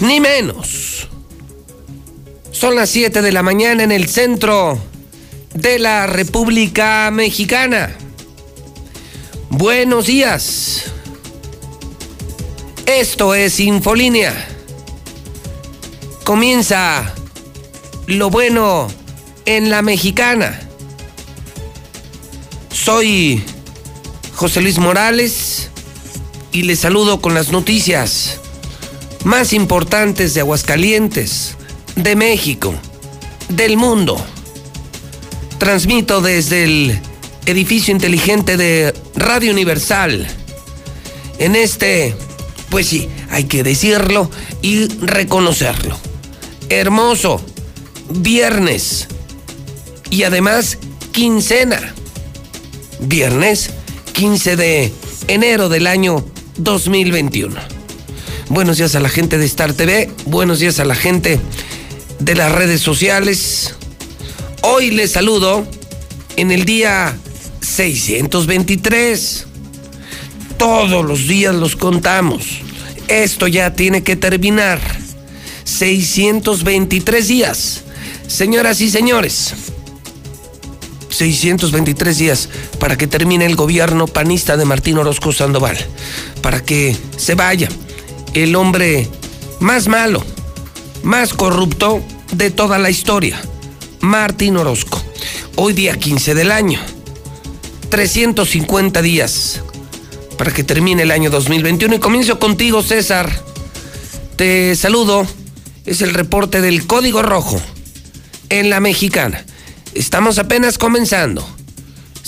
ni menos. Son las 7 de la mañana en el centro de la República Mexicana. Buenos días. Esto es Infolínea. Comienza lo bueno en la mexicana. Soy José Luis Morales y les saludo con las noticias más importantes de Aguascalientes, de México, del mundo. Transmito desde el edificio inteligente de Radio Universal. En este, pues sí, hay que decirlo y reconocerlo. Hermoso, viernes y además quincena. Viernes 15 de enero del año 2021. Buenos días a la gente de Star TV. Buenos días a la gente de las redes sociales. Hoy les saludo en el día 623. Todos los días los contamos. Esto ya tiene que terminar. 623 días. Señoras y señores. 623 días para que termine el gobierno panista de Martín Orozco Sandoval. Para que se vaya el hombre más malo, más corrupto de toda la historia, Martín Orozco. Hoy día 15 del año, 350 días para que termine el año 2021 y comienzo contigo César. Te saludo, es el reporte del Código Rojo en la Mexicana. Estamos apenas comenzando.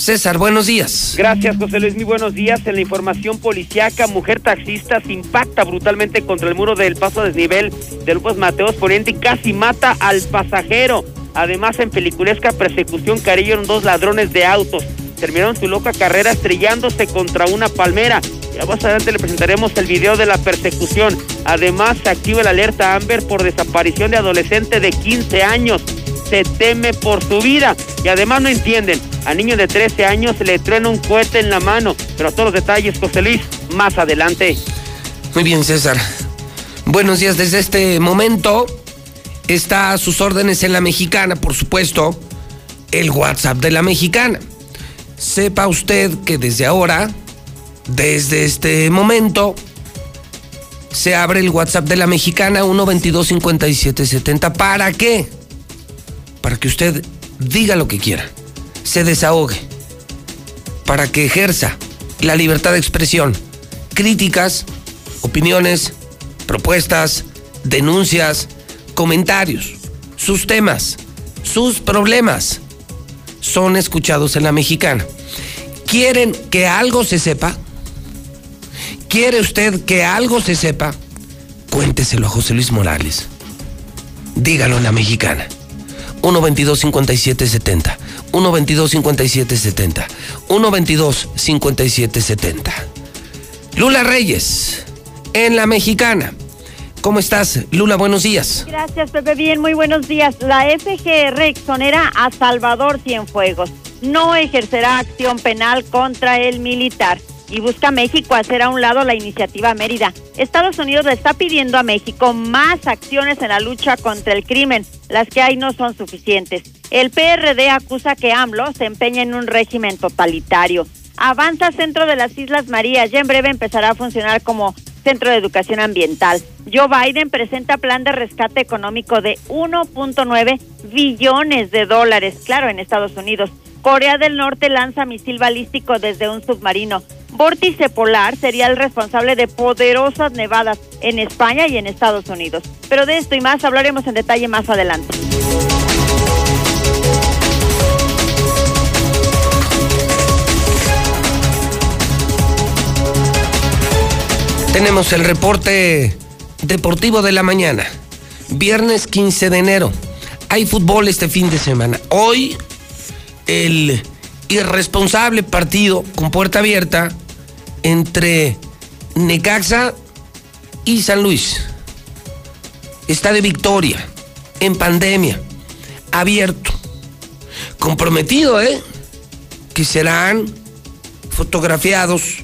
César, buenos días. Gracias, José Luis. Muy buenos días. En la información policiaca, mujer taxista se impacta brutalmente contra el muro del paso a desnivel de López Mateos Poniente y casi mata al pasajero. Además, en peliculesca persecución cayeron dos ladrones de autos. Terminaron su loca carrera estrellándose contra una palmera. Ya más adelante le presentaremos el video de la persecución. Además, se activa la alerta Amber por desaparición de adolescente de 15 años se teme por su vida. Y además no entienden, a niño de 13 años le truena un cohete en la mano. Pero todos los detalles, José Luis, más adelante. Muy bien, César. Buenos días desde este momento. Está a sus órdenes en la mexicana, por supuesto, el WhatsApp de la mexicana. Sepa usted que desde ahora, desde este momento, se abre el WhatsApp de la mexicana 122 ¿Para qué? Para que usted diga lo que quiera, se desahogue, para que ejerza la libertad de expresión, críticas, opiniones, propuestas, denuncias, comentarios, sus temas, sus problemas son escuchados en la mexicana. ¿Quieren que algo se sepa? ¿Quiere usted que algo se sepa? Cuénteselo a José Luis Morales. Dígalo en la mexicana. 122-5770. 122-5770. 122-5770. Lula Reyes, en la mexicana. ¿Cómo estás, Lula? Buenos días. Gracias, Pepe. Bien, muy buenos días. La FGR exonera a Salvador Cienfuegos. No ejercerá acción penal contra el militar y busca México hacer a un lado la iniciativa Mérida. Estados Unidos le está pidiendo a México más acciones en la lucha contra el crimen. Las que hay no son suficientes. El PRD acusa que AMLO se empeña en un régimen totalitario. Avanza Centro de las Islas Marías. Ya en breve empezará a funcionar como Centro de Educación Ambiental. Joe Biden presenta plan de rescate económico de 1.9 billones de dólares, claro, en Estados Unidos. Corea del Norte lanza misil balístico desde un submarino. Vórtice polar sería el responsable de poderosas nevadas en España y en Estados Unidos. Pero de esto y más hablaremos en detalle más adelante. Tenemos el reporte deportivo de la mañana. Viernes 15 de enero. Hay fútbol este fin de semana. Hoy el irresponsable partido con puerta abierta entre Necaxa y San Luis. Está de victoria, en pandemia, abierto, comprometido, ¿eh? Que serán fotografiados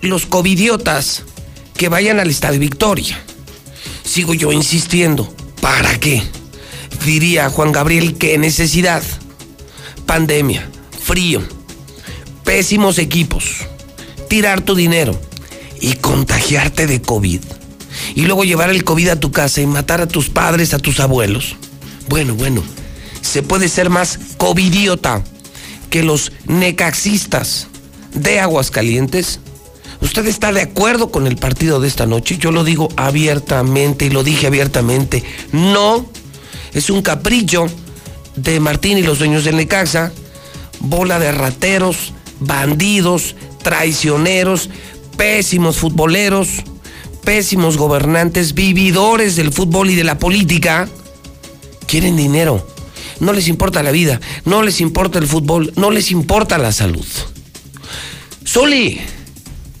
los covidiotas que vayan al Estadio Victoria. Sigo yo insistiendo, ¿para qué? Diría Juan Gabriel, ¿qué necesidad? Pandemia, frío, pésimos equipos, tirar tu dinero y contagiarte de COVID. Y luego llevar el COVID a tu casa y matar a tus padres, a tus abuelos. Bueno, bueno, se puede ser más covidiota que los necaxistas de Aguascalientes ¿Usted está de acuerdo con el partido de esta noche? Yo lo digo abiertamente y lo dije abiertamente. No, es un capricho de Martín y los dueños del Necaxa. Bola de rateros, bandidos, traicioneros, pésimos futboleros, pésimos gobernantes, vividores del fútbol y de la política. Quieren dinero. No les importa la vida, no les importa el fútbol, no les importa la salud. Soli.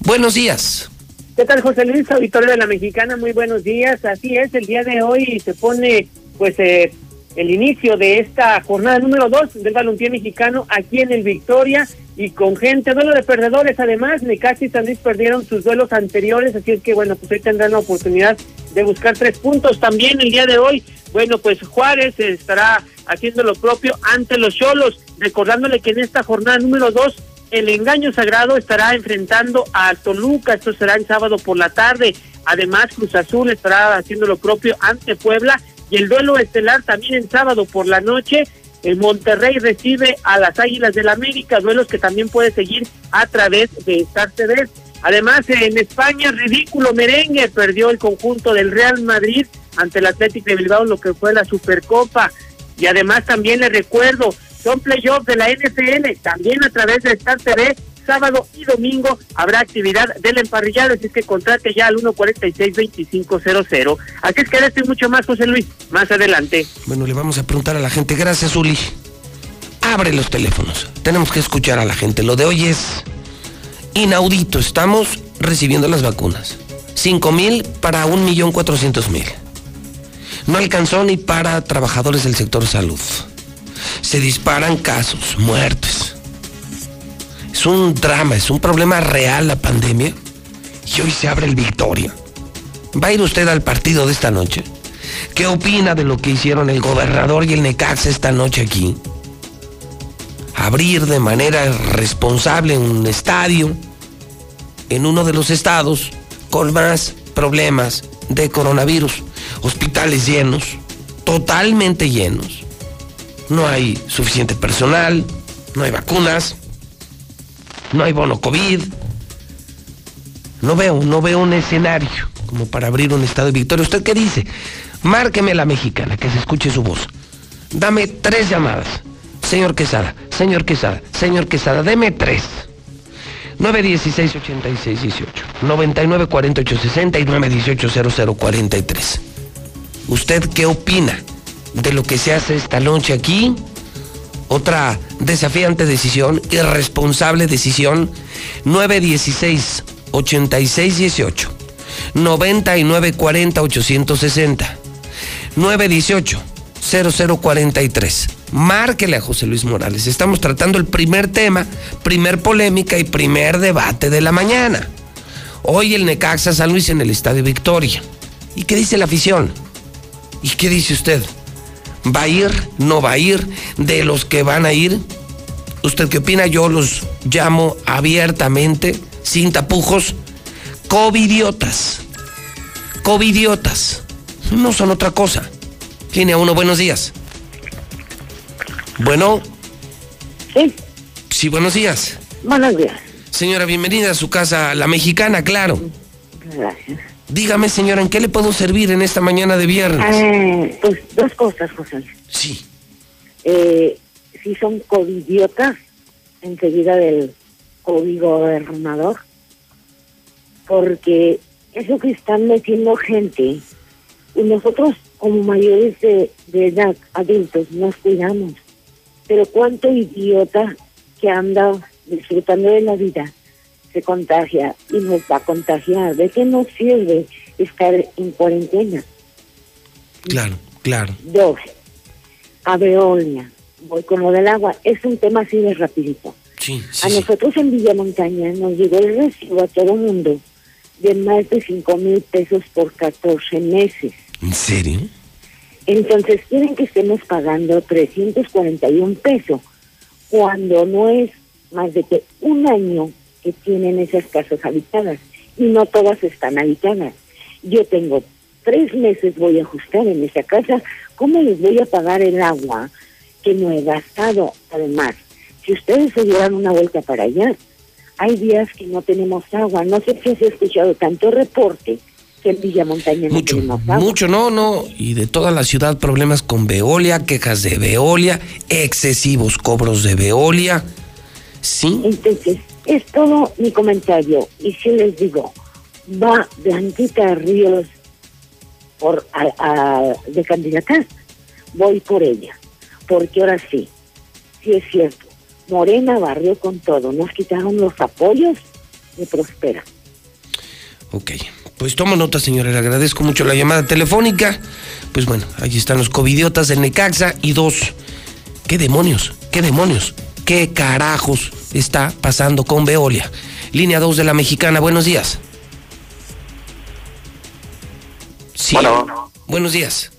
Buenos días. ¿Qué tal, José Luis, auditorio de la Mexicana? Muy buenos días. Así es, el día de hoy se pone, pues, eh, el inicio de esta jornada número dos del balompié mexicano aquí en el Victoria y con gente, duelo de perdedores además, Necaxa y San Luis perdieron sus duelos anteriores, así es que bueno, pues hoy tendrán la oportunidad de buscar tres puntos también el día de hoy. Bueno, pues Juárez estará haciendo lo propio ante los Cholos, recordándole que en esta jornada número dos el engaño sagrado estará enfrentando a Toluca, esto será el sábado por la tarde. Además, Cruz Azul estará haciendo lo propio ante Puebla y el duelo estelar también el sábado por la noche. El Monterrey recibe a las Águilas del América, duelos que también puede seguir a través de Star TV. Además, en España, ridículo merengue, perdió el conjunto del Real Madrid ante el Atlético de Bilbao, lo que fue la Supercopa. Y además también le recuerdo, son playoffs de la NFL, también a través de Star TV, sábado y domingo habrá actividad del emparrillado, así que contrate ya al 146-2500. Así es que esto y mucho más, José Luis, más adelante. Bueno, le vamos a preguntar a la gente. Gracias, Uli. Abre los teléfonos. Tenemos que escuchar a la gente. Lo de hoy es inaudito. Estamos recibiendo las vacunas. 5 mil para 1.400.000. No alcanzó ni para trabajadores del sector salud se disparan casos, muertes. Es un drama, es un problema real la pandemia. Y hoy se abre el Victoria. ¿Va a ir usted al partido de esta noche? ¿Qué opina de lo que hicieron el gobernador y el Necaxa esta noche aquí? Abrir de manera responsable un estadio en uno de los estados con más problemas de coronavirus. Hospitales llenos, totalmente llenos no hay suficiente personal, no hay vacunas, no hay bono COVID. No veo, no veo un escenario como para abrir un estado de victoria. ¿Usted qué dice? Márqueme la mexicana, que se escuche su voz. Dame tres llamadas. Señor Quesada, señor Quesada, señor Quesada, deme tres. 916-8618, 994860 y 918-0043. ¿Usted qué opina? de lo que se hace esta noche aquí. Otra desafiante decisión, irresponsable decisión, 916-8618. 9940-860. 918-0043. Márquele a José Luis Morales. Estamos tratando el primer tema, primer polémica y primer debate de la mañana. Hoy el Necaxa San Luis en el Estadio Victoria. ¿Y qué dice la afición? ¿Y qué dice usted? ¿Va a ir? ¿No va a ir? ¿De los que van a ir? ¿Usted qué opina? Yo los llamo abiertamente, sin tapujos, covidiotas. Covidiotas. No son otra cosa. Línea uno, buenos días. Bueno. Sí. Sí, buenos días. Buenos días. Señora, bienvenida a su casa, la mexicana, claro. Gracias. Dígame, señora, ¿en qué le puedo servir en esta mañana de viernes? Eh, pues dos cosas, José. Sí. Eh, si son covidiotas, enseguida del gobernador, porque eso que están metiendo gente, y nosotros como mayores de, de edad, adultos, nos cuidamos. Pero cuánto idiota que anda disfrutando de la vida se contagia y nos va a contagiar. ¿De qué nos sirve estar en cuarentena? Claro, claro. Dos, a Veolia. Voy con lo del agua. Es un tema así de rapidito. Sí, sí, A nosotros en Villa Montaña nos llegó el recibo a todo mundo de más de cinco mil pesos por 14 meses. ¿En serio? Entonces quieren que estemos pagando 341 pesos cuando no es más de que un año que tienen esas casas habitadas y no todas están habitadas. Yo tengo tres meses voy a ajustar en esa casa. ¿Cómo les voy a pagar el agua que no he gastado? Además, si ustedes se dieran una vuelta para allá, hay días que no tenemos agua. No sé si has escuchado tanto reporte que en Villa Montaña no Mucho, tenemos agua. mucho, no, no. Y de toda la ciudad problemas con Veolia, quejas de Veolia, excesivos cobros de Veolia. Sí, Entonces, es todo mi comentario. Y si les digo, va Blanquita Ríos por a, de candidata, voy por ella. Porque ahora sí, sí es cierto. Morena barrió con todo. Nos quitaron los apoyos de Prospera. ok. Pues tomo nota, señora. Le agradezco mucho la llamada telefónica. Pues bueno, ahí están los covidiotas del Necaxa. Y dos, ¿qué demonios? ¿Qué demonios? ¿Qué carajos está pasando con Veolia? Línea 2 de la Mexicana, buenos días. Sí. Bueno. Buenos días.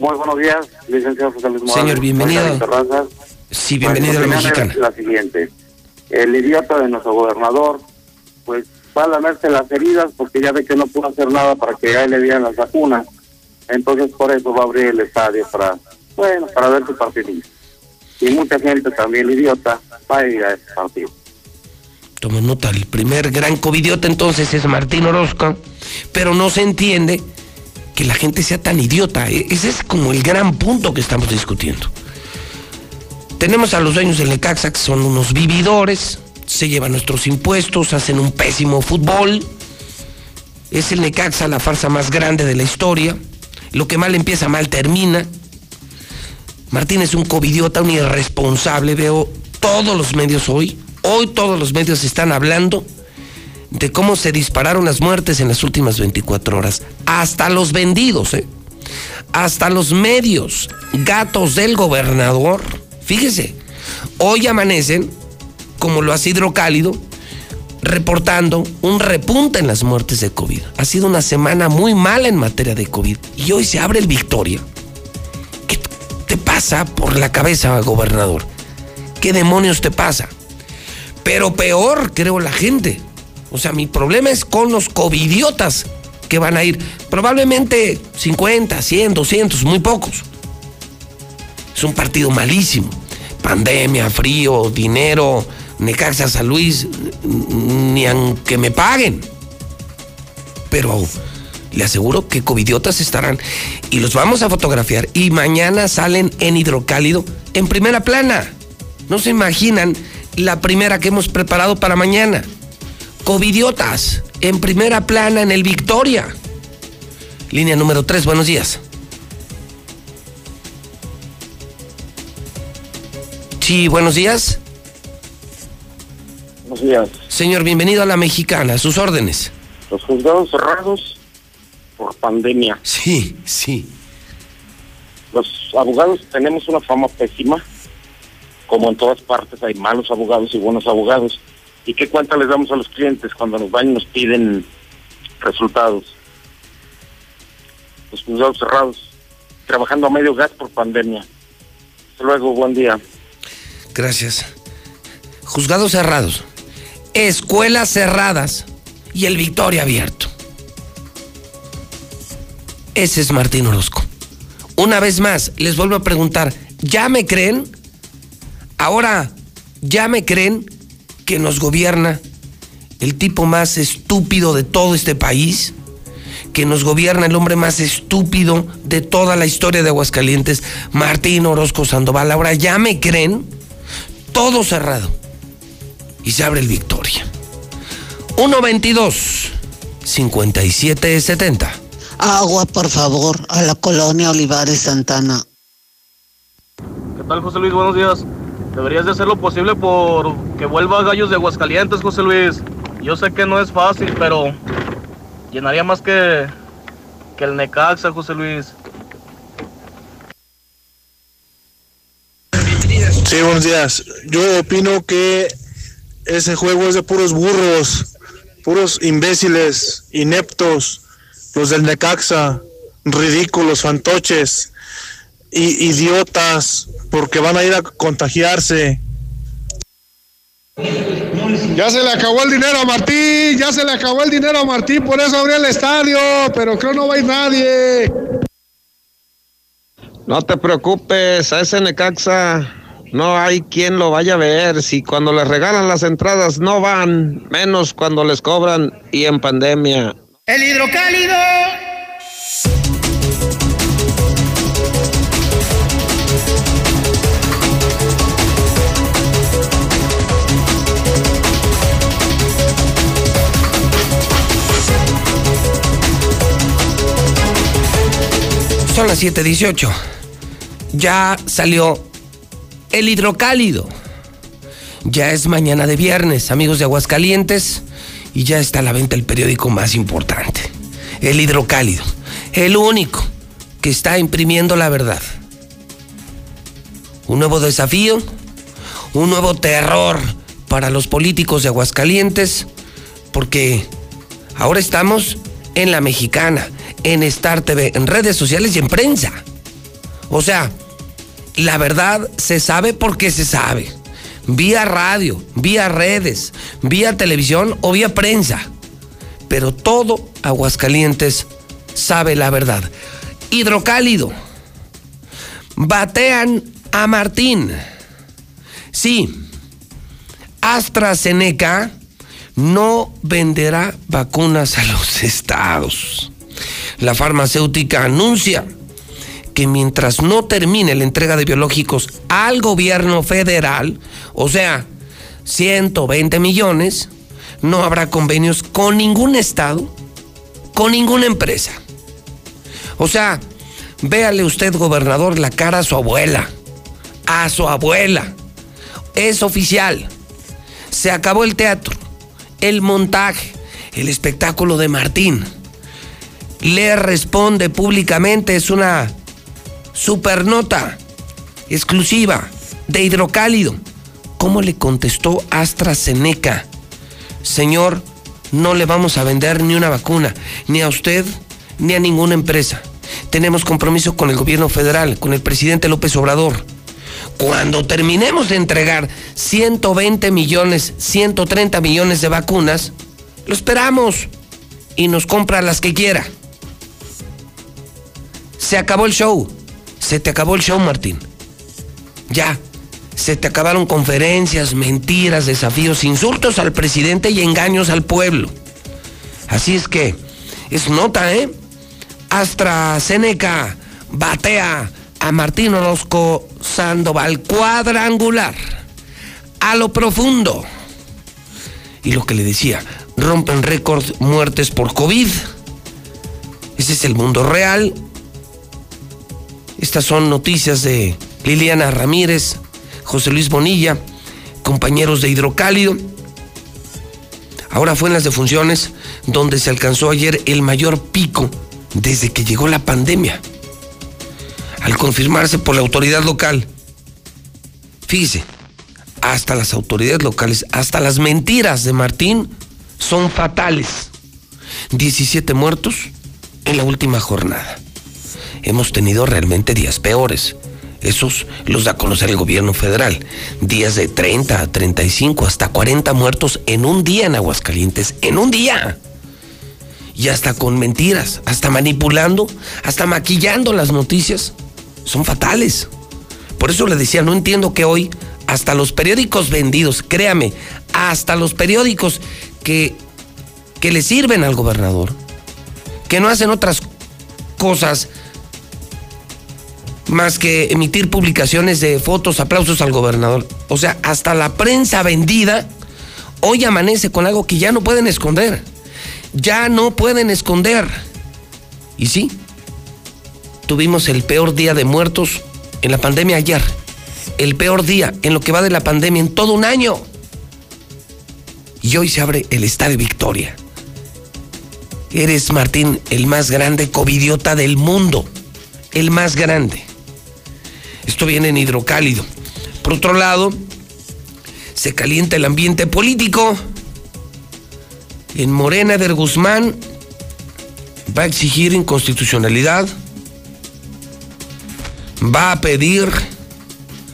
Muy buenos días, licenciado José Luis Morales. Señor, bienvenido. Sí, bienvenido a la Mexicana. La siguiente. El idiota de nuestro gobernador, pues va a lamerse las heridas porque ya ve que no pudo hacer nada para que a le dieran las vacunas. Entonces por eso va a abrir el estadio para, bueno, para ver su partido. Y mucha gente también idiota va a ir a ese partido. Toma nota, el primer gran covidiota entonces es Martín Orozco, pero no se entiende que la gente sea tan idiota. E- Ese es como el gran punto que estamos discutiendo. Tenemos a los dueños del Necaxa que son unos vividores, se llevan nuestros impuestos, hacen un pésimo fútbol. Es el Necaxa la farsa más grande de la historia. Lo que mal empieza, mal termina. Martín es un covidiota, un irresponsable. Veo todos los medios hoy. Hoy todos los medios están hablando de cómo se dispararon las muertes en las últimas 24 horas. Hasta los vendidos, ¿eh? Hasta los medios, gatos del gobernador. Fíjese, hoy amanecen, como lo hace Hidrocálido, reportando un repunte en las muertes de COVID. Ha sido una semana muy mala en materia de COVID. Y hoy se abre el Victoria. ¿Qué te pasa por la cabeza, gobernador? ¿Qué demonios te pasa? Pero peor, creo, la gente. O sea, mi problema es con los covidiotas que van a ir. Probablemente 50, 100, 200, muy pocos. Es un partido malísimo. Pandemia, frío, dinero, Necaxa San Luis, ni aunque me paguen. Pero le aseguro que covidiotas estarán y los vamos a fotografiar y mañana salen en hidrocálido en primera plana. No se imaginan la primera que hemos preparado para mañana. Covidiotas en primera plana en el Victoria. Línea número 3, buenos días. Sí, buenos días. Buenos días. Señor, bienvenido a la mexicana, sus órdenes. Los juzgados cerrados pandemia. Sí, sí. Los abogados tenemos una fama pésima. Como en todas partes hay malos abogados y buenos abogados. ¿Y qué cuenta les damos a los clientes cuando nos van y nos piden resultados? Los juzgados cerrados, trabajando a medio gas por pandemia. Hasta luego, buen día. Gracias. Juzgados cerrados, escuelas cerradas y el Victoria abierto. Ese es Martín Orozco. Una vez más, les vuelvo a preguntar, ¿ya me creen? Ahora, ¿ya me creen que nos gobierna el tipo más estúpido de todo este país? Que nos gobierna el hombre más estúpido de toda la historia de Aguascalientes, Martín Orozco Sandoval. Ahora, ¿ya me creen? Todo cerrado. Y se abre el Victoria. 122 5770. Agua, por favor, a la colonia Olivares Santana. ¿Qué tal, José Luis? Buenos días. Deberías de hacer lo posible por que vuelva a Gallos de Aguascalientes, José Luis. Yo sé que no es fácil, pero llenaría más que, que el Necaxa, José Luis. Sí, buenos días. Yo opino que ese juego es de puros burros, puros imbéciles, ineptos, los del Necaxa, ridículos, fantoches, y idiotas, porque van a ir a contagiarse. Ya se le acabó el dinero a Martín, ya se le acabó el dinero a Martín, por eso abrió el estadio, pero creo no va a ir nadie. No te preocupes, a ese Necaxa no hay quien lo vaya a ver. Si cuando les regalan las entradas no van, menos cuando les cobran y en pandemia. El hidrocálido. Son las 7:18. Ya salió el hidrocálido. Ya es mañana de viernes, amigos de Aguascalientes, y ya está a la venta el periódico más importante, el hidrocálido, el único que está imprimiendo la verdad. Un nuevo desafío, un nuevo terror para los políticos de Aguascalientes, porque ahora estamos en la mexicana, en Star TV, en redes sociales y en prensa. O sea, la verdad se sabe porque se sabe. Vía radio, vía redes, vía televisión o vía prensa. Pero todo Aguascalientes sabe la verdad. Hidrocálido. Batean a Martín. Sí. AstraZeneca no venderá vacunas a los estados. La farmacéutica anuncia que mientras no termine la entrega de biológicos al gobierno federal, o sea, 120 millones, no habrá convenios con ningún estado, con ninguna empresa. O sea, véale usted, gobernador, la cara a su abuela, a su abuela. Es oficial. Se acabó el teatro, el montaje, el espectáculo de Martín. Le responde públicamente, es una supernota exclusiva de hidrocálido. ¿Cómo le contestó AstraZeneca? Señor, no le vamos a vender ni una vacuna, ni a usted, ni a ninguna empresa. Tenemos compromiso con el gobierno federal, con el presidente López Obrador. Cuando terminemos de entregar 120 millones, 130 millones de vacunas, lo esperamos y nos compra las que quiera. Se acabó el show. Se te acabó el show, Martín. Ya. Se te acabaron conferencias, mentiras, desafíos, insultos al presidente y engaños al pueblo. Así es que es nota, ¿eh? AstraZeneca batea a Martín Orozco Sandoval cuadrangular a lo profundo. Y lo que le decía, rompen récord muertes por COVID. Ese es el mundo real. Estas son noticias de Liliana Ramírez, José Luis Bonilla, compañeros de Hidrocálido. Ahora fue en las defunciones donde se alcanzó ayer el mayor pico desde que llegó la pandemia. Al confirmarse por la autoridad local. Fíjese, hasta las autoridades locales, hasta las mentiras de Martín son fatales. 17 muertos en la última jornada. Hemos tenido realmente días peores. Esos los da a conocer el gobierno federal. Días de 30, 35, hasta 40 muertos en un día en Aguascalientes. En un día. Y hasta con mentiras, hasta manipulando, hasta maquillando las noticias. Son fatales. Por eso le decía, no entiendo que hoy hasta los periódicos vendidos, créame, hasta los periódicos que, que le sirven al gobernador, que no hacen otras cosas más que emitir publicaciones de fotos, aplausos al gobernador. O sea, hasta la prensa vendida hoy amanece con algo que ya no pueden esconder. Ya no pueden esconder. Y sí, tuvimos el peor día de muertos en la pandemia ayer. El peor día en lo que va de la pandemia en todo un año. Y hoy se abre el Estadio Victoria. Eres, Martín, el más grande covidiota del mundo. El más grande. Esto viene en hidrocálido. Por otro lado, se calienta el ambiente político. En Morena de Guzmán va a exigir inconstitucionalidad, va a pedir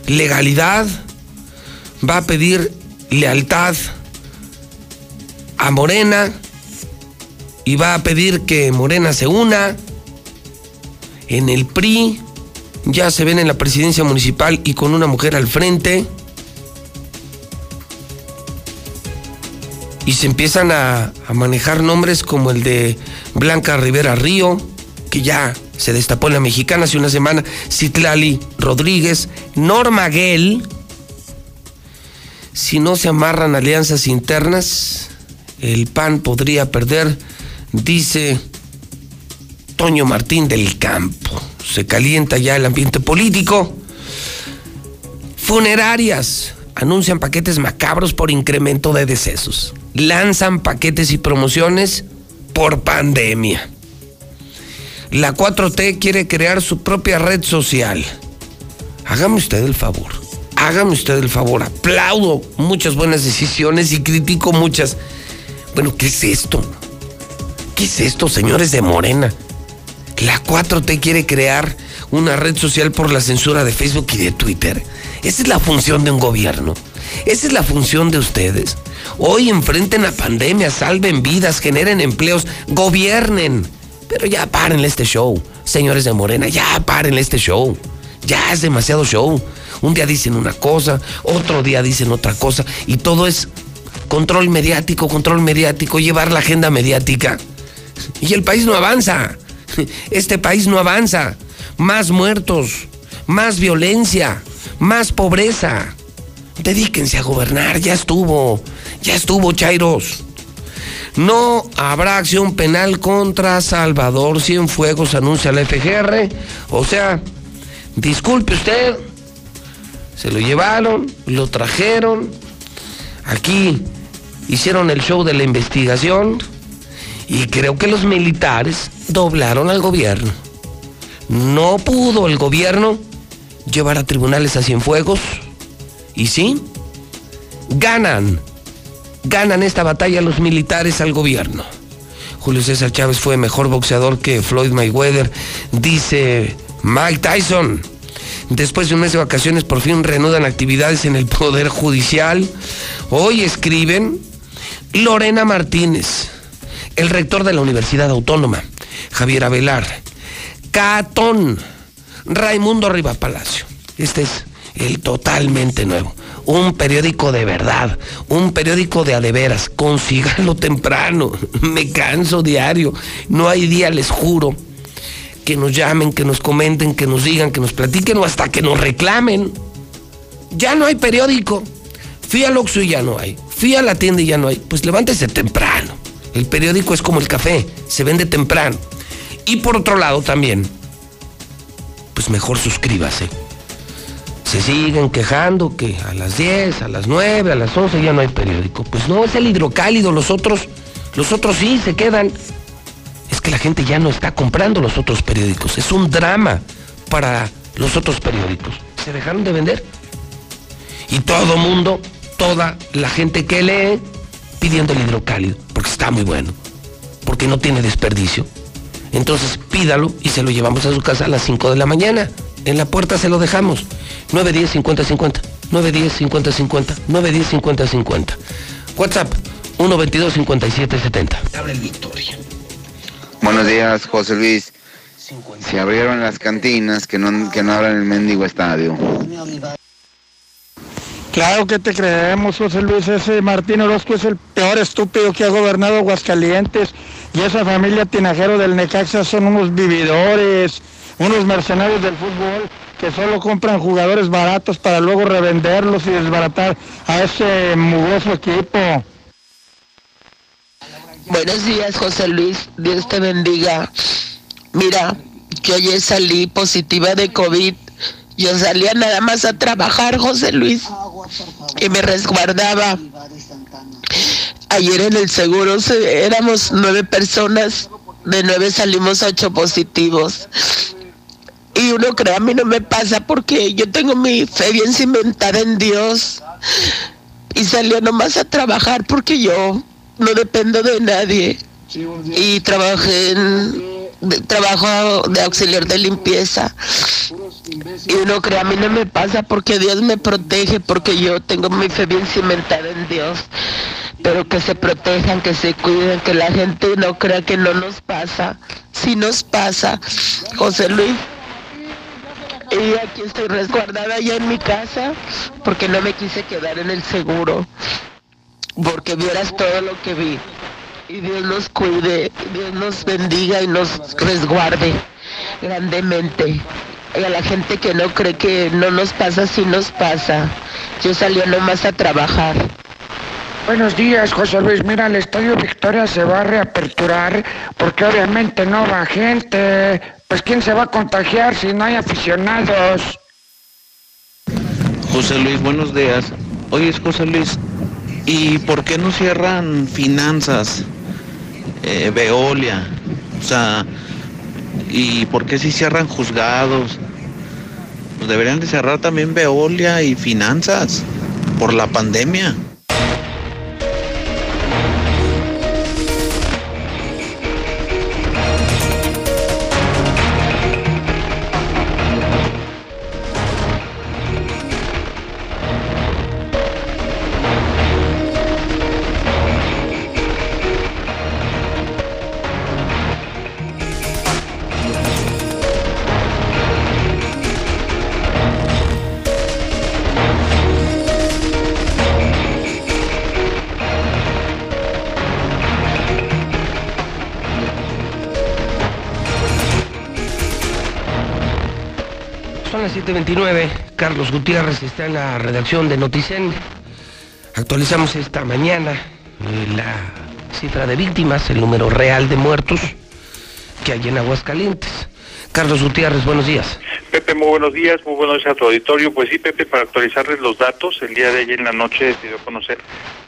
legalidad, va a pedir lealtad a Morena y va a pedir que Morena se una en el PRI ya se ven en la presidencia municipal y con una mujer al frente. Y se empiezan a, manejar nombres como el de Blanca Rivera Río, que ya se destapó en la mexicana hace una semana, Citlali Rodríguez, Norma Gell. Si no se amarran alianzas internas, el PAN podría perder, dice Toño Martín del Campo se calienta ya el ambiente político. Funerarias anuncian paquetes macabros por incremento de decesos. Lanzan paquetes y promociones por pandemia. La 4T quiere crear su propia red social. Hágame usted el favor. Hágame usted el favor. Aplaudo muchas buenas decisiones y critico muchas. Bueno, ¿qué es esto? ¿Qué es esto, señores de Morena? La 4T quiere crear una red social por la censura de Facebook y de Twitter. Esa es la función de un gobierno. Esa es la función de ustedes. Hoy enfrenten la pandemia, salven vidas, generen empleos, gobiernen. Pero ya párenle este show, señores de Morena, ya párenle este show. Ya es demasiado show. Un día dicen una cosa, otro día dicen otra cosa, y todo es control mediático, control mediático, llevar la agenda mediática. Y el país no avanza. Este país no avanza. Más muertos, más violencia, más pobreza. Dedíquense a gobernar, ya estuvo, ya estuvo, Chairos. No habrá acción penal contra Salvador Cienfuegos, anuncia la FGR. O sea, disculpe usted, se lo llevaron, lo trajeron, aquí hicieron el show de la investigación y creo que los militares doblaron al gobierno. No pudo el gobierno llevar a tribunales a Cienfuegos. Y sí, ganan. Ganan esta batalla los militares al gobierno. Julio César Chávez fue mejor boxeador que Floyd Mayweather, dice Mike Tyson. Después de un mes de vacaciones, por fin reanudan actividades en el Poder Judicial. Hoy escriben Lorena Martínez, el rector de la Universidad Autónoma, Javier Avelar, Catón, Raimundo Riva Palacio. Este es el totalmente nuevo. Un periódico de verdad, un periódico de adeveras. Consíganlo temprano. Me canso diario. No hay día, les juro, que nos llamen, que nos comenten, que nos digan, que nos platiquen o hasta que nos reclamen. Ya no hay periódico. Fui al Oxxo y ya no hay. Fui a la tienda y ya no hay. Pues levántese temprano. El periódico es como el café, se vende temprano. Y por otro lado también, pues mejor suscríbase. Se siguen quejando que a las 10, a las 9, a las 11 ya no hay periódico. Pues no, es el hidrocálido, los otros, los otros sí se quedan. Es que la gente ya no está comprando los otros periódicos. Es un drama para los otros periódicos. Se dejaron de vender. Y todo mundo, toda la gente que lee, pidiendo el hidrocálido, porque está muy bueno, porque no tiene desperdicio. Entonces pídalo y se lo llevamos a su casa a las 5 de la mañana. En la puerta se lo dejamos. 910 50 50. 910 50 50. 910 50 50. WhatsApp 122 57 70. Abre el Victoria. Buenos días, José Luis. Si abrieron las cantinas, que no, que no abran el mendigo estadio. Claro que te creemos, José Luis. Ese Martín Orozco es el peor estúpido que ha gobernado Aguascalientes. Y esa familia tinajero del Necaxa son unos vividores, unos mercenarios del fútbol que solo compran jugadores baratos para luego revenderlos y desbaratar a ese mugroso equipo. Buenos días, José Luis. Dios te bendiga. Mira, que ayer salí positiva de COVID. Yo salía nada más a trabajar, José Luis, y me resguardaba. Ayer en el seguro éramos nueve personas, de nueve salimos ocho positivos. Y uno cree, a mí no me pasa porque yo tengo mi fe bien cimentada en Dios. Y salía nomás a trabajar porque yo no dependo de nadie. Y trabajé en trabajo de auxiliar de limpieza. Y uno cree, a mí no me pasa porque Dios me protege, porque yo tengo mi fe bien cimentada en Dios. Pero que se protejan, que se cuiden, que la gente no crea que no nos pasa. Si nos pasa, José Luis. Y aquí estoy resguardada ya en mi casa porque no me quise quedar en el seguro. Porque vieras todo lo que vi. Y Dios nos cuide, Dios nos bendiga y nos resguarde grandemente. Y a la gente que no cree que no nos pasa, sí nos pasa. Yo salí nomás a trabajar. Buenos días, José Luis. Mira, el Estadio Victoria se va a reaperturar porque obviamente no va gente. Pues ¿quién se va a contagiar si no hay aficionados? José Luis, buenos días. Oye, es José Luis, ¿y por qué no cierran finanzas? Eh, Veolia, o sea, ¿y por qué si cierran juzgados? Pues deberían de cerrar también Veolia y finanzas por la pandemia. 7.29. Carlos Gutiérrez está en la redacción de Noticen. Actualizamos esta mañana eh, la cifra de víctimas, el número real de muertos que hay en Aguascalientes. Carlos Gutiérrez, buenos días. Pepe, muy buenos días, muy buenos días a tu auditorio. Pues sí, Pepe, para actualizarles los datos, el día de ayer en la noche se dio a conocer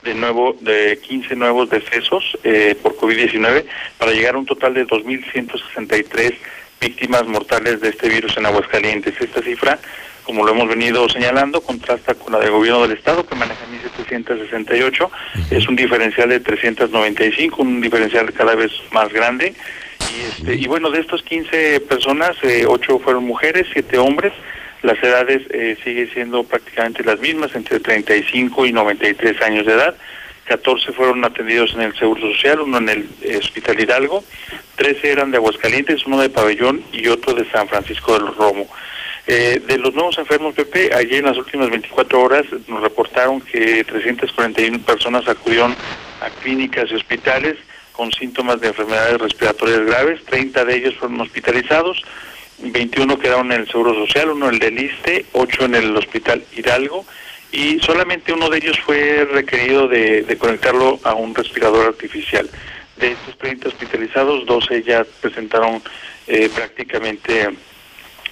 de nuevo de 15 nuevos decesos eh, por COVID-19 para llegar a un total de 2.163 víctimas mortales de este virus en Aguascalientes. Esta cifra, como lo hemos venido señalando, contrasta con la del gobierno del estado que maneja 1.768, es un diferencial de 395, un diferencial cada vez más grande. Y, este, y bueno, de estos 15 personas, eh, 8 fueron mujeres, 7 hombres. Las edades eh, siguen siendo prácticamente las mismas, entre 35 y 93 años de edad. 14 fueron atendidos en el Seguro Social, uno en el eh, Hospital Hidalgo, 13 eran de Aguascalientes, uno de Pabellón y otro de San Francisco del Romo. Eh, de los nuevos enfermos, Pepe, ayer en las últimas 24 horas nos reportaron que 341 personas acudieron a clínicas y hospitales con síntomas de enfermedades respiratorias graves, 30 de ellos fueron hospitalizados, 21 quedaron en el Seguro Social, uno en el del ISTE, 8 en el Hospital Hidalgo y solamente uno de ellos fue requerido de, conectarlo a un respirador artificial. De estos 30 hospitalizados, 12 ya presentaron eh, prácticamente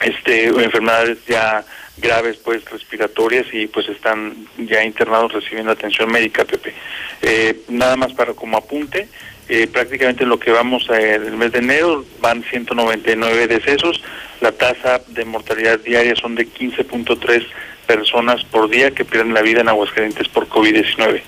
este enfermedades ya graves pues respiratorias y pues están ya internados recibiendo atención médica Pepe eh, nada más para como apunte Eh, prácticamente en lo que vamos el mes de enero van 199 decesos. La tasa de mortalidad diaria son de 15.3 personas por día que pierden la vida en Aguascalientes por COVID-19.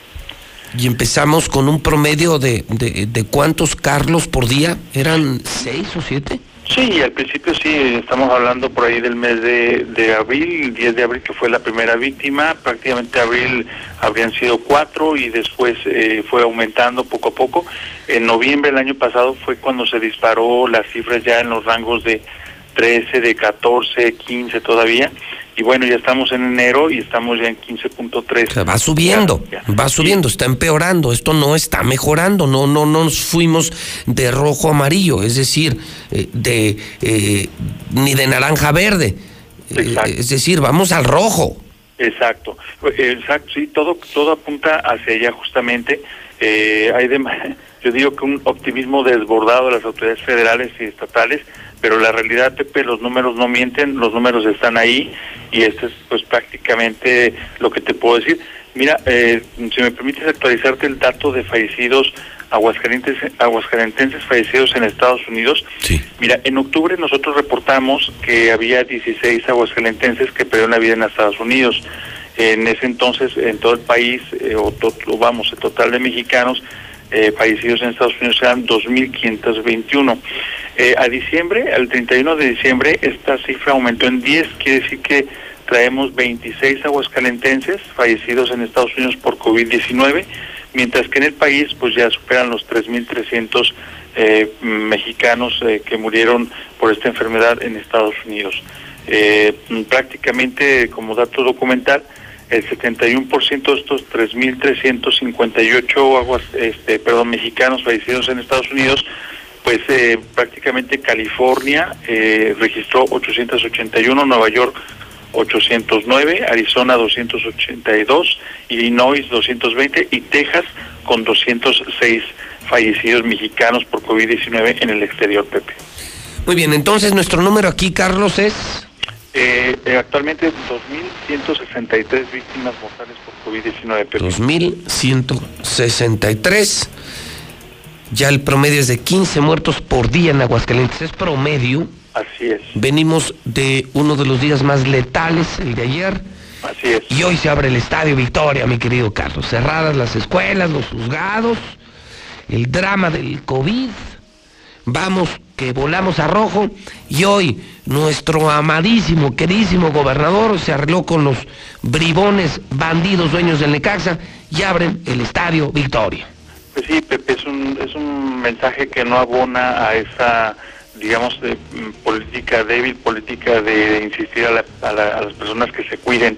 Y empezamos con un promedio de, de, de cuántos Carlos por día, ¿eran seis o siete? Sí, al principio sí, estamos hablando por ahí del mes de, de abril, 10 de abril que fue la primera víctima, prácticamente abril habrían sido cuatro y después eh, fue aumentando poco a poco. En noviembre del año pasado fue cuando se disparó las cifras ya en los rangos de 13, de 14, 15 todavía y bueno, ya estamos en enero y estamos ya en 15.3. va subiendo, va subiendo, está empeorando, esto no está mejorando, no no nos fuimos de rojo a amarillo, es decir, eh, de eh, ni de naranja a verde. Eh, es decir, vamos al rojo. Exacto, exacto, sí, todo todo apunta hacia allá justamente. hay de, yo digo que un optimismo desbordado de las autoridades federales y estatales pero la realidad, Pepe, los números no mienten, los números están ahí y esto es pues prácticamente lo que te puedo decir. Mira, eh, si me permites actualizarte el dato de fallecidos aguascalientes, aguascalentenses fallecidos en Estados Unidos. Mira, en octubre nosotros reportamos que había 16 aguascalentenses que perdieron la vida en Estados Unidos. En ese entonces, en todo el país, eh, o, vamos, el total de mexicanos eh, fallecidos en Estados Unidos eran 2.521. Eh, a diciembre, al 31 de diciembre, esta cifra aumentó en 10, quiere decir que traemos 26 aguascalentenses fallecidos en Estados Unidos por COVID-19, mientras que en el país pues ya superan los 3.300 eh, mexicanos eh, que murieron por esta enfermedad en Estados Unidos. Eh, prácticamente como dato documental, el 71% de estos 3.358 aguas, este, perdón, mexicanos fallecidos en Estados Unidos pues eh, prácticamente California eh, registró 881, Nueva York 809, Arizona 282, Illinois 220 y Texas con 206 fallecidos mexicanos por COVID-19 en el exterior, Pepe. Muy bien, entonces nuestro número aquí, Carlos, es... Eh, eh actualmente 2.163 víctimas mortales por COVID-19, Pepe. 2.163 ya el promedio es de 15 muertos por día en Aguascalientes. Es promedio. Así es. Venimos de uno de los días más letales, el de ayer. Así es. Y hoy se abre el Estadio Victoria, mi querido Carlos. Cerradas las escuelas, los juzgados, el drama del COVID. Vamos, que volamos a rojo. Y hoy nuestro amadísimo, queridísimo gobernador se arregló con los bribones, bandidos, dueños del Necaxa y abren el Estadio Victoria. Pues sí, Pepe, es un, es un mensaje que no abona a esa, digamos, de, mm, política débil, política de, insistir a, las personas que se cuiden.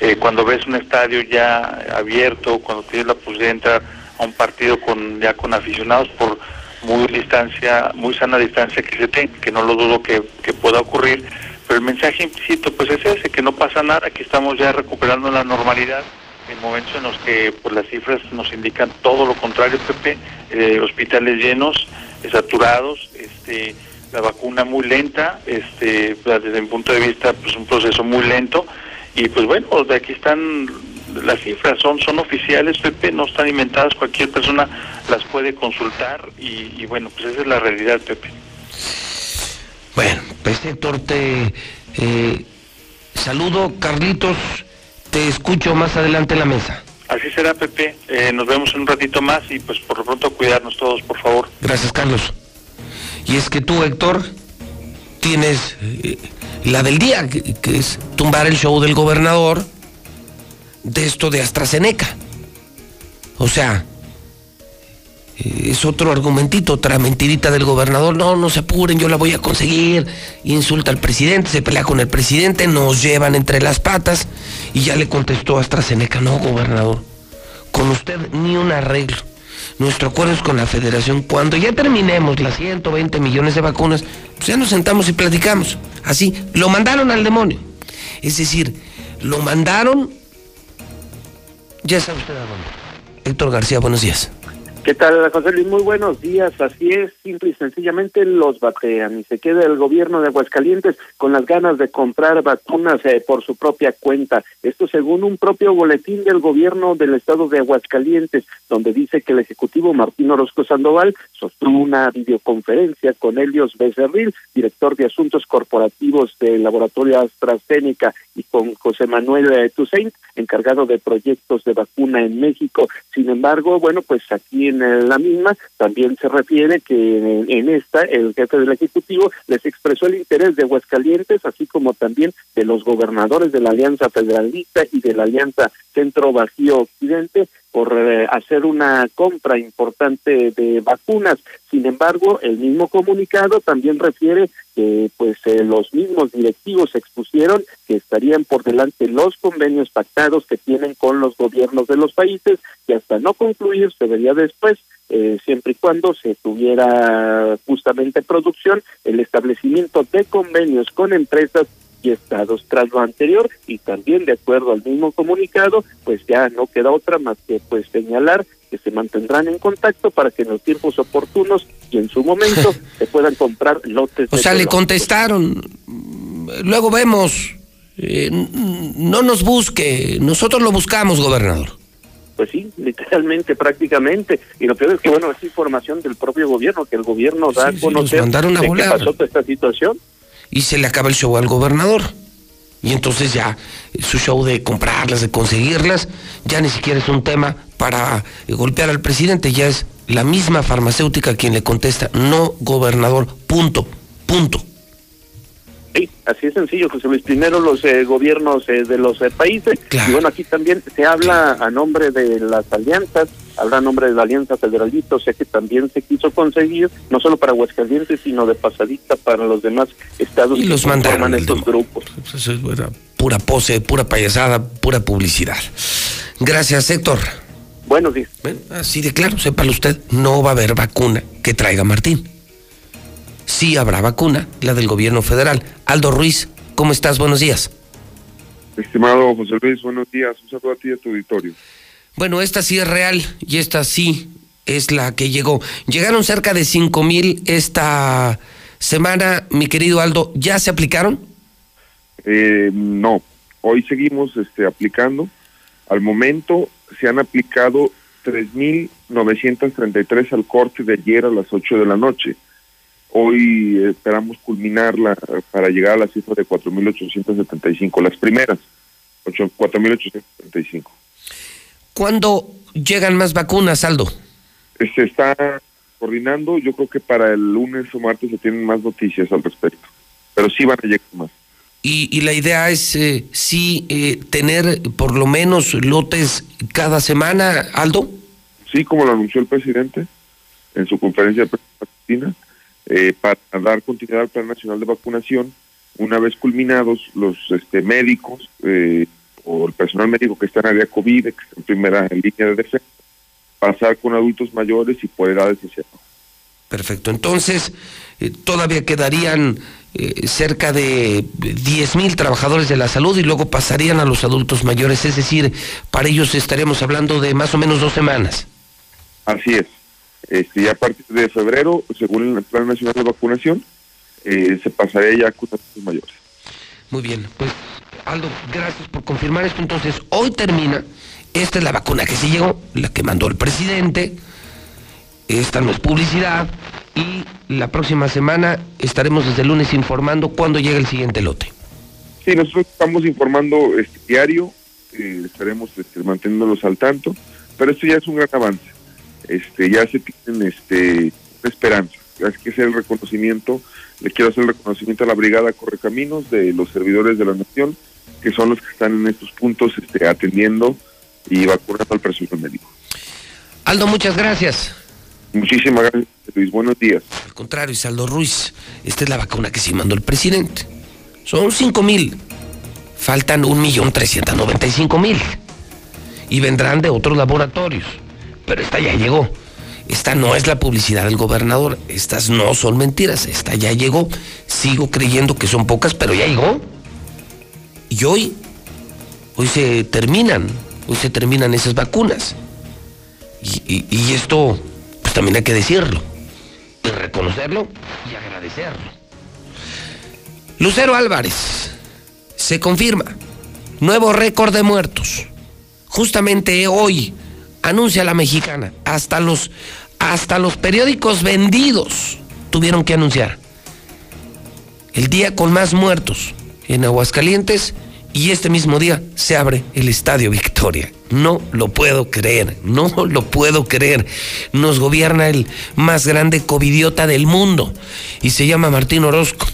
Eh, cuando ves un estadio ya abierto, cuando tienes la posibilidad de entrar a un partido con ya con aficionados por muy distancia, muy sana distancia que se tenga, que no lo dudo que, que pueda ocurrir, pero el mensaje implícito pues es ese, que no pasa nada, que estamos ya recuperando la normalidad en momentos en los que pues, las cifras nos indican todo lo contrario, Pepe, eh, hospitales llenos, eh, saturados, este, la vacuna muy lenta, este, desde mi punto de vista, pues un proceso muy lento, y pues bueno, de aquí están las cifras, son, son oficiales, Pepe, no están inventadas, cualquier persona las puede consultar, y, bueno, pues esa es la realidad, Pepe. Bueno, pues Héctor, te eh, saludo, Carlitos te escucho más adelante en la mesa. Así será, Pepe. Eh, nos vemos en un ratito más y pues por lo pronto cuidarnos todos, por favor. Gracias, Carlos. Y es que tú, Héctor, tienes eh, la del día, que, que, es tumbar el show del gobernador de esto de AstraZeneca. O sea, es otro argumentito, otra mentirita del gobernador. No, no se apuren, yo la voy a conseguir. Insulta al presidente, se pelea con el presidente, nos llevan entre las patas. Y ya le contestó AstraZeneca, no, gobernador, con usted ni un arreglo. Nuestro acuerdo es con la federación. Cuando ya terminemos las 120 millones de vacunas, pues ya nos sentamos y platicamos. Así, lo mandaron al demonio. Es decir, lo mandaron, ya sabe usted a dónde. Héctor García, buenos días. ¿Qué tal, José Luis? Muy buenos días. Así es, simple y sencillamente los batean y se queda el gobierno de Aguascalientes con las ganas de comprar vacunas eh, por su propia cuenta. Esto según un propio boletín del gobierno del estado de Aguascalientes, donde dice que el ejecutivo Martín Orozco Sandoval sostuvo una videoconferencia con Helios Becerril, director de asuntos corporativos del laboratorio AstraZeneca, y con José Manuel Toussaint, encargado de proyectos de vacuna en México. Sin embargo, bueno, pues aquí en la misma también se refiere que en, esta el jefe del Ejecutivo les expresó el interés de Aguascalientes, así como también de los gobernadores de la Alianza Federalista y de la Alianza Centro Bajío Occidente por eh, hacer una compra importante de vacunas. Sin embargo, el mismo comunicado también refiere que pues eh, los mismos directivos expusieron que estarían por delante los convenios pactados que tienen con los gobiernos de los países y hasta no concluir se vería después eh, siempre y cuando se tuviera justamente producción el establecimiento de convenios con empresas y estados. Tras lo anterior y también de acuerdo al mismo comunicado, pues ya no queda otra más que pues señalar que se mantendrán en contacto para que en los tiempos oportunos y en su momento se puedan comprar lotes. O sea, le contestaron, luego vemos, eh, no nos busque, nosotros lo buscamos, gobernador. Pues sí, literalmente, prácticamente. Y lo peor es que, bueno, es información del propio gobierno, que el gobierno da a conocer a de qué pasó toda esta situación. Y se le acaba el show al gobernador. Y entonces ya su show de comprarlas, de conseguirlas, ya ni siquiera es un tema para eh, golpear al presidente, ya es la misma farmacéutica quien le contesta, no gobernador, punto, punto. Sí, así es sencillo, José Luis. Primero los eh, gobiernos eh, de los eh, países. Y bueno, aquí también se habla a nombre de las alianzas, habla a nombre de la Alianza Federalista, o sea que también se quiso conseguir, no solo para Aguascalientes, sino de pasadita para los demás estados Y que los conforman estos grupos. Eso es pura pose, pura payasada, pura publicidad. Gracias, Héctor. Buenos días. Así de claro, sépalo usted, no va a haber vacuna que traiga Martín. Sí habrá vacuna, la del gobierno federal. Aldo Ruiz, ¿cómo estás? Buenos días. Estimado José Luis, buenos días. Un saludo a ti y a tu auditorio. Bueno, esta sí es real y esta sí es la que llegó. Llegaron cerca de 5 mil esta semana, mi querido Aldo. ¿Ya se aplicaron? Eh, no, hoy seguimos este, aplicando. Al momento se han aplicado 3.933 al corte de ayer a las 8 de la noche. Hoy esperamos culminarla para llegar a la cifra de 4.875, las primeras, ocho- 4.875. ¿Cuándo llegan más vacunas, Aldo? Eh, Se está coordinando, yo creo que para el lunes o martes se tienen más noticias al respecto, pero sí van a llegar más. Y, y la idea es eh, sí eh, tener por lo menos lotes cada semana, Aldo. Sí, como lo anunció el presidente en su conferencia de prensa eh, para dar continuidad al Plan Nacional de Vacunación, una vez culminados los este, médicos eh, o el personal médico que está en área COVID, que está en primera línea de defensa, pasar con adultos mayores y por edades hacia abajo. Perfecto. Entonces, eh, todavía quedarían eh, cerca de 10 mil trabajadores de la salud y luego pasarían a los adultos mayores. Es decir, para ellos estaríamos hablando de más o menos dos semanas. Así es. Este, y a partir de febrero, según el Plan Nacional de Vacunación, eh, se pasaría ya con adultos mayores. Muy bien, pues Aldo, gracias por confirmar esto. Entonces, hoy termina. Esta es la vacuna que sí llegó, la que mandó el presidente. Esta no es publicidad. Y la próxima semana estaremos desde el lunes informando cuándo llega el siguiente lote. Sí, nosotros estamos informando este diario, eh, estaremos este, manteniéndolos al tanto, pero esto ya es un gran avance. Este, ya se tienen este, esperanza. Hay que hacer el reconocimiento, le quiero hacer el reconocimiento a la Brigada Correcaminos de los servidores de la Nación, que son los que están en estos puntos este, atendiendo y vacunando al personal médico. Aldo, muchas gracias. Muchísimas gracias, Luis. Buenos días. Al contrario, Isaldo Ruiz, esta es la vacuna que sí mandó el presidente. Son 5 mil. Faltan 1.395.000. mil. Y vendrán de otros laboratorios. Pero esta ya llegó. Esta no es la publicidad del gobernador. Estas no son mentiras. Esta ya llegó. Sigo creyendo que son pocas, pero ya llegó. Y hoy, hoy se terminan. Hoy se terminan esas vacunas. Y, esto también hay que decirlo, y reconocerlo y agradecerlo. Lucero Álvarez, se confirma, nuevo récord de muertos. Justamente hoy anuncia la mexicana, hasta los, hasta los periódicos vendidos tuvieron que anunciar. El día con más muertos en Aguascalientes y este mismo día se abre el Estadio Victoria. No lo puedo creer, no lo puedo creer. Nos gobierna el más grande covidiota del mundo y se llama Martín Orozco.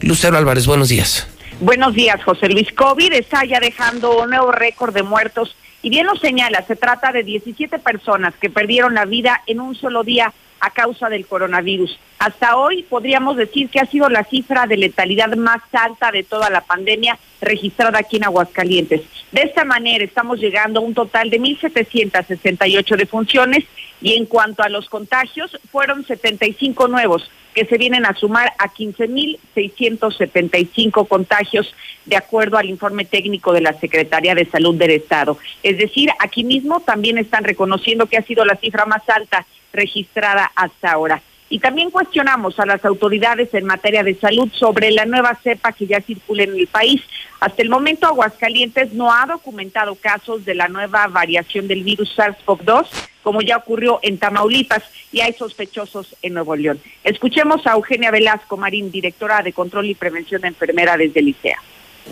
Lucero Álvarez, buenos días. Buenos días, José Luis. COVID está ya dejando un nuevo récord de muertos y bien lo señala, se trata de 17 personas que perdieron la vida en un solo día a causa del coronavirus. Hasta hoy podríamos decir que ha sido la cifra de letalidad más alta de toda la pandemia registrada aquí en Aguascalientes. De esta manera estamos llegando a un total de 1.768 defunciones y en cuanto a los contagios, fueron 75 nuevos que se vienen a sumar a 15.675 contagios de acuerdo al informe técnico de la Secretaría de Salud del Estado. Es decir, aquí mismo también están reconociendo que ha sido la cifra más alta registrada hasta ahora. Y también cuestionamos a las autoridades en materia de salud sobre la nueva cepa que ya circula en el país. Hasta el momento, Aguascalientes no ha documentado casos de la nueva variación del virus SARS-CoV-2, como ya ocurrió en Tamaulipas, y hay sospechosos en Nuevo León. Escuchemos a Eugenia Velasco Marín, directora de Control y Prevención de Enfermedades del ICEA.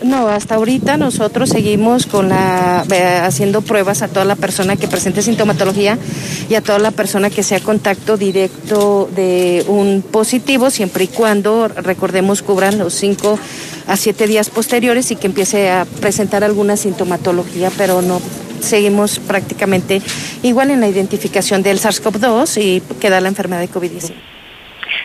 No, hasta ahorita nosotros seguimos con la haciendo pruebas a toda la persona que presente sintomatología y a toda la persona que sea contacto directo de un positivo, siempre y cuando recordemos cubran los cinco a siete días posteriores y que empiece a presentar alguna sintomatología, pero no seguimos prácticamente igual en la identificación del SARS-CoV-2 y queda la enfermedad de COVID-19.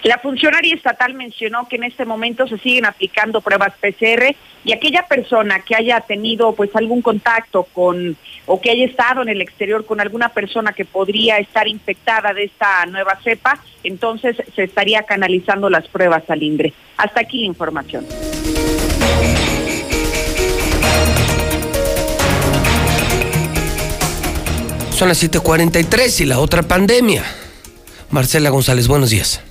La funcionaria estatal mencionó que en este momento se siguen aplicando pruebas PCR y aquella persona que haya tenido pues algún contacto con o que haya estado en el exterior con alguna persona que podría estar infectada de esta nueva cepa, entonces se estaría canalizando las pruebas al INDRE. Hasta aquí la información. Son las 7:43 y la otra pandemia. Marcela González, buenos días.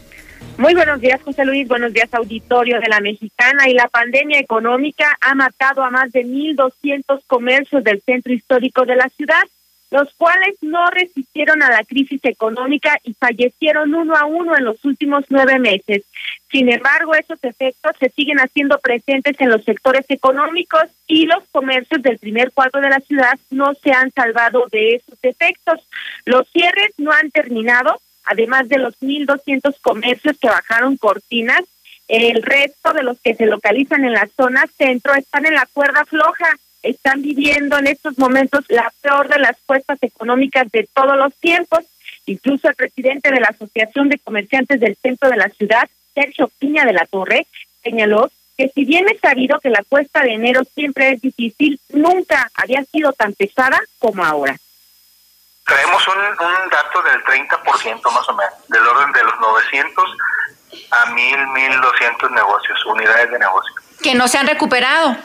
Muy buenos días, José Luis. Buenos días, auditorio de la Mexicana. Y la pandemia económica ha matado a más de 1.200 comercios del centro histórico de la ciudad, los cuales no resistieron a la crisis económica y fallecieron uno a uno en los últimos nueve meses. Sin embargo, esos efectos se siguen haciendo presentes en los sectores económicos y los comercios del primer cuadro de la ciudad no se han salvado de esos efectos. Los cierres no han terminado además de los 1.200 comercios que bajaron cortinas, el resto de los que se localizan en la zona centro están en la cuerda floja, están viviendo en estos momentos la peor de las cuestas económicas de todos los tiempos. Incluso el presidente de la Asociación de Comerciantes del Centro de la Ciudad, Sergio Piña de la Torre, señaló que si bien es sabido que la cuesta de enero siempre es difícil, nunca había sido tan pesada como ahora. Traemos un, un dato del 30% más o menos, del orden de los 900 a 1000, 1200 negocios, unidades de negocio. Que no se han recuperado.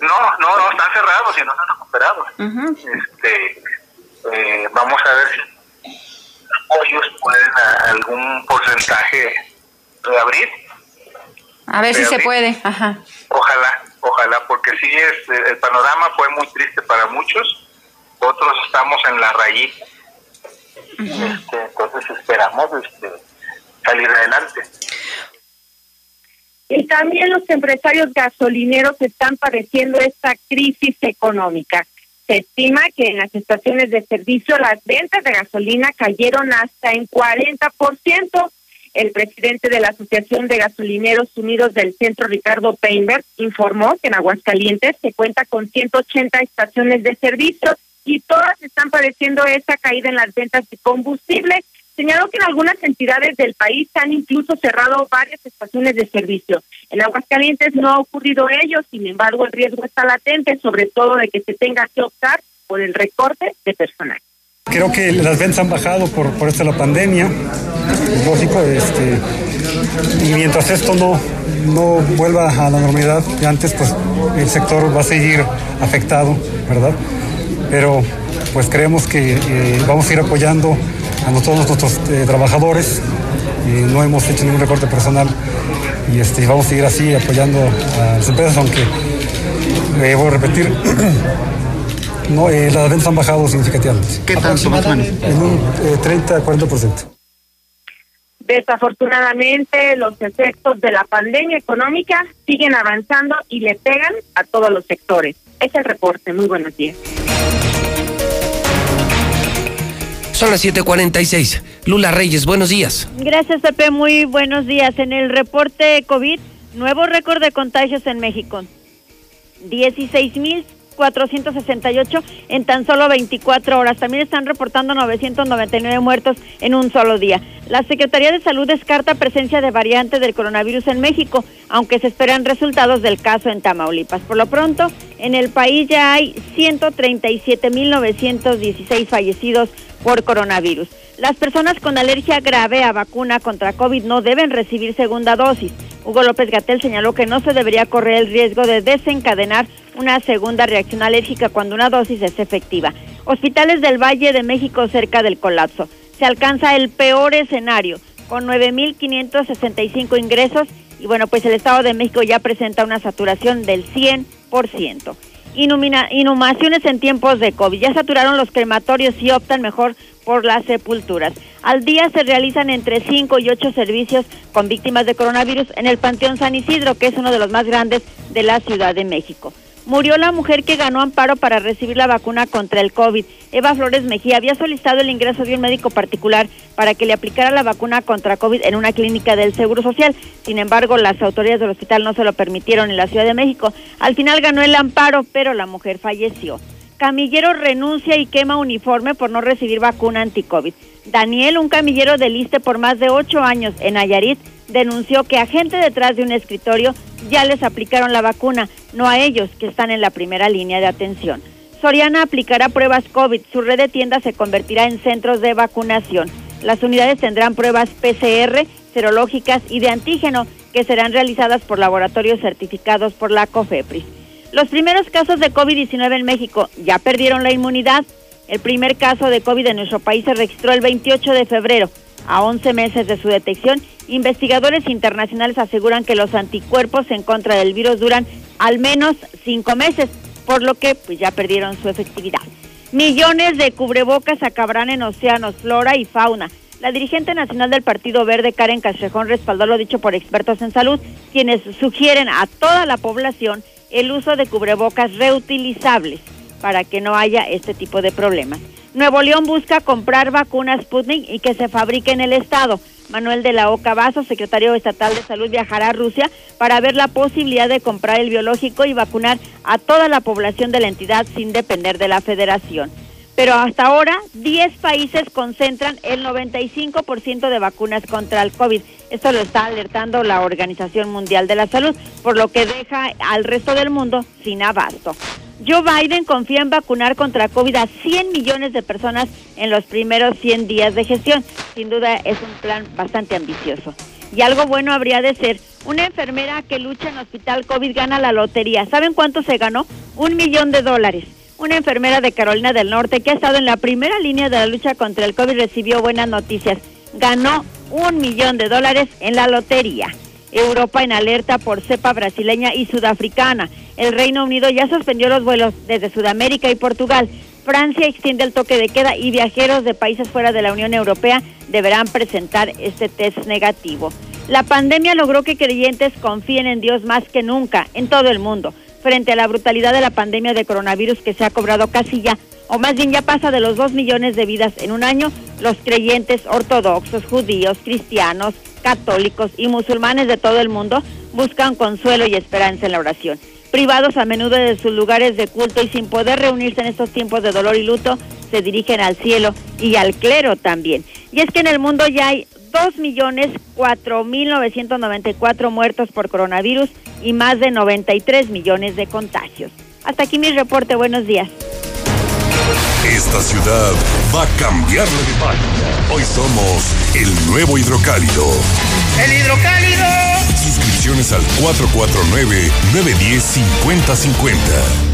No, no, no, están cerrados y no se han recuperado. este, eh, vamos a ver si ellos pueden a algún porcentaje reabrir. A ver si se puede. Ajá. Ojalá, ojalá, porque sí, es, el panorama fue muy triste para muchos otros estamos en la rayita. Este, entonces esperamos este, salir adelante. Y también los empresarios gasolineros están padeciendo esta crisis económica. Se estima que en las estaciones de servicio las ventas de gasolina cayeron hasta en 40%. El presidente de la Asociación de Gasolineros Unidos del Centro, Ricardo Peinberg, informó que en Aguascalientes se cuenta con 180 estaciones de servicio y todas están padeciendo esa caída en las ventas de combustible. Señaló que en algunas entidades del país han incluso cerrado varias estaciones de servicio. En Aguascalientes no ha ocurrido ello, sin embargo el riesgo está latente, sobre todo de que se tenga que optar por el recorte de personal. Creo que las ventas han bajado por, por esta la pandemia, es lógico, este, y mientras esto no, no vuelva a la normalidad de antes, pues el sector va a seguir afectado, ¿verdad? Pero pues creemos que eh, vamos a ir apoyando a todos nuestros eh, trabajadores. Eh, no hemos hecho ningún recorte personal y este, vamos a seguir así apoyando a las empresas, aunque eh, voy a repetir, no, las ventas han bajado significativamente. ¿Qué tanto más o menos? En un eh, 30-40%. Desafortunadamente, los efectos de la pandemia económica siguen avanzando y le pegan a todos los sectores. Es el reporte. Muy buenos días. Son las 7:46. Lula Reyes, buenos días. Gracias, Pepe. Muy buenos días. En el reporte COVID, nuevo récord de contagios en México. 16.468 en tan solo 24 horas. También están reportando 999 muertos en un solo día. La Secretaría de Salud descarta presencia de variante del coronavirus en México, aunque se esperan resultados del caso en Tamaulipas. Por lo pronto, en el país ya hay 137.916 fallecidos por coronavirus. Las personas con alergia grave a vacuna contra COVID no deben recibir segunda dosis. Hugo López Gatel señaló que no se debería correr el riesgo de desencadenar una segunda reacción alérgica cuando una dosis es efectiva. Hospitales del Valle de México cerca del colapso. Se alcanza el peor escenario, con 9.565 ingresos y bueno, pues el Estado de México ya presenta una saturación del 100%. Inhumina- inhumaciones en tiempos de COVID. Ya saturaron los crematorios y optan mejor por las sepulturas. Al día se realizan entre 5 y 8 servicios con víctimas de coronavirus en el Panteón San Isidro, que es uno de los más grandes de la Ciudad de México. Murió la mujer que ganó amparo para recibir la vacuna contra el COVID. Eva Flores Mejía había solicitado el ingreso de un médico particular para que le aplicara la vacuna contra COVID en una clínica del Seguro Social. Sin embargo, las autoridades del hospital no se lo permitieron en la Ciudad de México. Al final ganó el amparo, pero la mujer falleció. Camillero renuncia y quema uniforme por no recibir vacuna anti-COVID. Daniel, un camillero del ISTE por más de ocho años en Nayarit, denunció que a gente detrás de un escritorio ya les aplicaron la vacuna, no a ellos que están en la primera línea de atención. Soriana aplicará pruebas COVID. Su red de tiendas se convertirá en centros de vacunación. Las unidades tendrán pruebas PCR, serológicas y de antígeno que serán realizadas por laboratorios certificados por la COFEPRIS. Los primeros casos de COVID-19 en México ya perdieron la inmunidad. El primer caso de COVID en nuestro país se registró el 28 de febrero. A 11 meses de su detección, investigadores internacionales aseguran que los anticuerpos en contra del virus duran al menos cinco meses, por lo que pues, ya perdieron su efectividad. Millones de cubrebocas acabarán en océanos, flora y fauna. La dirigente nacional del Partido Verde, Karen Castrejón, respaldó lo dicho por expertos en salud, quienes sugieren a toda la población el uso de cubrebocas reutilizables para que no haya este tipo de problemas. Nuevo León busca comprar vacunas Sputnik y que se fabrique en el estado. Manuel de la Oca Vaso, secretario estatal de salud, viajará a Rusia para ver la posibilidad de comprar el biológico y vacunar a toda la población de la entidad sin depender de la federación. Pero hasta ahora, 10 países concentran el 95% de vacunas contra el COVID. Esto lo está alertando la Organización Mundial de la Salud, por lo que deja al resto del mundo sin abasto. Joe Biden confía en vacunar contra COVID a 100 millones de personas en los primeros 100 días de gestión. Sin duda es un plan bastante ambicioso. Y algo bueno habría de ser, una enfermera que lucha en hospital COVID gana la lotería. ¿Saben cuánto se ganó? Un millón de dólares. Una enfermera de Carolina del Norte que ha estado en la primera línea de la lucha contra el COVID recibió buenas noticias. Ganó un millón de dólares en la lotería. Europa en alerta por cepa brasileña y sudafricana. El Reino Unido ya suspendió los vuelos desde Sudamérica y Portugal. Francia extiende el toque de queda y viajeros de países fuera de la Unión Europea deberán presentar este test negativo. La pandemia logró que creyentes confíen en Dios más que nunca en todo el mundo. Frente a la brutalidad de la pandemia de coronavirus que se ha cobrado casi ya, o más bien ya pasa de los dos millones de vidas en un año, los creyentes ortodoxos, judíos, cristianos, católicos y musulmanes de todo el mundo buscan consuelo y esperanza en la oración. Privados a menudo de sus lugares de culto y sin poder reunirse en estos tiempos de dolor y luto, se dirigen al cielo y al clero también. Y es que en el mundo ya hay 2.004.994 muertos por coronavirus y más de 93 millones de contagios. Hasta aquí mi reporte. Buenos días. Esta ciudad va a cambiarle de página. Hoy somos el nuevo hidrocálido. ¡El hidrocálido! Suscripciones al 449-910-5050.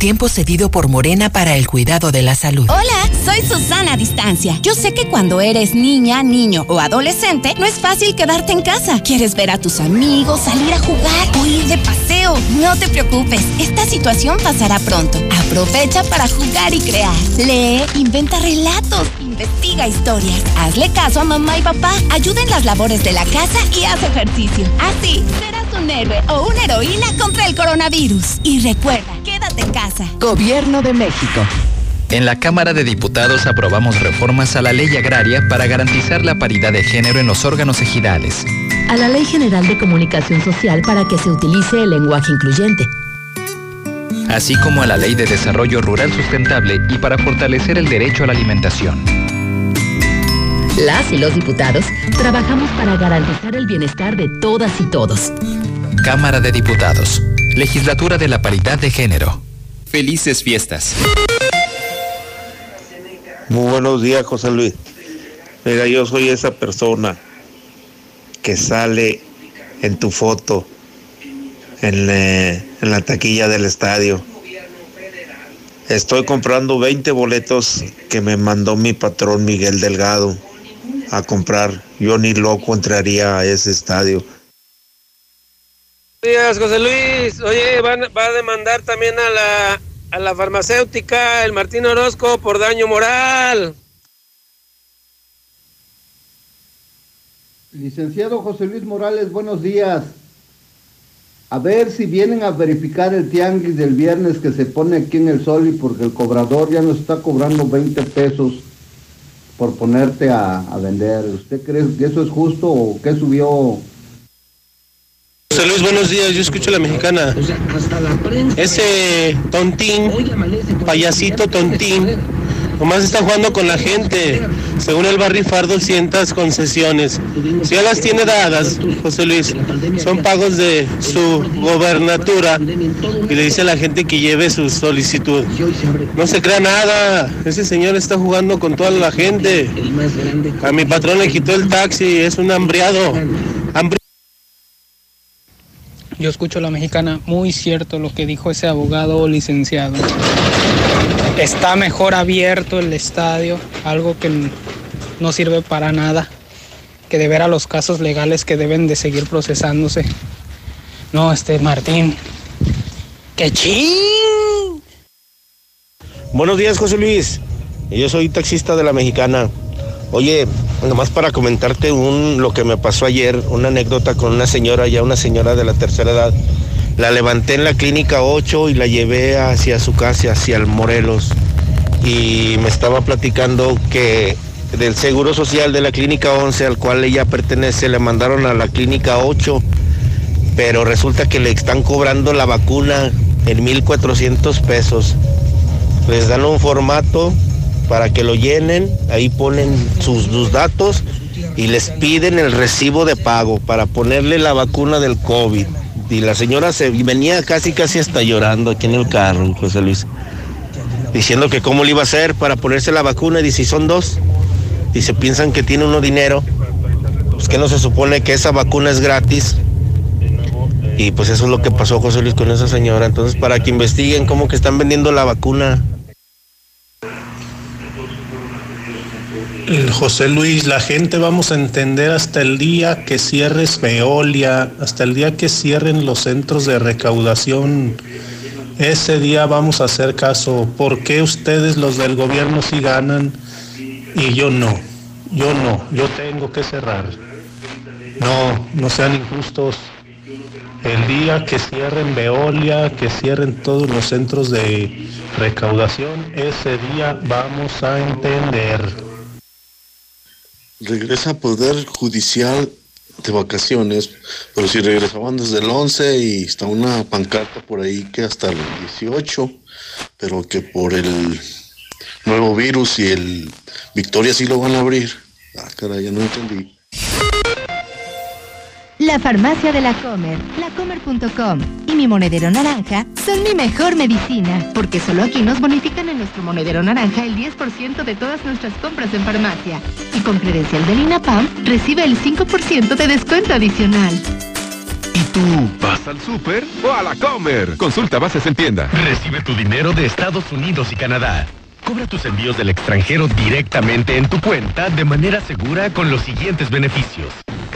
Tiempo cedido por Morena para el cuidado de la salud. Hola, soy Susana Distancia. Yo sé que cuando eres niña, niño o adolescente, no es fácil quedarte en casa. Quieres ver a tus amigos, salir a jugar o ir de paseo. No te preocupes, esta situación pasará pronto. Aprovecha para jugar y crear. Lee, inventa relatos, investiga historias. Hazle caso a mamá y papá. Ayuda en las labores de la casa y haz ejercicio. Así serás un héroe o una heroína contra el coronavirus. Y recuerda, quédate en casa. Gobierno de México. En la Cámara de Diputados aprobamos reformas a la ley agraria para garantizar la paridad de género en los órganos ejidales. A la Ley General de Comunicación Social para que se utilice el lenguaje incluyente. Así como a la Ley de Desarrollo Rural Sustentable y para fortalecer el derecho a la alimentación. Las y los diputados trabajamos para garantizar el bienestar de todas y todos. Cámara de Diputados. Legislatura de la Paridad de Género. Felices fiestas. Muy buenos días, José Luis. Mira, yo soy esa persona que sale en tu foto en, eh, en la taquilla del estadio. Estoy comprando 20 boletos que me mandó mi patrón Miguel Delgado a comprar. Yo ni loco entraría a ese estadio. Días, José Luis. Oye, va a demandar también a la, a la farmacéutica, el Martín Orozco, por daño moral. Licenciado José Luis Morales, buenos días. A ver si vienen a verificar el tianguis del viernes que se pone aquí en el Sol y porque el cobrador ya nos está cobrando 20 pesos por ponerte a, a vender. ¿Usted cree que eso es justo o qué subió? José Luis, buenos días. Yo escucho la mexicana. Ese tontín, payasito tontín, Nomás está jugando con la gente. Según él va a rifar 200 concesiones. Si ya las tiene dadas, José Luis, son pagos de su gobernatura. Y le dice a la gente que lleve su solicitud. No se crea nada. Ese señor está jugando con toda la gente. A mi patrón le quitó el taxi. Es un hambriado. Yo escucho a la mexicana, muy cierto lo que dijo ese abogado licenciado. Está mejor abierto el estadio, algo que no sirve para nada, que de ver a los casos legales que deben de seguir procesándose. No, este Martín, ¡qué ching! Buenos días, José Luis. Yo soy taxista de la mexicana. Oye, nomás para comentarte un, lo que me pasó ayer, una anécdota con una señora, ya una señora de la tercera edad. La levanté en la clínica 8 y la llevé hacia su casa, hacia el Morelos. Y me estaba platicando que del Seguro Social de la clínica 11, al cual ella pertenece, le mandaron a la clínica 8, pero resulta que le están cobrando la vacuna en 1.400 pesos les dan un formato para que lo llenen, ahí ponen sus, datos y les piden el recibo de pago para ponerle la vacuna del COVID. Y la señora se venía casi casi hasta llorando aquí en el carro, José Luis, diciendo que cómo le iba a hacer para ponerse la vacuna y "¿Y son dos. Dice, piensan que tiene uno dinero, pues que no se supone que esa vacuna es gratis. Y pues eso es lo que pasó, José Luis, con esa señora. Entonces, para que investiguen cómo que están vendiendo la vacuna. José Luis, la gente vamos a entender hasta el día que cierres Veolia, hasta el día que cierren los centros de recaudación. Ese día vamos a hacer caso. ¿Por qué ustedes los del gobierno sí ganan y yo no? Yo no, yo tengo que cerrar. No, no sean injustos. El día que cierren Veolia, que cierren todos los centros de recaudación, ese día vamos a entender. Regresa a Poder Judicial de vacaciones, pero si regresaban desde el 11 y está una pancarta por ahí que hasta el 18, pero que por el nuevo virus y el Victoria sí lo van a abrir. Ah, caray, ya no entendí. La farmacia de la Comer, lacomer.com y mi monedero naranja son mi mejor medicina, porque solo aquí nos bonifican en nuestro monedero naranja el 10% de todas nuestras compras en farmacia. Y con credencial del INAPAM recibe el 5% de descuento adicional. ¿Y tú vas al súper o a la comer? Consulta bases en tienda. Recibe tu dinero de Estados Unidos y Canadá. Cobra tus envíos del extranjero directamente en tu cuenta de manera segura con los siguientes beneficios.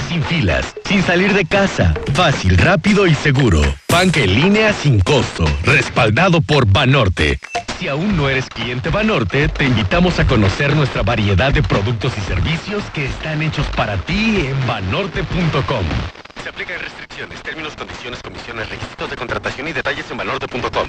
Sin filas, sin salir de casa, fácil, rápido y seguro. Banca en línea sin costo, respaldado por Banorte. Si aún no eres cliente Banorte, te invitamos a conocer nuestra variedad de productos y servicios que están hechos para ti en banorte.com. Se aplican restricciones, términos, condiciones, comisiones, requisitos de contratación y detalles en banorte.com.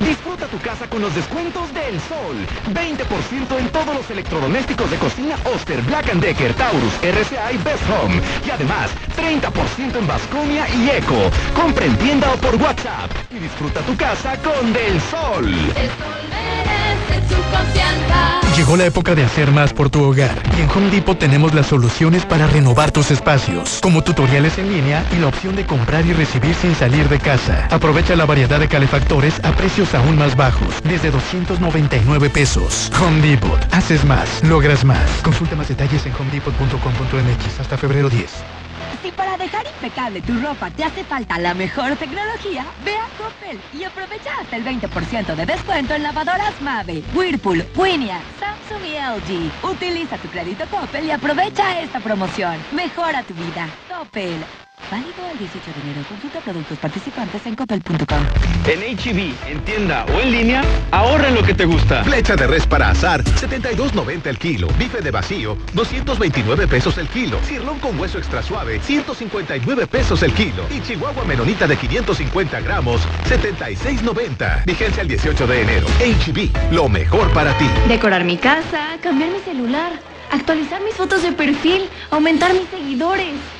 Disfruta tu casa con los descuentos del sol. 20% en todos los electrodomésticos de cocina Oster, Black Decker, Taurus, RCA y Best Home. Y además, 30% en Vasconia y Eco. Compra en tienda o por WhatsApp. Y disfruta tu casa con Del Sol. Llegó la época de hacer más por tu hogar y en Home Depot tenemos las soluciones para renovar tus espacios, como tutoriales en línea y la opción de comprar y recibir sin salir de casa. Aprovecha la variedad de calefactores a precios aún más bajos, desde 299 pesos. Home Depot, haces más, logras más. Consulta más detalles en homedepot.com.mx hasta febrero 10. Si para dejar impecable tu ropa te hace falta la mejor tecnología, ve a Coppel y aprovecha hasta el 20% de descuento en lavadoras Mave, Whirlpool, Winia, Samsung y LG. Utiliza tu crédito Coppel y aprovecha esta promoción. Mejora tu vida. Coppel. Válido el 18 de enero. Consulta productos participantes en coppel.com. En HB, en tienda o en línea, ahorra en lo que te gusta. Flecha de res para azar, 72.90 el kilo. Bife de vacío, 229 pesos el kilo. Cirlón con hueso extra suave, 159 pesos el kilo. Y Chihuahua menonita de 550 gramos, 76.90. Vigencia el 18 de enero. HB, lo mejor para ti. Decorar mi casa, cambiar mi celular, actualizar mis fotos de perfil, aumentar mis seguidores.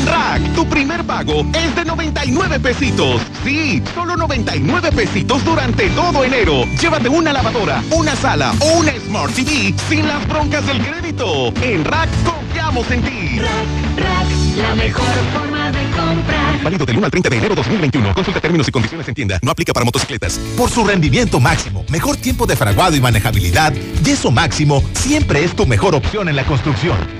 En Rack, tu primer pago es de 99 pesitos. Sí, solo 99 pesitos durante todo enero. Llévate una lavadora, una sala o una Smart TV sin las broncas del crédito. En Rack confiamos en ti. Rack, Rack, la mejor forma de comprar. Válido del 1 al 30 de enero 2021. Consulta términos y condiciones en tienda. No aplica para motocicletas. Por su rendimiento máximo, mejor tiempo de fraguado y manejabilidad, Yeso Máximo siempre es tu mejor opción en la construcción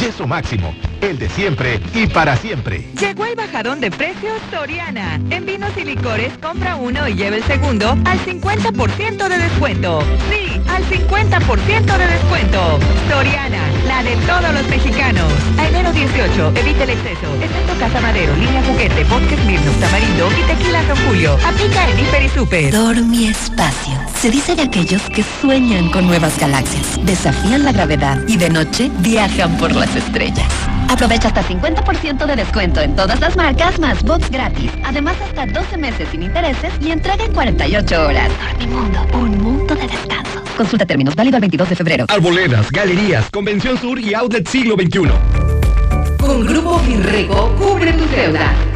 Yeso máximo, el de siempre y para siempre. Llegó el bajadón de precios Soriana. En vinos y licores compra uno y lleva el segundo al 50% de descuento. Sí, al 50% de descuento. Soriana, la de todos los mexicanos. A enero 18, evite el exceso. Excepto Casa Madero, Línea Juguete, Bosque Smirnoff, Tamarindo y Tequila Don Julio. Aplica en Hiper y Super. Dormi Espacio. Se dice de aquellos que sueñan con nuevas galaxias, desafían la gravedad y de noche viajan por las estrellas. Aprovecha hasta 50% de descuento en todas las marcas más box gratis. Además hasta 12 meses sin intereses y entrega en 48 horas. Dormimundo, un mundo de descanso. Consulta términos válido el 22 de febrero. Arboledas, galerías, Convención Sur y Outlet Siglo XXI. Con Grupo Finreco cubre tu deuda.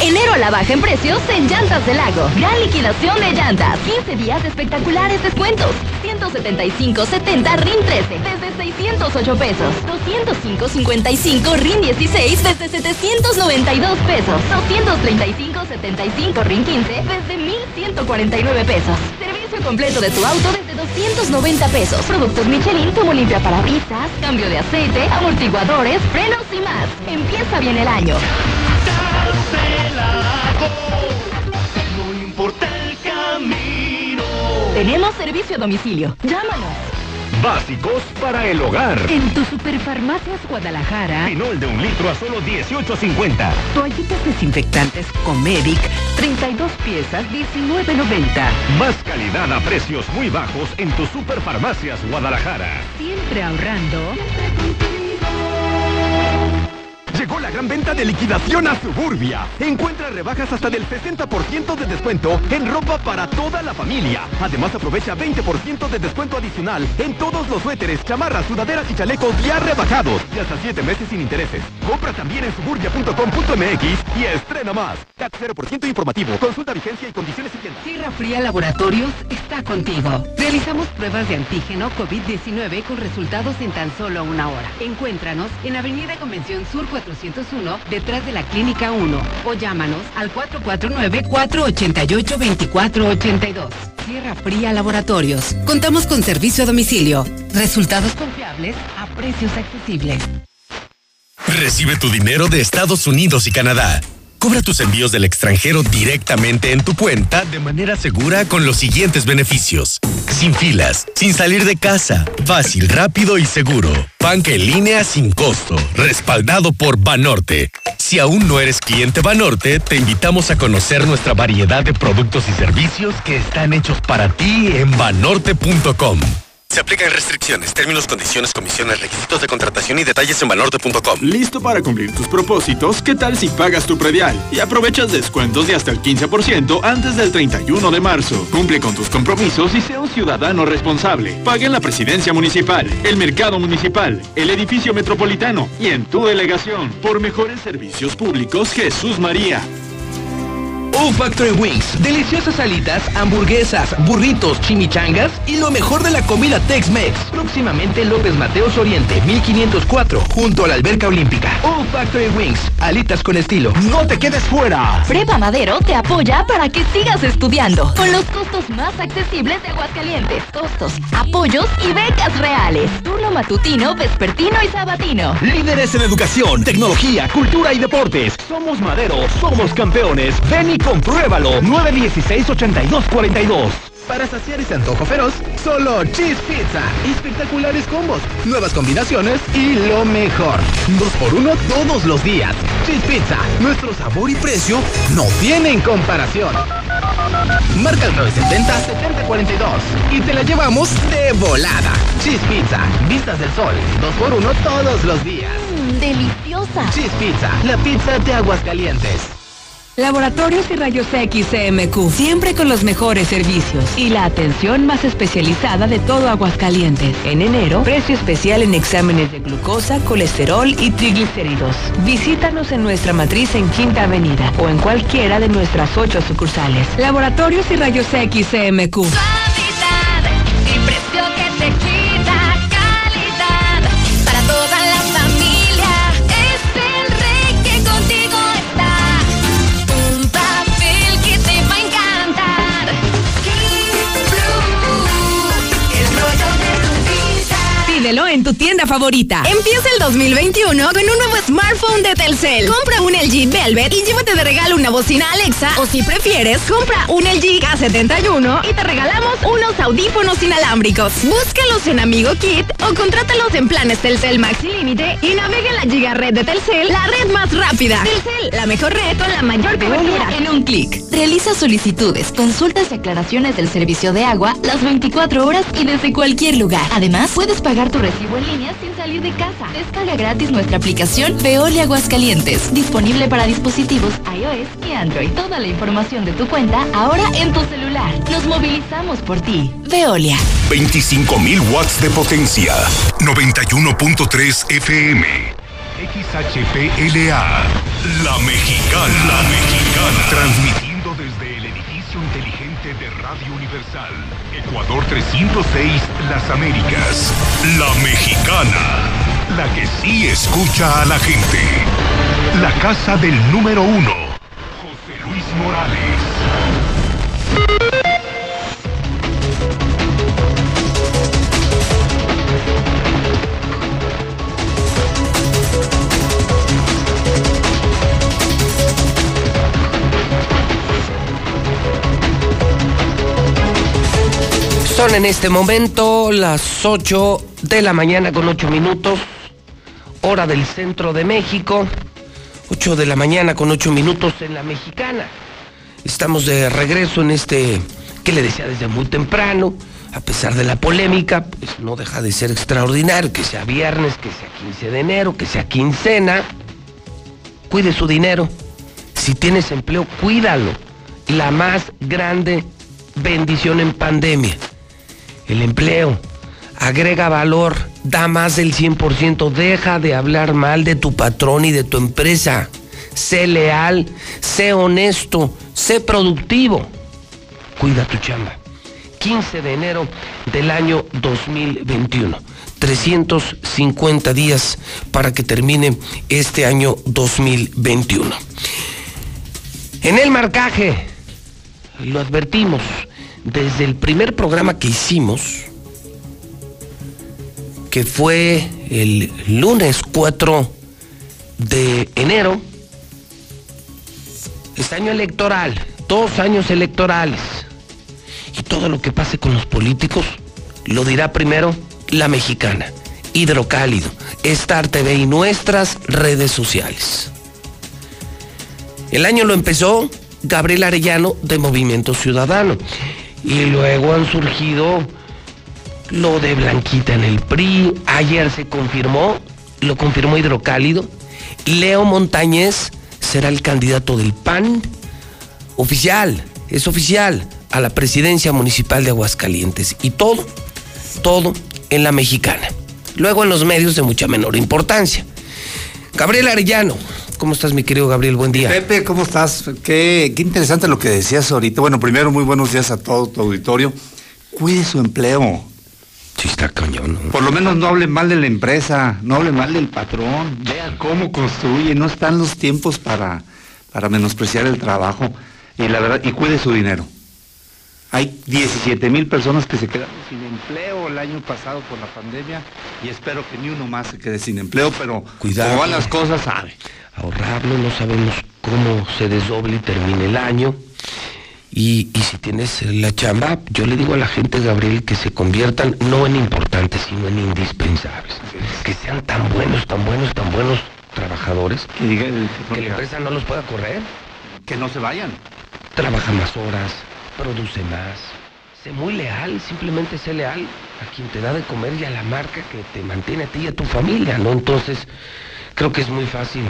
Enero a la baja en precios en Llantas del Lago. Gran liquidación de llantas. 15 días de espectaculares descuentos. 175.70 RIN 13 desde 608 pesos. 205.55 RIN 16 desde 792 pesos. 235.75 RIN 15 desde 1.149 pesos. Servicio completo de tu auto desde 290 pesos. Productos Michelin como limpia parabrisas, cambio de aceite, amortiguadores, frenos y más. Empieza bien el año. No importa el camino. Tenemos servicio a domicilio. Llámanos. Básicos para el hogar. En tu Superfarmacias Guadalajara. Pinol de un litro a solo 18.50. Toallitas desinfectantes Comedic, 32 piezas, 19.90. Más calidad a precios muy bajos en tu Superfarmacias Guadalajara. Siempre ahorrando. Llegó la gran venta de liquidación a Suburbia. Encuentra rebajas hasta del 60% de descuento en ropa para toda la familia. Además aprovecha 20% de descuento adicional en todos los suéteres, chamarras, sudaderas y chalecos ya rebajados. Y hasta 7 meses sin intereses. Compra también en suburbia.com.mx y estrena más. CAT 0% informativo. Consulta vigencia y condiciones siguientes. Sierra Fría Laboratorios está contigo. Realizamos pruebas de antígeno COVID-19 con resultados en tan solo una hora. Encuéntranos en Avenida Convención Sur 401 detrás de la Clínica 1 o llámanos al 449-488-2482. Sierra Fría Laboratorios. Contamos con servicio a domicilio. Resultados confiables a precios accesibles. Recibe tu dinero de Estados Unidos y Canadá. Cobra tus envíos del extranjero directamente en tu cuenta de manera segura con los siguientes beneficios. Sin filas, sin salir de casa, fácil, rápido y seguro. Banca en línea sin costo, respaldado por Banorte. Si aún no eres cliente Banorte, te invitamos a conocer nuestra variedad de productos y servicios que están hechos para ti en banorte.com. Se aplican restricciones, términos, condiciones, comisiones, requisitos de contratación y detalles en banorte.com. ¿Listo para cumplir tus propósitos? ¿Qué tal si pagas tu predial y aprovechas descuentos de hasta el 15% antes del 31 de marzo? Cumple con tus compromisos y sea un ciudadano responsable. Paga en la presidencia municipal, el mercado municipal, el edificio metropolitano y en tu delegación. Por mejores servicios públicos, Jesús María. O Factory Wings, deliciosas alitas, hamburguesas, burritos, chimichangas y lo mejor de la comida Tex-Mex. Próximamente López Mateos Oriente, 1504, junto a la alberca olímpica. O Factory Wings, alitas con estilo. No te quedes fuera. Prepa Madero te apoya para que sigas estudiando con los costos más accesibles de Aguascalientes. Costos, apoyos y becas reales. Turno matutino, vespertino y sabatino. Líderes en educación, tecnología, cultura y deportes. Somos Madero, somos campeones. Ven y compruébalo. 916-8242. Para saciar ese antojo feroz, solo Cheese Pizza. Espectaculares combos, nuevas combinaciones y lo mejor. Dos por uno todos los días. Cheese Pizza, nuestro sabor y precio no tienen comparación. Marca el 970-7042 y te la llevamos de volada. Cheese Pizza, vistas del sol, dos por uno todos los días. Mmm, deliciosa. Cheese Pizza, la pizza de Aguascalientes. Laboratorios y Rayos X CMQ, siempre con los mejores servicios y la atención más especializada de todo Aguascalientes. En enero, precio especial en exámenes de glucosa, colesterol y triglicéridos. Visítanos en nuestra matriz en Quinta Avenida o en cualquiera de nuestras ocho sucursales. Laboratorios y Rayos X CMQ. Pídelo en tu tienda favorita. Empieza el 2021 con un nuevo smartphone de Telcel. Compra un LG Velvet y llévate de regalo una bocina Alexa o si prefieres, compra un LG K71 y te regalamos unos audífonos inalámbricos. Búscalos en Amigo Kit o contrátalos en planes Telcel Maxi Límite y navega en la Giga Red de Telcel, la red más rápida. Telcel, la mejor red con la mayor cobertura en un clic. Realiza solicitudes, consultas y aclaraciones del servicio de agua las 24 horas y desde cualquier lugar. Además, puedes pagar tu recibo en línea sin salir de casa. Descarga gratis nuestra aplicación Veolia Aguascalientes, disponible para dispositivos iOS y Android. Toda la información de tu cuenta ahora en tu celular. Nos movilizamos por ti. Veolia. 25.000 watts de potencia. 91.3 FM. XHPLA. La Mexicana. La Mexicana. Transmitiendo desde el edificio inteligente de Radio Universal. Ecuador 306, Las Américas. La Mexicana. La que sí escucha a la gente. La casa del número uno. José Luis Morales. Son en este momento las 8 de la mañana con 8 minutos, hora del centro de México, 8 de la mañana con 8 minutos en la mexicana. Estamos de regreso en este que le decía desde muy temprano, a pesar de la polémica, pues no deja de ser extraordinario, que sea viernes, que sea 15 de enero, que sea quincena. Cuide su dinero. Si tienes empleo, cuídalo. La más grande bendición en pandemia. El empleo agrega valor, da más del 100%, deja de hablar mal de tu patrón y de tu empresa. Sé leal, sé honesto, sé productivo. Cuida tu chamba. 15 de enero del año 2021. 350 días para que termine este año 2021. En el marcaje, lo advertimos, desde el primer programa que hicimos, que fue el lunes 4 de enero, es año electoral, dos años electorales. Y todo lo que pase con los políticos lo dirá primero la mexicana, Hidrocálido, Star TV y nuestras redes sociales. El año lo empezó Gabriel Arellano de Movimiento Ciudadano. Y luego han surgido lo de Blanquita en el PRI. Ayer se confirmó, lo confirmó Hidrocálido. Leo Montañez será el candidato del PAN. Oficial, es oficial, a la presidencia municipal de Aguascalientes. Y todo, todo en la mexicana. Luego en los medios de mucha menor importancia. Gabriel Arellano, ¿Cómo estás, mi querido Gabriel? Buen día. Pepe, ¿cómo estás? Qué, qué, interesante lo que decías ahorita. Bueno, primero, muy buenos días a todo tu auditorio. Cuide su empleo. Sí, está cañón. ¿no? Por lo menos no hable mal de la empresa, no hable mal del patrón. Vea cómo construye. No están los tiempos para, para menospreciar el trabajo. Y la verdad, y cuide su dinero. Hay 17 mil personas que se quedaron sin empleo el año pasado por la pandemia y espero que ni uno más se quede sin empleo, pero Cuidado. como van las cosas, sabe. Ahorrarlo, no sabemos cómo se desdoble y termine el año. Y, y si tienes la chamba, yo le digo a la gente, Gabriel, que se conviertan no en importantes, sino en indispensables. Que sean tan buenos, tan buenos, tan buenos trabajadores Que, diga- que la empresa no los pueda correr. que no se vayan. Trabaja más horas, produce más. Sé muy leal, simplemente sé leal a quien te da de comer y a la marca que te mantiene a ti y a tu familia, ¿no? Entonces, creo que es muy fácil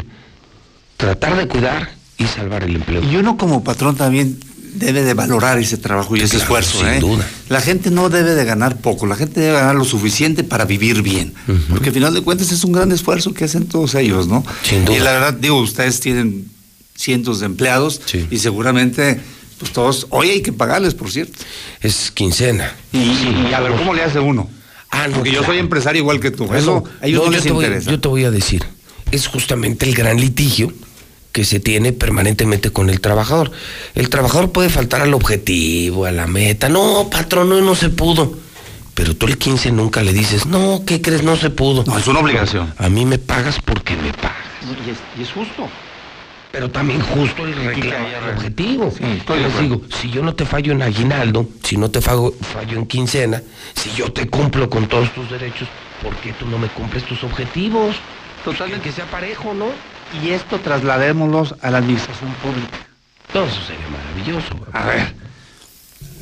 tratar de cuidar y salvar el empleo. Y uno como patrón también debe de valorar ese trabajo y ese Claro, esfuerzo. sin ¿eh? duda. La gente no debe de ganar poco, la gente debe ganar lo suficiente para vivir bien. Porque al final de cuentas es un gran esfuerzo que hacen todos ellos, ¿no? Sin duda. Y la verdad, digo, ustedes tienen cientos de empleados y seguramente, pues todos, hoy hay que pagarles, por cierto. Es quincena. Y, y a ver, ¿cómo le hace uno? Ah, no, Porque yo claro. soy empresario igual que tú. Eso a ellos no, les voy- interesa. yo te voy a decir, es justamente el gran litigio que se tiene permanentemente con el trabajador. El trabajador puede faltar al objetivo, a la meta. No, patrón, no, no se pudo. Pero tú el 15 nunca le dices, no, ¿qué crees? No se pudo. No, es una obligación. A mí me pagas porque me pagas. Y es, y es justo. Pero también justo el reclamo el objetivo. estoy de Les digo, si yo no te fallo en aguinaldo, si no te fallo, fallo en quincena, si yo te cumplo con todos tus derechos, ¿por qué tú no me cumples tus objetivos? Totalmente. Que sea parejo, ¿no? Y esto trasladémoslos a la administración pública. Todo eso sería maravilloso. A ver,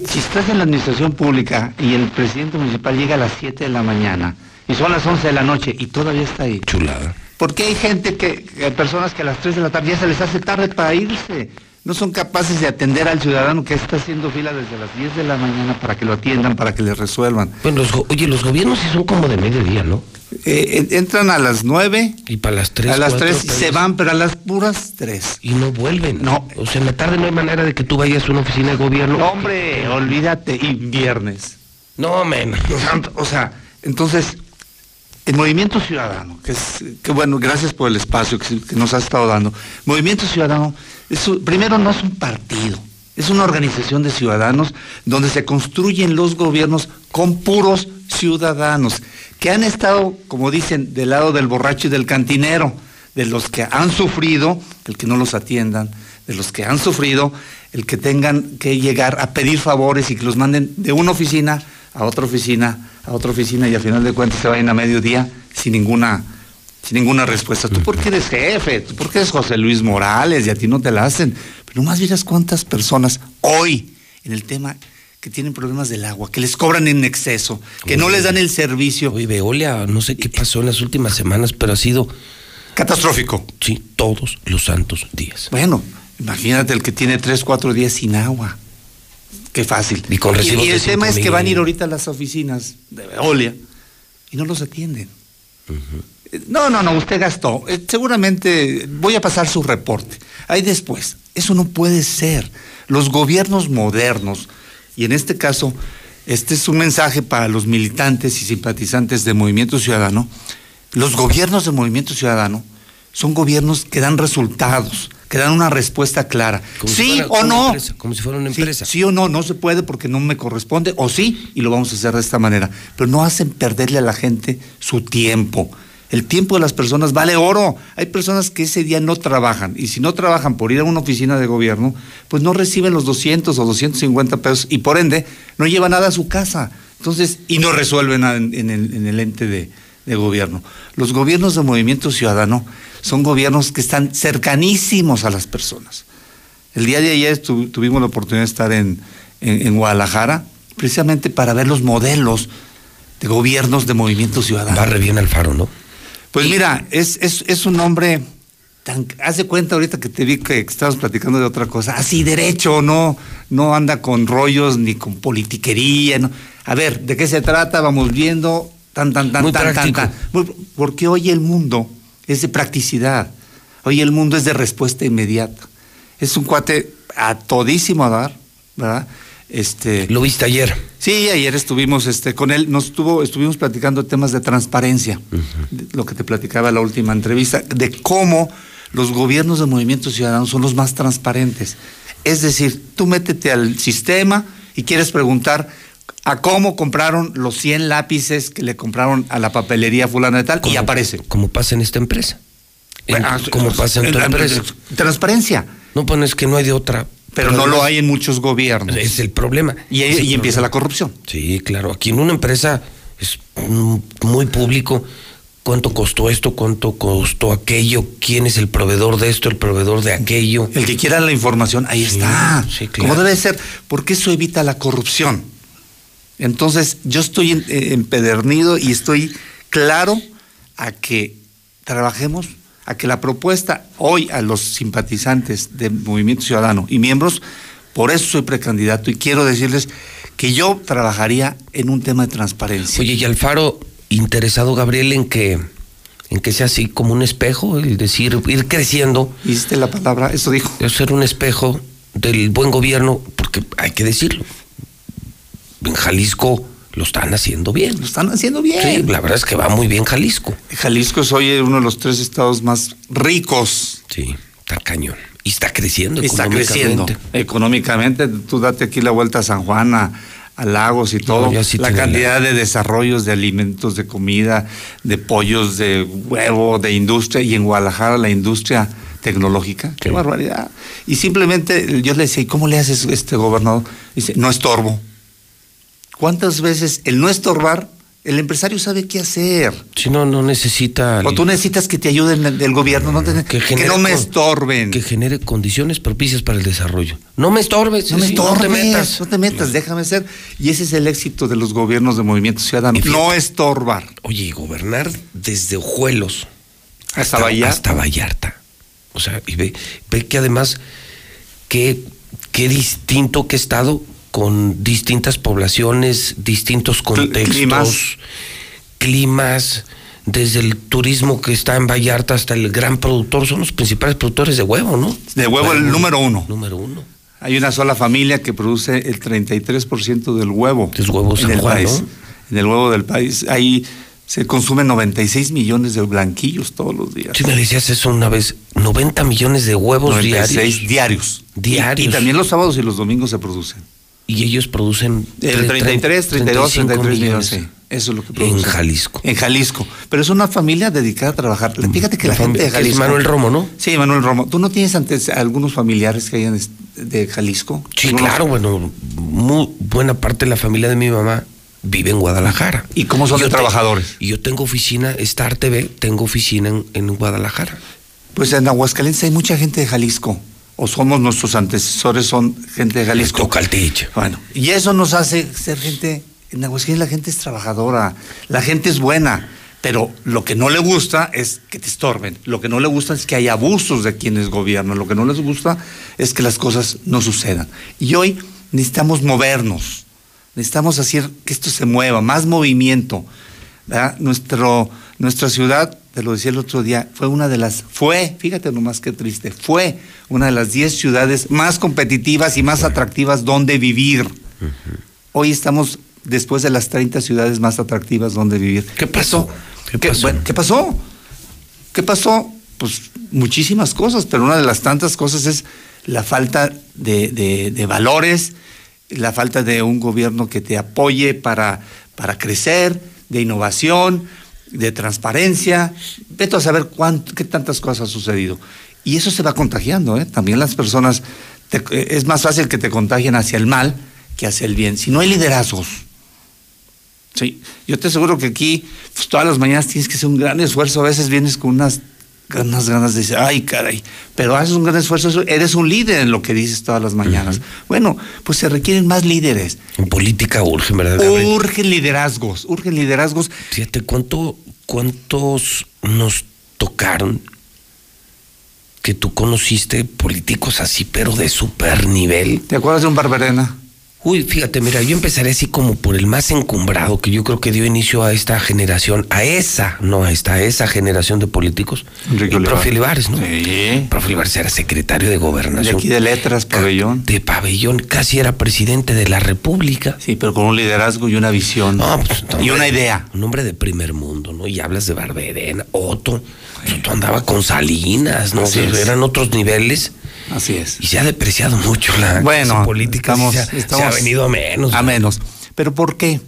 si estás en la administración pública y el presidente municipal llega a las 7 de la mañana y son las 11 de la noche y todavía está ahí. Chulada. Porque hay gente que, que- personas que a las 3 de la tarde ya se les hace tarde para irse. No son capaces de atender al ciudadano que está haciendo fila desde las 10 de la mañana para que lo atiendan, para que le resuelvan. Bueno, los go- oye, los gobiernos sí son como de mediodía, ¿no? Eh, en- entran a las 9, Y para las 3, a las 3 y se van, pero a las puras 3. Y no vuelven. No. O sea, en la tarde no hay manera de que tú vayas a una oficina de gobierno. Hombre, olvídate, y viernes. No, men. O sea, entonces, el Movimiento Ciudadano, que es, que bueno, gracias por el espacio que, que nos has estado dando. Movimiento Ciudadano, primero no es un partido, es una organización de ciudadanos donde se construyen los gobiernos con puros ciudadanos, que han estado, como dicen, del lado del borracho y del cantinero, de los que han sufrido, el que no los atiendan, de los que han sufrido, el que tengan que llegar a pedir favores y que los manden de una oficina a otra oficina, a otra oficina y al final de cuentas se vayan a mediodía sin ninguna, sin ninguna respuesta. Tú porque eres jefe, tú porque eres José Luis Morales y a ti no te la hacen. Pero nomás miras cuántas personas hoy en el tema que tienen problemas del agua, que les cobran en exceso, que no les dan el servicio. Oye, Veolia, no sé qué pasó en las últimas semanas, pero ha sido catastrófico. Sí, todos los santos días. Bueno, imagínate el que tiene tres, cuatro días sin agua. Qué fácil. Y con el tema es que van a ir ahorita a las oficinas de Veolia y no los atienden. No, no, no, usted gastó. Eh, seguramente voy a pasar su reporte. Ahí después. Eso no puede ser. Los gobiernos modernos, y en este caso, este es un mensaje para los militantes y simpatizantes de Movimiento Ciudadano. Los gobiernos de Movimiento Ciudadano son gobiernos que dan resultados, que dan una respuesta clara. Como si sí fuera o no. empresa, como si fuera una Sí, empresa. Sí, o no, no se puede porque no me corresponde, o sí, y lo vamos a hacer de esta manera. Pero no hacen perderle a la gente su tiempo. El tiempo de las personas vale oro. Hay personas que ese día no trabajan, y si no trabajan por ir a una oficina de gobierno, pues no reciben los 200 o 250 pesos, y por ende no llevan nada a su casa. Entonces, y no resuelven nada en, el, en el ente de, gobierno. Los gobiernos de movimiento ciudadano son gobiernos que están cercanísimos a las personas. El día de ayer tu- tuvimos la oportunidad de estar en, Guadalajara, precisamente para ver los modelos de gobiernos de movimiento ciudadano. Va re bien Alfaro, ¿no? Pues mira, es, es, es un hombre tan. Haz de cuenta ahorita que te vi que estabas platicando de otra cosa. Así derecho, no, no anda con rollos ni con politiquería. no. A ver, ¿de qué se trata? Vamos viendo. Tan, tan, tan, Muy tan, tan, práctico. tan. Porque hoy el mundo es de practicidad. Hoy el mundo es de respuesta inmediata. Es un cuate a todísimo a dar, ¿verdad? Este, Lo viste ayer. Sí, ayer estuvimos este, con él, nos estuvo, estuvimos platicando temas de transparencia, de lo que te platicaba en la última entrevista, de cómo los gobiernos de Movimiento Ciudadano son los más transparentes. Es decir, tú métete al sistema y quieres preguntar a cómo compraron los 100 lápices que le compraron a la papelería fulana de tal y aparece. Como pasa en esta empresa. En- Bueno, como pasa en tu empresa. Transparencia. No, pues es que no hay de otra. Pero, no lo hay en muchos gobiernos. Es el problema. Y, ahí- Es el y empieza la corrupción. Sí, claro. Aquí en una empresa es muy público. ¿Cuánto costó esto? ¿Cuánto costó aquello? ¿Quién es el proveedor de esto? ¿El proveedor de aquello? El que quiera la información, ahí está. sí, claro. Como debe ser, porque eso evita la corrupción. Entonces, yo estoy eh, empedernido y estoy claro a que trabajemos, a que la propuesta hoy a los simpatizantes del Movimiento Ciudadano y miembros, por eso soy precandidato y quiero decirles que yo trabajaría en un tema de transparencia. Oye, y Alfaro, interesado, Gabriel, en que, en que sea así como un espejo, el decir, ir creciendo. ¿Viste la palabra? Eso dijo. Ser un espejo del buen gobierno, porque hay que decirlo. En Jalisco lo están haciendo bien. Lo están haciendo bien. Sí, la verdad es que va muy bien Jalisco. Jalisco es hoy uno de los tres estados más ricos. Sí, está cañón. Y está creciendo. Está creciendo económicamente. Tú date aquí la vuelta a San Juan, a, a Lagos y todo. sí la cantidad de desarrollos de alimentos, de comida, de pollos, de huevo, de industria. Y en Guadalajara la industria tecnológica. Qué barbaridad. Y simplemente yo le decía, ¿y cómo le haces este gobernador? Dice, no estorbo. ¿Cuántas veces el no estorbar, el empresario sabe qué hacer? Si no, no necesita. O tú necesitas que te ayuden del gobierno, no te- que, genere no me estorben. Que genere condiciones propicias para el desarrollo. No me estorbes. No me estorbes, No te metas. no te metas, déjame ser. Y ese es el éxito de los gobiernos de Movimiento Ciudadano. No estorbar. Oye, y gobernar desde Ojuelos Hasta Vallarta. Hasta Vallarta. O sea, y ve, ve que además, qué, qué distinto que estado con distintas poblaciones, distintos contextos, climas. climas, desde el turismo que está en Vallarta hasta el gran productor, son los principales productores de huevo, ¿no? De huevo el número uno. Número uno. Hay una sola familia que produce el 33% del huevo. Es huevo en San el Juan, país. ¿no? En el huevo del país. Ahí se consumen 96 millones de blanquillos todos los días. Si me decías eso una vez, 90 millones de huevos 96 diarios. diarios. Diarios. Y, y también los sábados y los domingos se producen. Y ellos producen El 33, 32, 33 millones. sí. Eso es lo que En producen. Jalisco. En Jalisco. Pero es una familia dedicada a trabajar. Fíjate que la, La gente de que es Jalisco. Manuel Romo, ¿no? Sí, Manuel Romo. ¿Tú no tienes antes algunos familiares que hayan de Jalisco? Sí, ¿Algunos? claro, bueno, muy buena parte de la familia de mi mamá vive en Guadalajara. ¿Y cómo son te- trabajadores? Y yo tengo oficina, Star TV, tengo oficina en, en Guadalajara. Pues en Aguascalientes hay mucha gente de Jalisco. O somos nuestros antecesores, son gente de Jalisco. Tocaltich. Bueno, y eso nos hace ser gente. En Aguascalientes la gente es trabajadora, la gente es buena. Pero lo que no le gusta es que te estorben. Lo que no le gusta es que hay abusos de quienes gobiernan. Lo que no les gusta es que las cosas no sucedan. Y hoy necesitamos movernos. Necesitamos hacer que esto se mueva, más movimiento. ¿verdad? Nuestro, nuestra ciudad, te lo decía el otro día, fue una de las, fue, fíjate nomás qué triste, fue una de las 10 ciudades más competitivas y más atractivas donde vivir. Hoy estamos después de las 30 ciudades más atractivas donde vivir. ¿Qué pasó? ¿Qué, bueno, ¿qué pasó? ¿Qué pasó? Pues muchísimas cosas, pero una de las tantas cosas es la falta de, de- de valores, la falta de un gobierno que te apoye para, para crecer, de innovación, de transparencia. Vete a saber cuánto, qué tantas cosas han sucedido. Y eso se va contagiando, ¿eh? También las personas, te- eh, es más fácil que te contagien hacia el mal que hacia el bien. Si no hay liderazgos, Sí, yo te aseguro que aquí pues, todas las mañanas tienes que hacer un gran esfuerzo. A veces vienes con unas ganas, ganas de decir, ay, caray, pero haces un gran esfuerzo, eres un líder en lo que dices todas las mañanas. Bueno, pues se requieren más líderes. En política urgen, ¿verdad? Gabriel? Urgen liderazgos, urgen liderazgos. Fíjate, ¿cuánto, ¿cuántos nos tocaron que tú conociste políticos así, pero de super nivel? ¿Te acuerdas de un Barberena? Uy, fíjate, mira, yo empezaré así como por el más encumbrado, que yo creo que dio inicio a esta generación, a esa, no a esta, a esa generación de políticos. Enrique El profe Olivares, ¿no? Sí. Profe Olivares era secretario de De gobernación. aquí de letras, pabellón. De pabellón, casi era presidente de la República. Sí, pero con un liderazgo y una visión. No, pues, y una idea. Un hombre de primer mundo, ¿no? Y hablas de Barberena, Otto. Otto andaba con Salinas, ¿no? Eran otros niveles. Así es. Y se ha depreciado mucho la Bueno, política. estamos- se, ha, estamos- se ha venido a menos. A menos. ¿Pero por qué?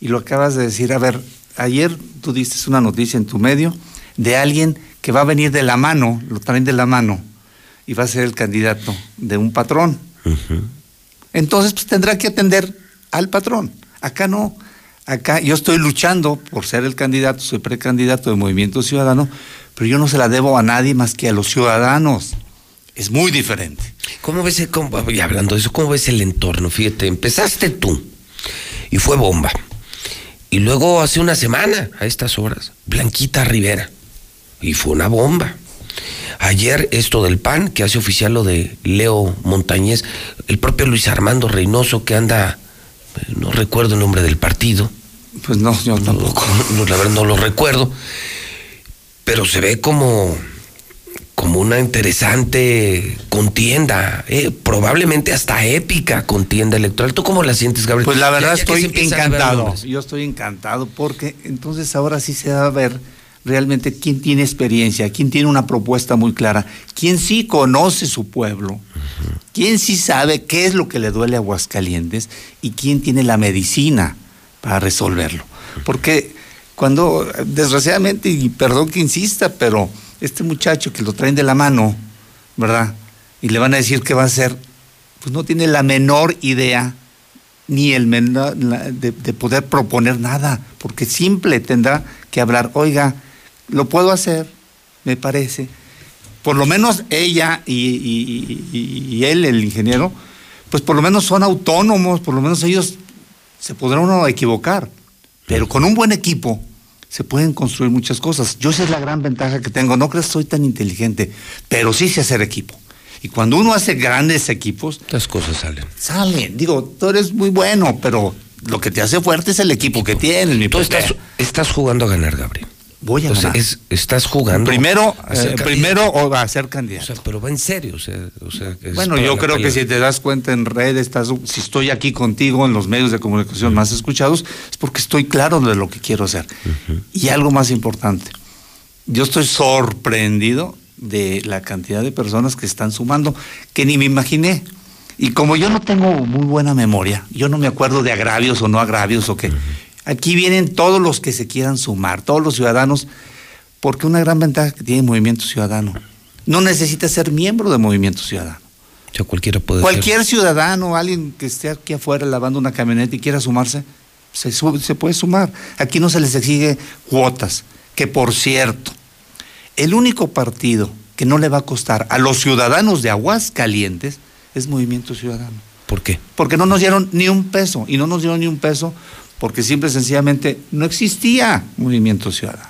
Y lo acabas de decir. A ver, ayer tú diste una noticia en tu medio de alguien que va a venir de la mano, lo traen de la mano, y va a ser el candidato de un patrón. Entonces, pues tendrá que atender al patrón. Acá no. Acá yo estoy luchando por ser el candidato, soy precandidato de Movimiento Ciudadano, pero yo no se la debo a nadie más que a los ciudadanos. Es muy diferente. ¿Cómo ves, el, cómo- y hablando de eso, cómo ves el entorno? Fíjate, empezaste tú y fue bomba. Y luego hace una semana, a estas horas, Blanquita Rivera. Y fue una bomba. Ayer esto del PAN, que hace oficial lo de Leo Montañez, el propio Luis Armando Reynoso, que anda, eh, no recuerdo el nombre del partido. Pues no, yo tampoco. No, la verdad no lo recuerdo. Pero se ve como, como una interesante contienda, eh, probablemente hasta épica contienda electoral. ¿Tú cómo la sientes, Gabriel? Pues la verdad Ya- ya estoy encantado. Yo estoy encantado porque entonces ahora sí se va a ver realmente quién tiene experiencia, quién tiene una propuesta muy clara, quién sí conoce su pueblo, quién sí sabe qué es lo que le duele a Aguascalientes y quién tiene la medicina para resolverlo. Porque cuando, desgraciadamente, y perdón que insista, pero este muchacho que lo traen de la mano, ¿verdad? Y le van a decir qué va a hacer, pues no tiene la menor idea ni el menor de, de poder proponer nada, porque simple tendrá que hablar, oiga, lo puedo hacer, me parece. Por lo menos ella y, y- y- y él, el ingeniero, pues por lo menos son autónomos, por lo menos ellos se podrán uno equivocar, pero con un buen equipo se pueden construir muchas cosas. Yo esa es la gran ventaja que tengo, no creas que soy tan inteligente, pero sí sé hacer equipo. Y cuando uno hace grandes equipos, las cosas salen. Salen, digo, tú eres muy bueno, pero lo que te hace fuerte es el equipo que tienes, mi Tú estás jugando a ganar, Gabriel. Voy a sea, ganar. es- estás jugando. Primero, a eh, primero o a ser candidato. O sea, pero va en serio. O sea, o sea, que es Bueno, yo creo que si te das cuenta en redes, estás, si estoy aquí contigo en los medios de comunicación más escuchados, es porque estoy claro de lo que quiero hacer. Y algo más importante, yo estoy sorprendido de la cantidad de personas que están sumando, que ni me imaginé. Y como yo no tengo muy buena memoria, yo no me acuerdo de agravios o no agravios o qué. Aquí vienen todos los que se quieran sumar, todos los ciudadanos, porque una gran ventaja que tiene Movimiento Ciudadano. No necesita ser miembro de Movimiento Ciudadano. O sea, cualquiera puede Cualquier ser. ciudadano, alguien que esté aquí afuera lavando una camioneta y quiera sumarse, se, se puede sumar. Aquí no se les exige cuotas. Que por cierto, el único partido que no le va a costar a los ciudadanos de Aguascalientes es Movimiento Ciudadano. ¿Por qué? Porque no nos dieron ni un peso. Y no nos dieron ni un peso porque simple y sencillamente no existía Movimiento Ciudadano.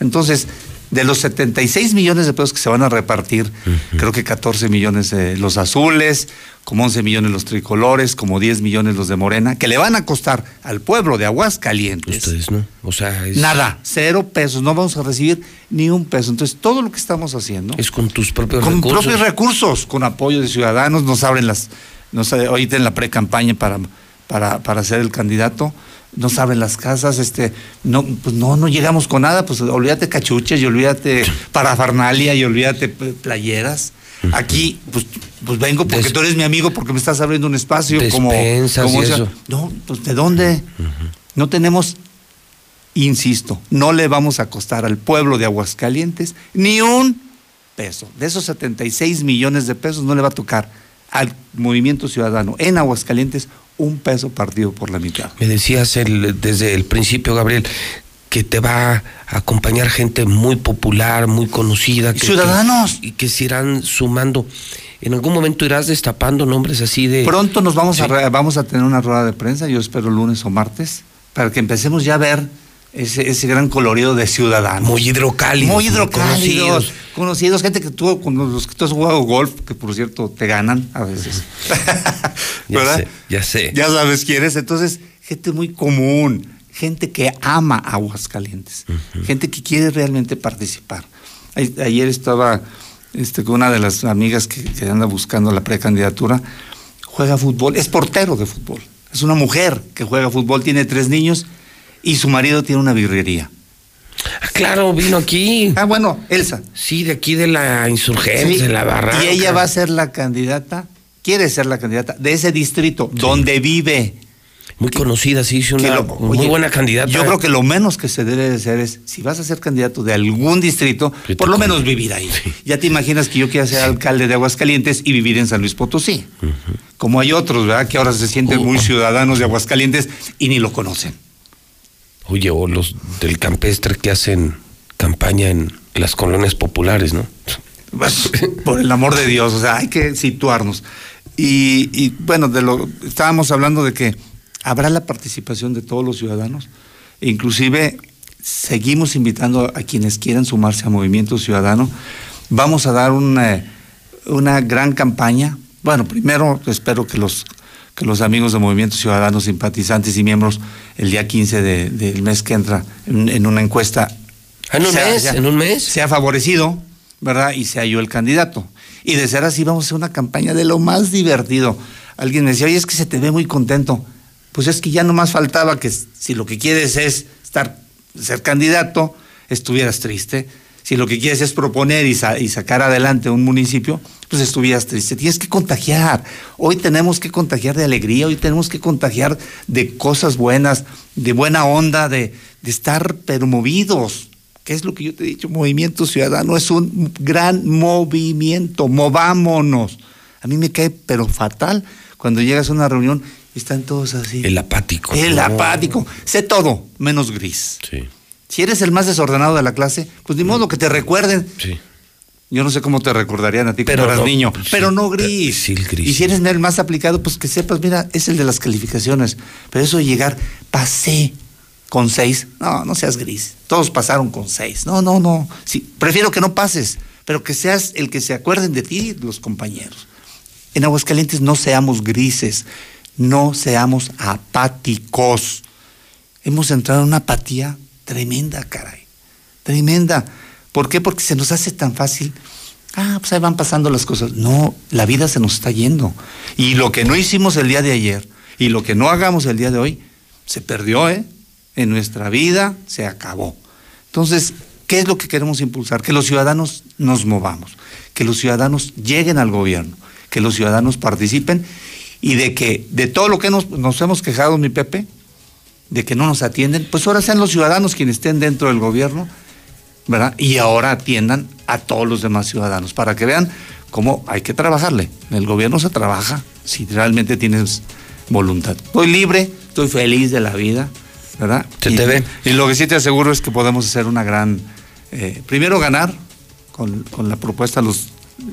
Entonces, de los 76 millones de pesos que se van a repartir, creo que 14 millones de los azules, como 11 millones los tricolores, como 10 millones los de Morena, que le van a costar al pueblo de Aguascalientes. Ustedes no. O sea, es, Nada, cero pesos, no vamos a recibir ni un peso. Entonces, todo lo que estamos haciendo es con tus propios con recursos. propios recursos, con apoyo de ciudadanos, nos abren las, nos, ahorita en la pre-campaña para, para, para ser el candidato, nos abren las casas, este, no, pues no, no llegamos con nada, pues olvídate cachuches y olvídate parafernalia y olvídate playeras. Aquí, pues, pues vengo porque Des- tú eres mi amigo, porque me estás abriendo un espacio como, Despensas como y eso. No, pues ¿de dónde? No tenemos, insisto, no le vamos a costar al pueblo de Aguascalientes ni un peso. De esos 76 millones de pesos no le va a tocar al movimiento ciudadano en Aguascalientes un peso partido por la mitad. Me decías el- desde el principio, Gabriel, que te va a acompañar gente muy popular, muy conocida. que- Ciudadanos. que- y que se irán sumando. En algún momento irás destapando nombres así de. Pronto nos vamos, a, re- vamos a tener una rueda de prensa, yo espero lunes o martes, para que empecemos ya a ver ese, ese gran colorido de ciudadanos. Muy hidrocálidos. Muy hidrocálidos, conocidos. conocidos, gente que tú, con los que tú has jugado golf, que por cierto te ganan a veces. Ya ¿Verdad? sé, ya sé. Ya sabes quién es. Entonces, gente muy común, gente que ama Aguascalientes, gente que quiere realmente participar. Ayer estaba este, con una de las amigas que, que anda buscando la precandidatura, juega fútbol, es portero de fútbol. Es una mujer que juega fútbol, tiene tres niños y su marido tiene una birrería. Ah, claro, vino aquí. Ah, bueno, Elsa. Sí, de aquí de la insurgencia, Sí, de la barranca. Y ella va a ser la candidata, quiere ser la candidata de ese distrito donde vive. Muy conocida, sí, es una lo- muy oye, buena candidata. Yo creo que lo menos que se debe de hacer es, si vas a ser candidato de algún distrito, por lo menos vivir ahí. Ya te imaginas que yo quiera ser alcalde de Aguascalientes y vivir en San Luis Potosí. como hay otros, ¿verdad? Que ahora se sienten muy ciudadanos de Aguascalientes y ni lo conocen. Oye, o los del campestre que hacen campaña en las colonias populares, ¿no? Por el amor de Dios, o sea, hay que situarnos. Y, y, bueno, de lo estábamos hablando de que habrá la participación de todos los ciudadanos, e inclusive seguimos invitando a quienes quieran sumarse a Movimiento Ciudadano. Vamos a dar una, una gran campaña. Bueno, primero espero que los que los amigos de Movimiento Ciudadano, simpatizantes y miembros, el día 15 de, del mes que entra, en, en una encuesta. ¿En un mes? ¿En un mes? Se ha favorecido, ¿verdad? Y sea yo el candidato. Y de ser así, vamos a hacer una campaña de lo más divertido. Alguien me decía, oye, es que se te ve muy contento. Pues es que ya no más faltaba que si lo que quieres es estar, ser candidato, estuvieras triste. Si lo que quieres es proponer y, sa y sacar adelante un municipio, pues estuvieras triste. Tienes que contagiar. Hoy tenemos que contagiar de alegría, hoy tenemos que contagiar de cosas buenas, de buena onda, de, de estar pero movidos. ¿Qué es lo que yo te he dicho? Movimiento Ciudadano es un gran movimiento. Movámonos. A mí me cae pero fatal cuando llegas a una reunión y están todos así. El apático. El no. apático. Sé todo, menos gris. Sí. Si eres el más desordenado de la clase, pues ni modo que te recuerden. Sí. Yo no sé cómo te recordarían a ti Pero cuando eras no, niño, pues, pero no gris. sí, el gris. Y si eres el más aplicado, pues que sepas, mira, es el de las calificaciones. Pero eso de llegar, pasé con seis, no, no seas gris. Todos pasaron con seis. No, no, no. Sí, prefiero que no pases, pero que seas el que se acuerden de ti, los compañeros. En Aguascalientes no seamos grises, no seamos apáticos. Hemos entrado en una apatía tremenda, caray. Tremenda. ¿Por qué? Porque se nos hace tan fácil. Ah, pues ahí van pasando las cosas. No, la vida se nos está yendo. Y lo que no hicimos el día de ayer y lo que no hagamos el día de hoy, se perdió, ¿eh? En nuestra vida se acabó. Entonces, ¿qué es lo que queremos impulsar? Que los ciudadanos nos movamos, que los ciudadanos lleguen al gobierno, que los ciudadanos participen y de que de todo lo que nos, nos hemos quejado, mi Pepe, de que no nos atienden, pues ahora sean los ciudadanos quienes estén dentro del gobierno, ¿verdad? Y ahora atiendan a todos los demás ciudadanos para que vean cómo hay que trabajarle. El gobierno se trabaja si realmente tienes voluntad. Estoy libre, estoy feliz de la vida, ¿verdad? Se y, te ve. Y lo que sí te aseguro es que podemos hacer una gran. eh, primero, ganar con, con la propuesta de los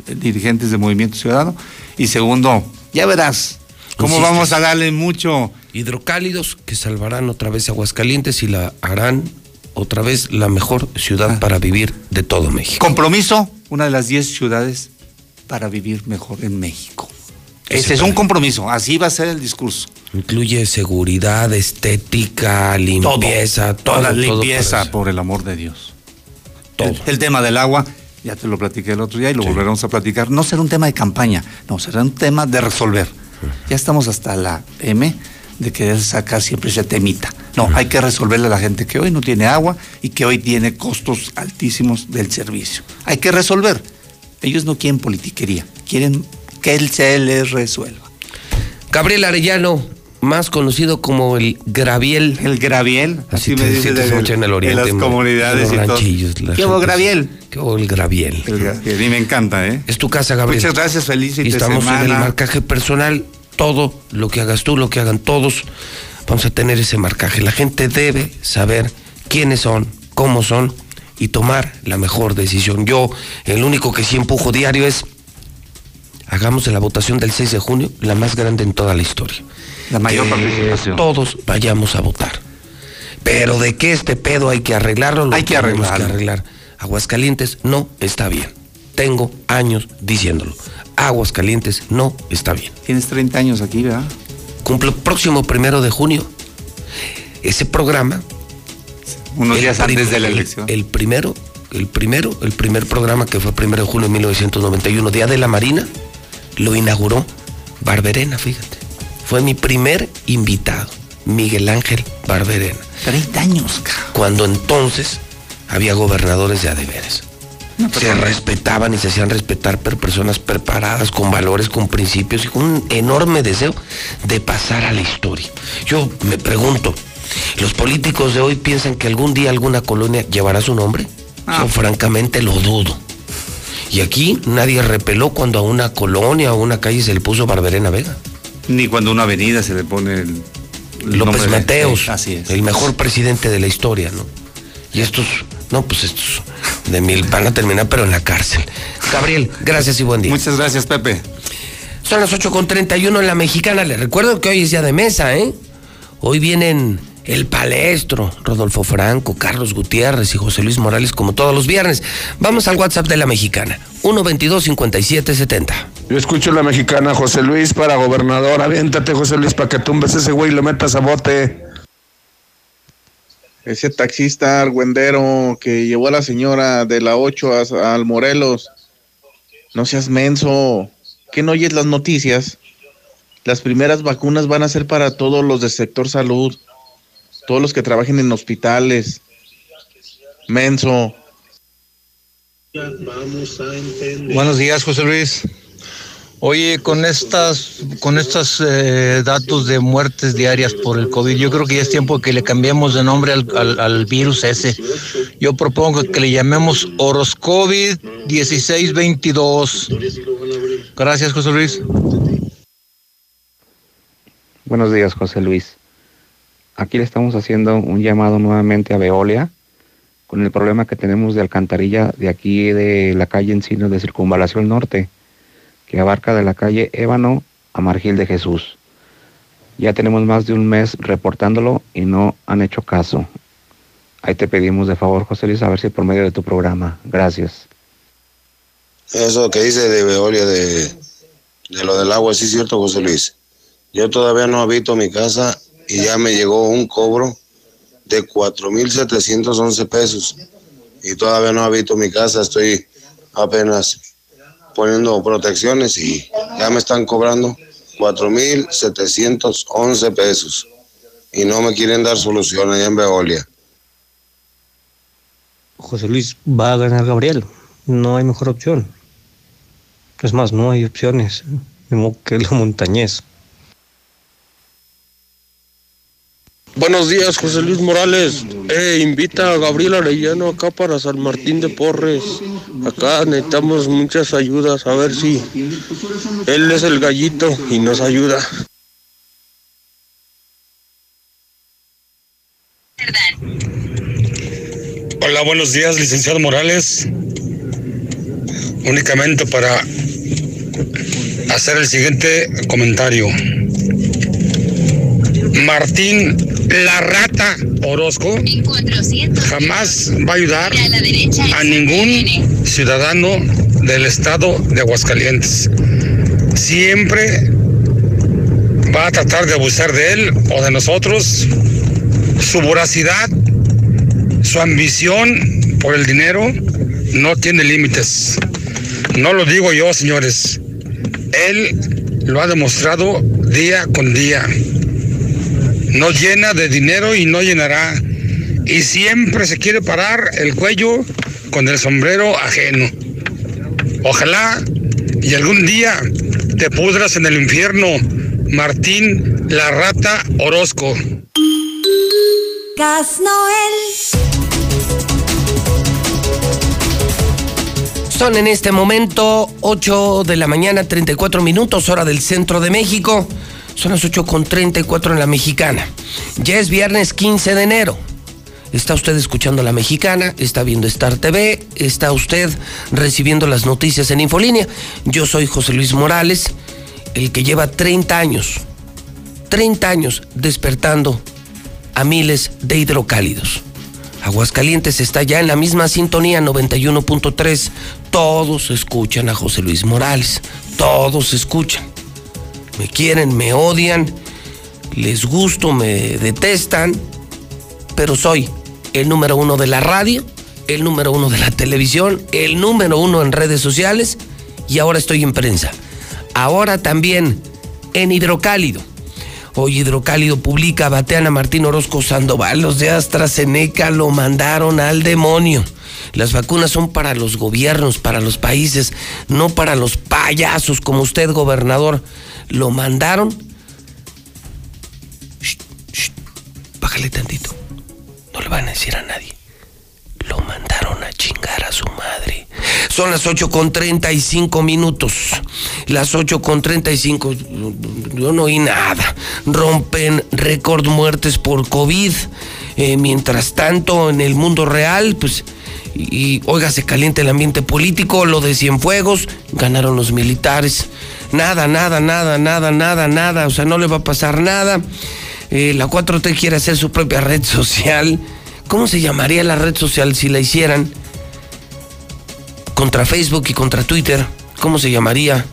dirigentes de Movimiento Ciudadano. Y segundo, ya verás cómo vamos a darle mucho. Hidrocálidos que salvarán otra vez Aguascalientes y la harán otra vez la mejor ciudad para vivir de todo México. Compromiso, una de las 10 ciudades para vivir mejor en México. Ese es un compromiso, así va a ser el discurso. Incluye seguridad, estética, limpieza, todo. Toda todo limpieza, por el amor de Dios. El, el tema del agua, ya te lo platiqué el otro día y lo volveremos a platicar. No será un tema de campaña, no, será un tema de resolver. Ya estamos hasta la M de querer sacar siempre ese temita. No, hay que resolverle a la gente que hoy no tiene agua y que hoy tiene costos altísimos del servicio. Hay que resolver. Ellos no quieren politiquería, quieren que él se les resuelva. Gabriel Arellano, más conocido como el Graviel. El Graviel, así, me dice dice de- mucho en el oriente. en las en comunidades los y todo. ¿Qué hubo, Graviel? ¿Qué hubo, el Graviel? El Graviel, y me encanta, ¿eh? Es tu casa, Gabriel. Muchas gracias, feliz Y estamos en el semana. marcaje personal. Todo lo que hagas tú, lo que hagan todos, vamos a tener ese marcaje. La gente debe saber quiénes son, cómo son y tomar la mejor decisión. Yo, el único que sí empujo diario es hagamos de la votación del 6 de junio la más grande en toda la historia. La mayor Que participación. Todos vayamos a votar. Pero de que este pedo hay que arreglarlo, lo Hay que arreglarlo. arreglar. Aguascalientes no está bien. Tengo años diciéndolo. Aguascalientes no está bien. Tienes 30 años aquí, ¿verdad? Cumple el próximo primero de junio. Ese programa. Unos el días prim- antes de la el- elección. El, primero, el primero, el primer programa que fue primero de junio de 1991, Día de la Marina, lo inauguró Barberena, fíjate. Fue mi primer invitado, Miguel Ángel Barberena. 30 años, cabrón. Cuando entonces había gobernadores de adeveres. Se respetaban y se hacían respetar, pero personas preparadas, con valores, con principios y con un enorme deseo de pasar a la historia. Yo me pregunto, ¿los políticos de hoy piensan que algún día alguna colonia llevará su nombre? Yo francamente lo dudo. Y aquí nadie repeló cuando a una colonia o una calle se le puso Barberena Vega. Ni cuando una avenida se le pone el, López de- Mateos, Así es. el mejor presidente de la historia, ¿no? Y estos, no, pues estos de mil van a terminar, pero en la cárcel. Gabriel, gracias y buen día. Muchas gracias, Pepe. Son las 8.31 en la mexicana. Les recuerdo que hoy es día de mesa, ¿eh? Hoy vienen el palestro, Rodolfo Franco, Carlos Gutiérrez y José Luis Morales, como todos los viernes. Vamos al WhatsApp de la mexicana: 122-5770. Yo escucho la mexicana José Luis para gobernador. Aviéntate, José Luis, para que tumbes ese güey y lo metas a bote. Ese taxista argüendero que llevó a la señora de la 8 a- al Morelos. No seas menso. ¿Qué no oyes las noticias? Las primeras vacunas van a ser para todos los del sector salud. Todos los que trabajen en hospitales. Menso. Buenos días, José Luis. Oye, con estas, con estos eh, datos de muertes diarias por el COVID, yo creo que ya es tiempo que le cambiemos de nombre al, al- al virus ese. Yo propongo que le llamemos Horoscovid 1622. Gracias, José Luis. Buenos días, José Luis. Aquí le estamos haciendo un llamado nuevamente a Veolia con el problema que tenemos de alcantarilla de aquí de la calle Encino de Circunvalación Norte, que abarca de la calle Ébano a Margil de Jesús. Ya tenemos más de un mes reportándolo y no han hecho caso. Ahí te pedimos de favor, José Luis, a ver si por medio de tu programa. Gracias. Eso que dice de Veolia, de, lo del agua, sí es cierto, José Luis. Yo todavía no habito mi casa y ya me llegó un cobro de 4.711 pesos. Y todavía no habito mi casa, estoy apenas poniendo protecciones y ya me están cobrando 4.711 pesos. Y no me quieren dar solución allá en Veolia. José Luis va a ganar Gabriel. No hay mejor opción. Es más, no hay opciones. Mismo que la montañés. Buenos días, José Luis Morales. Eh, invita a Gabriel Arellano acá para San Martín de Porres. Acá necesitamos muchas ayudas, a ver si él es el gallito y nos ayuda. Hola, buenos días, licenciado Morales. Únicamente para hacer el siguiente comentario. Martín La Rata Orozco jamás va a ayudar a ningún ciudadano del estado de Aguascalientes. Siempre va a tratar de abusar de él o de nosotros. Su voracidad su ambición por el dinero no tiene límites. No lo digo yo, señores. Él lo ha demostrado día con día. No llena de dinero y no llenará. Y siempre se quiere parar el cuello con el sombrero ajeno. Ojalá y algún día te pudras en el infierno, Martín la Rata Orozco. Gas Noel. Son en este momento 8 de la mañana, 34 minutos, hora del centro de México. Son las 8 con 34 en la mexicana. Ya es viernes 15 de enero. Está usted escuchando la mexicana, está viendo Star TV, está usted recibiendo las noticias en Infolínea. Yo soy José Luis Morales, el que lleva 30 años, 30 años despertando a miles de hidrocálidos. Aguascalientes está ya en la misma sintonía 91.3. Todos escuchan a José Luis Morales. Todos escuchan. Me quieren, me odian, les gusto, me detestan, pero soy el número uno de la radio, el número uno de la televisión, el número uno en redes sociales y ahora estoy en prensa. Ahora también en Hidrocálido. Hoy Hidrocálido publica, batean a Martín Orozco Sandoval. Los de AstraZeneca lo mandaron al demonio. Las vacunas son para los gobiernos, para los países, no para los payasos como usted, gobernador. Lo mandaron. Shh, bájale tantito. No le van a decir a nadie. Lo mandaron a chingar a su madre. Son las 8 con 35 minutos. Las 8 con 35. Yo no oí nada. Rompen récord muertes por COVID. Eh, mientras tanto, en el mundo real, pues, y, oiga, se calienta el ambiente político, lo de Cienfuegos, ganaron los militares. Nada, nada, nada, nada, nada, nada. O sea, no le va a pasar nada. Eh, la 4T quiere hacer su propia red social. ¿Cómo se llamaría la red social si la hicieran? Contra Facebook y contra Twitter. ¿Cómo se llamaría?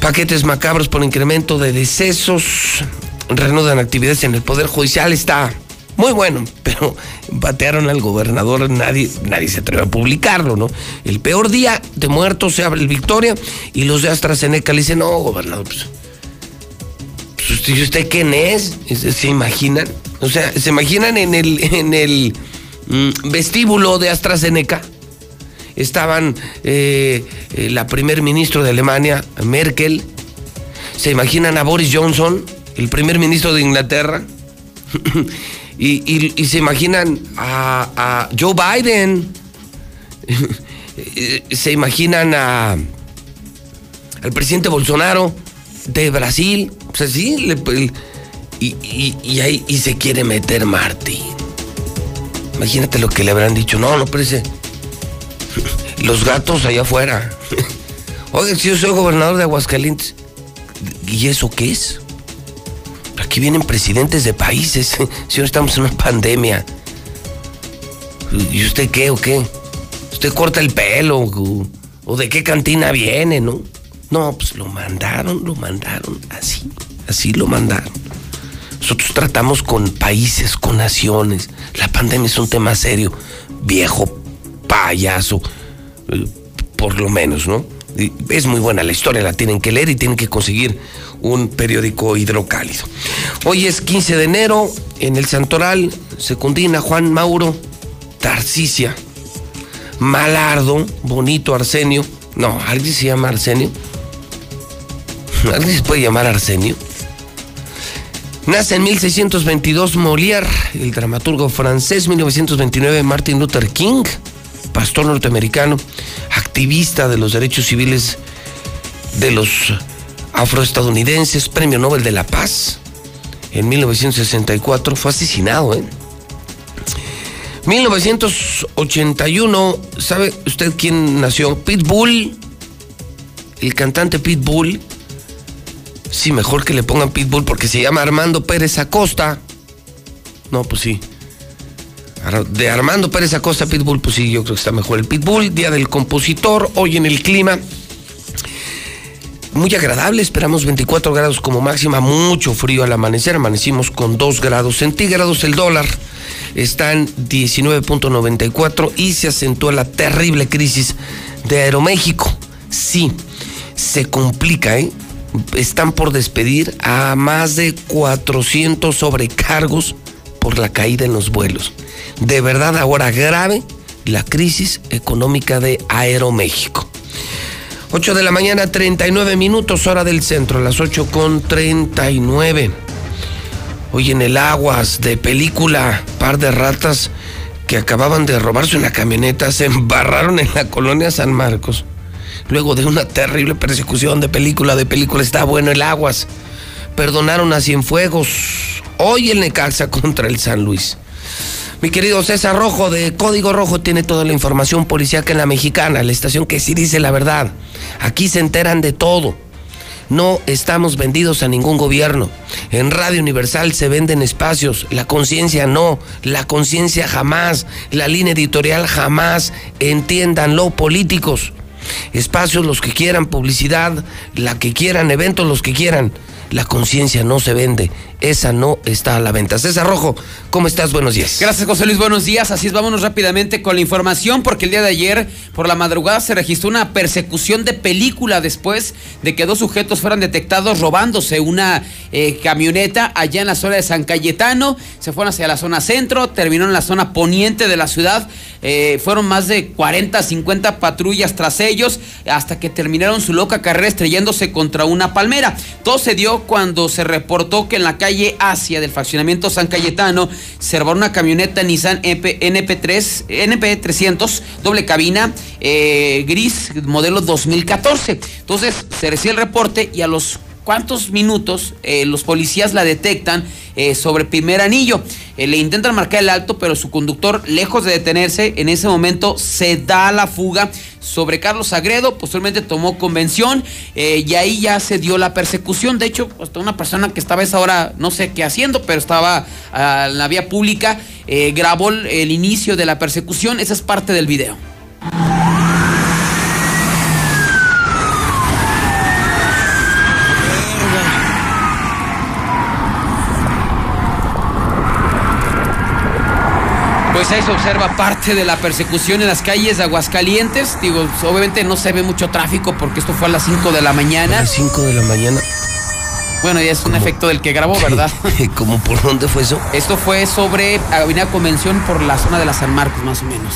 Paquetes macabros por incremento de decesos. Reanudan actividades en el Poder Judicial. Está muy bueno, pero batearon al gobernador, nadie, nadie se atreve a publicarlo, ¿no? El peor día de muertos se abre el Victoria y los de AstraZeneca le dicen, no, gobernador, pues, pues usted, ¿usted quién es? ¿Se imaginan? O sea, ¿se imaginan en el, en el mm, vestíbulo de AstraZeneca? Estaban eh, eh, la primer ministro de Alemania, Merkel. ¿Se imaginan a Boris Johnson, el primer ministro de Inglaterra? Y, y, se imaginan a, Joe Biden. se imaginan a al presidente Bolsonaro de Brasil. O sea, sí, y, y, ahí y se quiere meter Martín. Imagínate lo que le habrán dicho. No, no parece. Los gatos allá afuera. Oye, si yo soy gobernador de Aguascalientes, ¿y eso qué es? Aquí vienen presidentes de países. Si no estamos en una pandemia. ¿Y usted qué o qué? ¿Usted corta el pelo? ¿O, o de qué cantina viene, no? No, pues lo mandaron, lo mandaron así. Así lo mandaron. Nosotros tratamos con países, con naciones. La pandemia es un tema serio. Viejo payaso, eh, por lo menos, ¿no? Es muy buena la historia, la tienen que leer y tienen que conseguir un periódico hidrocálido. Hoy es 15 de enero, en el Santoral, Secundina, Juan Mauro, Tarcicia, Malardo, Bonito, Arsenio. No, ¿alguien se llama Arsenio? ¿Alguien se puede llamar Arsenio? Nace en 1622 Molière, el dramaturgo francés, 1929 Martin Luther King, pastor norteamericano, activista de los derechos civiles de los afroestadounidenses, premio Nobel de la Paz. En 1964 fue asesinado, ¿eh? 1981, ¿sabe usted quién nació? Pitbull, el cantante Pitbull, Sí, mejor que le pongan Pitbull porque se llama Armando Pérez Acosta. No, pues sí. De Armando Pérez Acosta, Pitbull, pues sí, yo creo que está mejor el Pitbull. Día del compositor, hoy en el clima. Muy agradable, esperamos 24 grados como máxima, mucho frío al amanecer, amanecimos con 2 grados centígrados, el dólar está en 19.94 y se acentúa la terrible crisis de Aeroméxico. Sí, se complica, ¿eh? están por despedir a más de 400 sobrecargos por la caída en los vuelos. De verdad ahora grave la crisis económica de Aeroméxico. 8 de la mañana, 39 minutos, hora del centro, las 8 con 39. Hoy en el Aguas de película, par de ratas que acababan de robarse una camioneta se embarraron en la colonia San Marcos luego de una terrible persecución de película, de película está bueno el aguas. Perdonaron a Cienfuegos. Hoy el Necaxa contra el San Luis. Mi querido César Rojo de Código Rojo tiene toda la información policial en la mexicana, la estación que sí dice la verdad. Aquí se enteran de todo. No estamos vendidos a ningún gobierno. En Radio Universal se venden espacios, la conciencia no, la conciencia jamás, la línea editorial jamás. Entiéndanlo, políticos. Espacios los que quieran, publicidad, la que quieran, eventos los que quieran. La conciencia no se vende, esa no está a la venta. César Rojo, ¿cómo estás? Buenos días. Gracias, José Luis, buenos días. Así es, vámonos rápidamente con la información, porque el día de ayer, por la madrugada, se registró una persecución de película después de que dos sujetos fueran detectados robándose una eh, camioneta allá en la zona de San Cayetano. Se fueron hacia la zona centro, terminó en la zona poniente de la ciudad. Eh, fueron más de 40, 50 patrullas tras ellos hasta que terminaron su loca carrera estrellándose contra una palmera. Todo se dio cuando se reportó que en la calle Asia del fraccionamiento San Cayetano se robó una camioneta Nissan NP3, NP300, doble cabina, eh, gris, modelo 2014. Entonces se recibe el reporte y a los cuantos minutos eh, los policías la detectan eh, sobre primer anillo. Eh, le intentan marcar el alto, pero su conductor, lejos de detenerse, en ese momento se da la fuga sobre Carlos Sagredo. Posteriormente tomó convención y ahí ya se dio la persecución. De hecho, una persona que estaba a esa hora, no sé qué haciendo, pero estaba ah, en la vía pública, grabó el inicio de la persecución. Esa es parte del video. Pues ahí se observa parte de la persecución en las calles de Aguascalientes. Digo, obviamente no se ve mucho tráfico porque esto fue a las 5 de la mañana. A las 5 de la mañana. Bueno, ya es un efecto del que grabó, ¿verdad? ¿Cómo por dónde fue eso? Esto fue sobre Avenida Convención por la zona de la San Marcos, más o menos.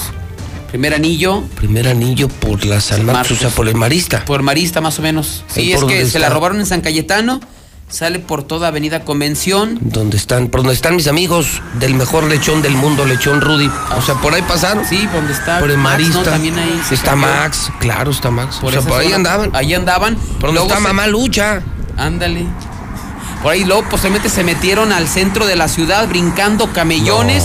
Primer anillo. Primer anillo por la San Marcos, o sea, por el Marista. Por Marista, más o menos. Sí, es que se la robaron en San Cayetano sale por toda Avenida Convención. Donde están, por donde están mis amigos del mejor lechón del mundo, Lechón Rudy. O sea, por ahí pasaron. Sí, donde está. Por el Marista. También ahí está Max, claro, está Max. Por o sea, por ahí andaban. Ahí andaban. Por donde está Mamá Lucha. Ándale. Por ahí luego posiblemente se metieron al centro de la ciudad brincando camellones.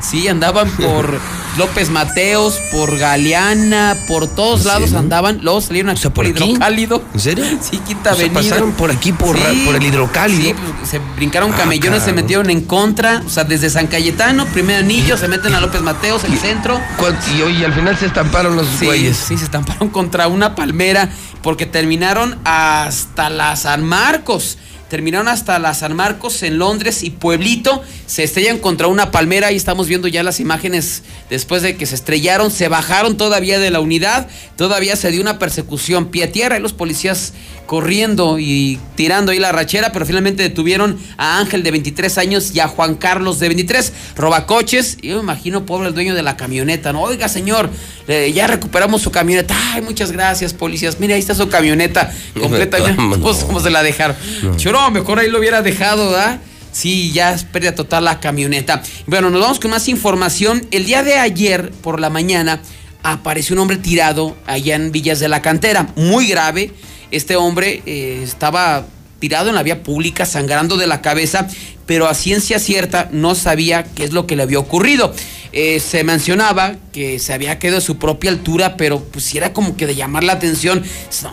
Sí, andaban por López Mateos, por Galeana, por todos lados andaban. Luego salieron aquí por, Hidrocálido. ¿En serio? Sí, Quinta Avenida. pasaron por aquí por, por el Hidrocálido. Sí, pues, se brincaron ah, camellones, se metieron en contra. O sea, desde San Cayetano, primer anillo, se meten a López Mateos, el centro. Y, hoy al final se estamparon los güeyes. Sí, se estamparon contra una palmera porque terminaron hasta la San Marcos terminaron hasta la San Marcos en Londres y Pueblito, se estrellan contra una palmera, y estamos viendo ya las imágenes después de que se estrellaron, se bajaron todavía de la unidad, todavía se dio una persecución pie a tierra y los policías corriendo y tirando ahí la rachera, pero finalmente detuvieron a Ángel de 23 años y a Juan Carlos de 23, robacoches, y yo me imagino pobre el dueño de la camioneta, no, oiga señor, ya recuperamos su camioneta, ay, muchas gracias policías, mire ahí está su camioneta completamente, ¿cómo, se la dejaron? No, mejor ahí lo hubiera dejado, ¿verdad? Sí, ya es pérdida total la camioneta. Bueno, nos vamos con más información. El día de ayer por la mañana apareció un hombre tirado allá en Villas de la Cantera, muy grave este hombre eh, estaba tirado en la vía pública, sangrando de la cabeza, pero a ciencia cierta no sabía qué es lo que le había ocurrido. Eh, se mencionaba que se había quedado a su propia altura, pero pues era como que de llamar la atención,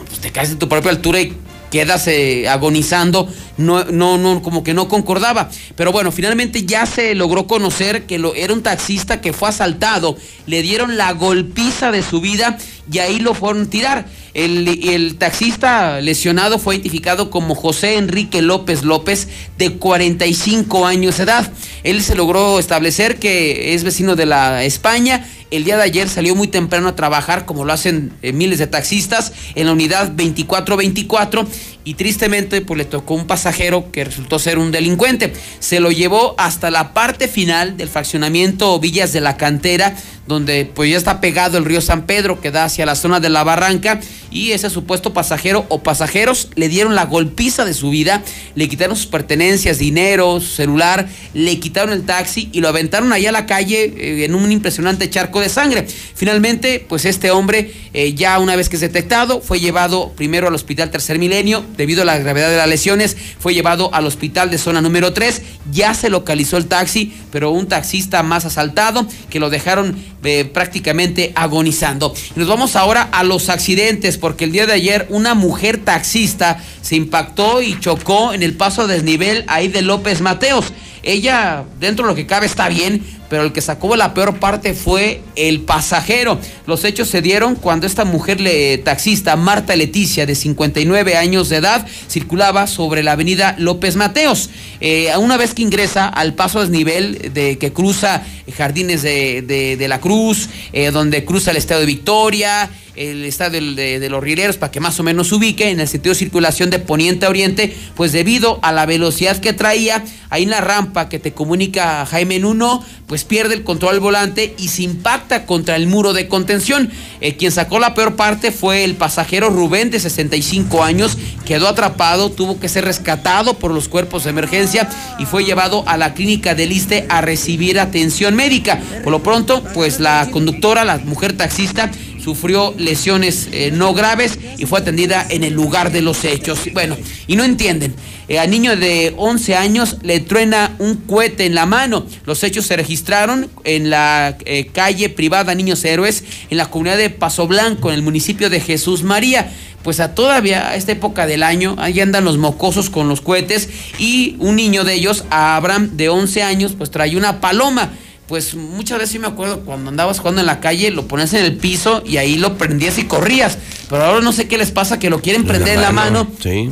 pues te caes de tu propia altura y quedas eh, agonizando, no, no, no, como que no concordaba. Pero bueno, finalmente ya se logró conocer que lo, era un taxista que fue asaltado, le dieron la golpiza de su vida y ahí lo fueron a tirar. El, el, taxista lesionado fue identificado como José Enrique López López, de 45 años de edad. Él se logró establecer que es vecino de la España. El día de ayer salió muy temprano a trabajar, como lo hacen eh, miles de taxistas, en la unidad 2424 y tristemente pues le tocó un pasajero que resultó ser un delincuente. Se lo llevó hasta la parte final del fraccionamiento Villas de la Cantera, donde pues ya está pegado el río San Pedro que da hacia la zona de la barranca y ese supuesto pasajero o pasajeros le dieron la golpiza de su vida, le quitaron sus pertenencias, dinero, su celular, le quitaron el taxi y lo aventaron allá a la calle eh, en un impresionante charco de sangre. Finalmente pues este hombre eh, ya una vez que es detectado fue llevado primero al hospital Tercer Milenio, debido a la gravedad de las lesiones, fue llevado al hospital de zona número 3. Ya se localizó el taxi, pero un taxista más asaltado que lo dejaron eh, prácticamente agonizando. Y nos vamos ahora a los accidentes, porque el día de ayer una mujer taxista se impactó y chocó en el paso a desnivel ahí de López Mateos. Ella, dentro de lo que cabe, está bien, pero el que sacó la peor parte fue el pasajero. Los hechos se dieron cuando esta mujer taxista, Marta Leticia, de 59 años de edad, circulaba sobre la avenida López Mateos. Eh, una vez que ingresa al paso a desnivel de que cruza Jardines de, la Cruz, eh, donde cruza el Estado de Victoria, el estadio de, los rieleros para que más o menos se ubique en el sentido de circulación de poniente a oriente, pues debido a la velocidad que traía, ahí en la rampa que te comunica Jaime Nuno, pues pierde el control del volante y se impacta contra el muro de contención. Eh, quien sacó la peor parte fue el pasajero Rubén de 65 años, quedó atrapado, tuvo que ser rescatado por los cuerpos de emergencia y fue llevado a la clínica del Iste a recibir atención médica. Por lo pronto, pues la conductora, la mujer taxista, sufrió lesiones eh, no graves y fue atendida en el lugar de los hechos. Bueno, y no entienden. Eh, al niño de 11 años le truena un cohete en la mano. Los hechos se registraron en la eh, calle privada Niños Héroes, en la comunidad de Paso Blanco, en el municipio de Jesús María. Pues a todavía a esta época del año, ahí andan los mocosos con los cohetes y un niño de ellos, a Abraham de 11 años, pues trae una paloma pues muchas veces sí me acuerdo cuando andabas jugando en la calle, lo ponías en el piso y ahí lo prendías y corrías. Pero ahora no sé qué les pasa, que lo quieren prender en la mano. Sí.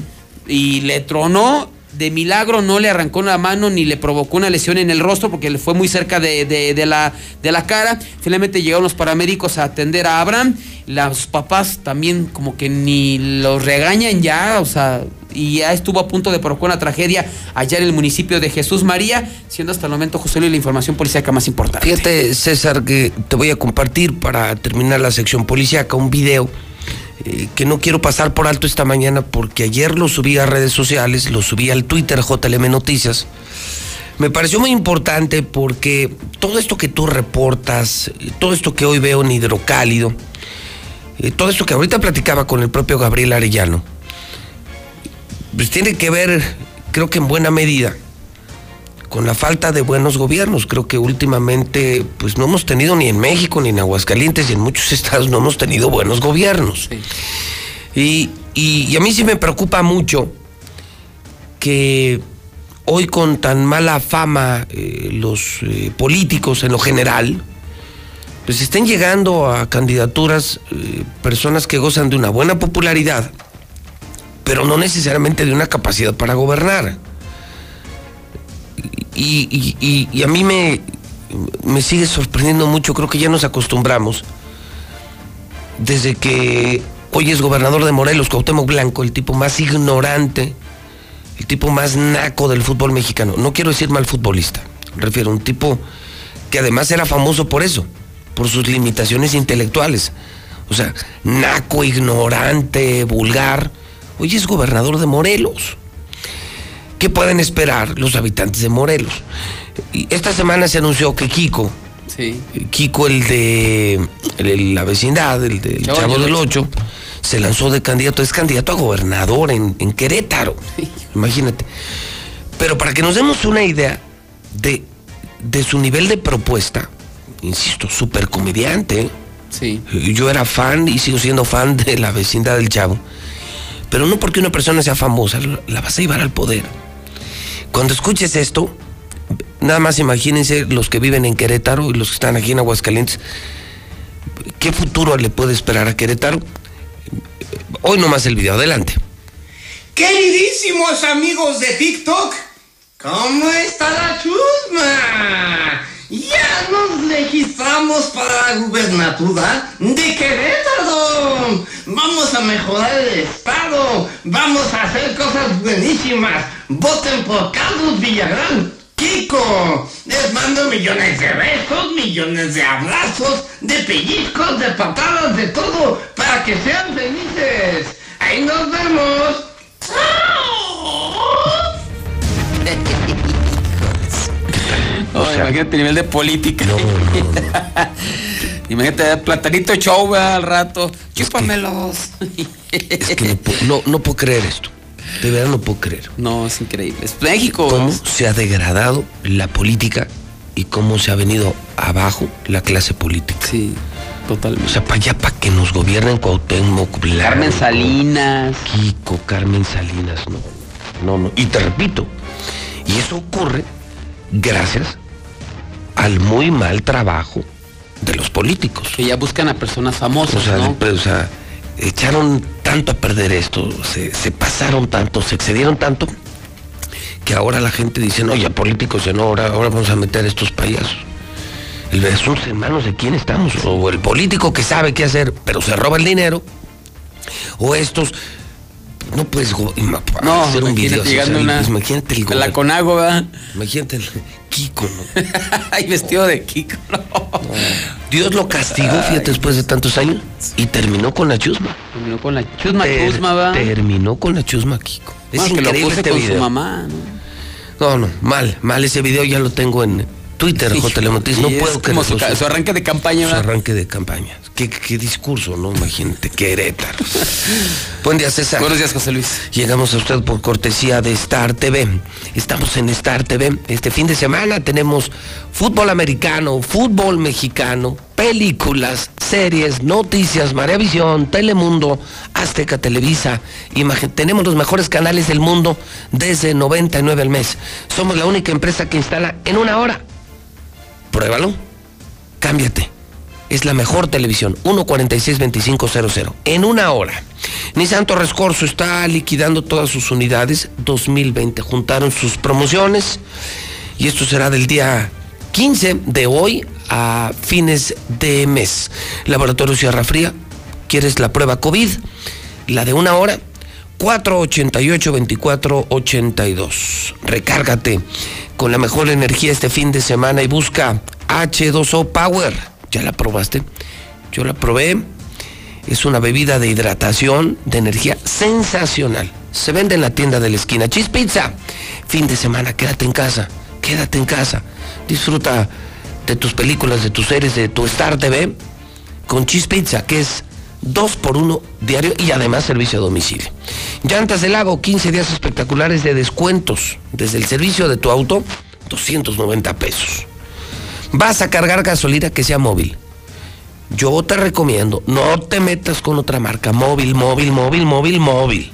Y le tronó, de milagro no le arrancó la mano ni le provocó una lesión en el rostro porque le fue muy cerca de, de- de la, de la cara. Finalmente llegaron los paramédicos a atender a Abraham. Los papás también como que ni los regañan ya, o sea, y ya estuvo a punto de provocar una tragedia allá en el municipio de Jesús María, siendo hasta el momento José Luis la información policíaca más importante. Fíjate, César, que te voy a compartir para terminar la sección policíaca un video eh, que no quiero pasar por alto esta mañana porque ayer lo subí a redes sociales, lo subí al Twitter JLM Noticias. Me pareció muy importante porque todo esto que tú reportas, eh, todo esto que hoy veo en Hidrocálido, eh, todo esto que ahorita platicaba con el propio Gabriel Arellano, pues tiene que ver, creo que en buena medida, con la falta de buenos gobiernos. Creo que últimamente, pues no hemos tenido ni en México, ni en Aguascalientes, y en muchos estados no hemos tenido buenos gobiernos. Y, y- y a mí sí me preocupa mucho que hoy con tan mala fama eh, los eh, políticos en lo general, pues estén llegando a candidaturas eh, personas que gozan de una buena popularidad, pero no necesariamente de una capacidad para gobernar. Y, a mí me, me sigue sorprendiendo mucho, creo que ya nos acostumbramos, desde que hoy es gobernador de Morelos, Cuauhtémoc Blanco, el tipo más ignorante, el tipo más naco del fútbol mexicano. No quiero decir mal futbolista, refiero a un tipo que además era famoso por eso, por sus limitaciones intelectuales. O sea, naco, ignorante, vulgar. Hoy es gobernador de Morelos. ¿Qué pueden esperar los habitantes de Morelos? Esta semana se anunció que Kiko, Sí. Kiko el de el la vecindad, el del Chavo Chavo del Ocho. 8, se lanzó de candidato, es candidato a gobernador en, en Querétaro. Imagínate. Pero para que nos demos una idea de, de su nivel de propuesta, insisto, súper comediante. Sí. Yo era fan y sigo siendo fan de la vecindad del Chavo. Pero no porque una persona sea famosa, la vas a llevar al poder. Cuando escuches esto, nada más imagínense los que viven en Querétaro y los que están aquí en Aguascalientes. ¿Qué futuro le puede esperar a Querétaro? Hoy nomás el video, adelante. Queridísimos amigos de TikTok, ¿cómo está la chusma? Ya nos registramos para la gubernatura de Querétaro. Vamos a mejorar el estado. Vamos a hacer cosas buenísimas. Voten por Carlos Villagrán. Kiko, les mando millones de besos, millones de abrazos, de pellizcos, de patadas, de todo, para que sean felices. Ahí nos vemos. No, imagínate el nivel de política. imagínate platanito show ¿verdad? al rato. Chúpamelos. Es que no, puedo- no, no puedo creer esto. De verdad no puedo creer. No, es increíble. Es México. ¿Cómo se ha degradado la política y cómo se ha venido abajo la clase política? Sí, totalmente. O sea, para allá, para que nos gobiernen Cuauhtémoc, Blanco, Carmen Salinas. Kiko, Carmen Salinas, no. No, no. Y te repito, y eso ocurre gracias al muy mal trabajo de los políticos. Que ya buscan a personas famosas, O sea, ¿no? de- o sea, echaron tanto a perder esto, se, se pasaron tanto, se excedieron tanto, que ahora la gente dice, no, ya políticos, ya no, ahora, ahora vamos a meter a estos payasos. El asunto en manos de quién estamos. O el político que sabe qué hacer, pero se roba el dinero. O estos. No puedes No, hacer un video. llegando social, una- pues, imagínate el con la Conago, ¿verdad? Imagínate el Kiko, ¿no? Ay, vestido de Kiko. Dios lo castigó, fíjate, después de tantos años. Y terminó con la chusma. Terminó con la chusma, Ter- chusma, ¿va? Terminó con la chusma, Kiko. Es que lo increíble puse este con video. su mamá, ¿no? No, no, mal, mal. Ese video ya lo tengo en Twitter, J. Lemontis. No puedo creerlo. su, su arranque de campaña, Su arranque de campaña. ¿Qué, qué discurso, no? Imagínate, Querétaro. Buen día, César. Buenos días, José Luis. Llegamos a usted por cortesía de Star TV. Estamos en Star TV. Este fin de semana tenemos fútbol americano, fútbol mexicano, películas, series, noticias, Maravisión, Telemundo, Azteca Televisa. Imagen- tenemos los mejores canales del mundo desde 99 al mes. Somos la única empresa que instala en una hora. Pruébalo. Cámbiate. Es la mejor televisión. 146-2500. En una hora. Nissan Torres Corso está liquidando todas sus unidades 2020. Juntaron sus promociones. Y esto será del día 15 de hoy a fines de mes. Laboratorio Sierra Fría. ¿Quieres la prueba COVID? La de una hora. 488-2482. Recárgate con la mejor energía este fin de semana y busca H2O Power. ¿Ya la probaste? Yo la probé. Es una bebida de hidratación, de energía sensacional. Se vende en la tienda de la esquina. Cheese Pizza. Fin de semana, quédate en casa. Quédate en casa. Disfruta de tus películas, de tus series, de tu Star TV con Cheese Pizza, que es dos por uno diario y además servicio a domicilio. Llantas del Lago, 15 días espectaculares de descuentos. Desde el servicio de tu auto, 290 pesos. Vas a cargar gasolina que sea móvil. Yo te recomiendo, no te metas con otra marca. Móvil, móvil, móvil, móvil, móvil.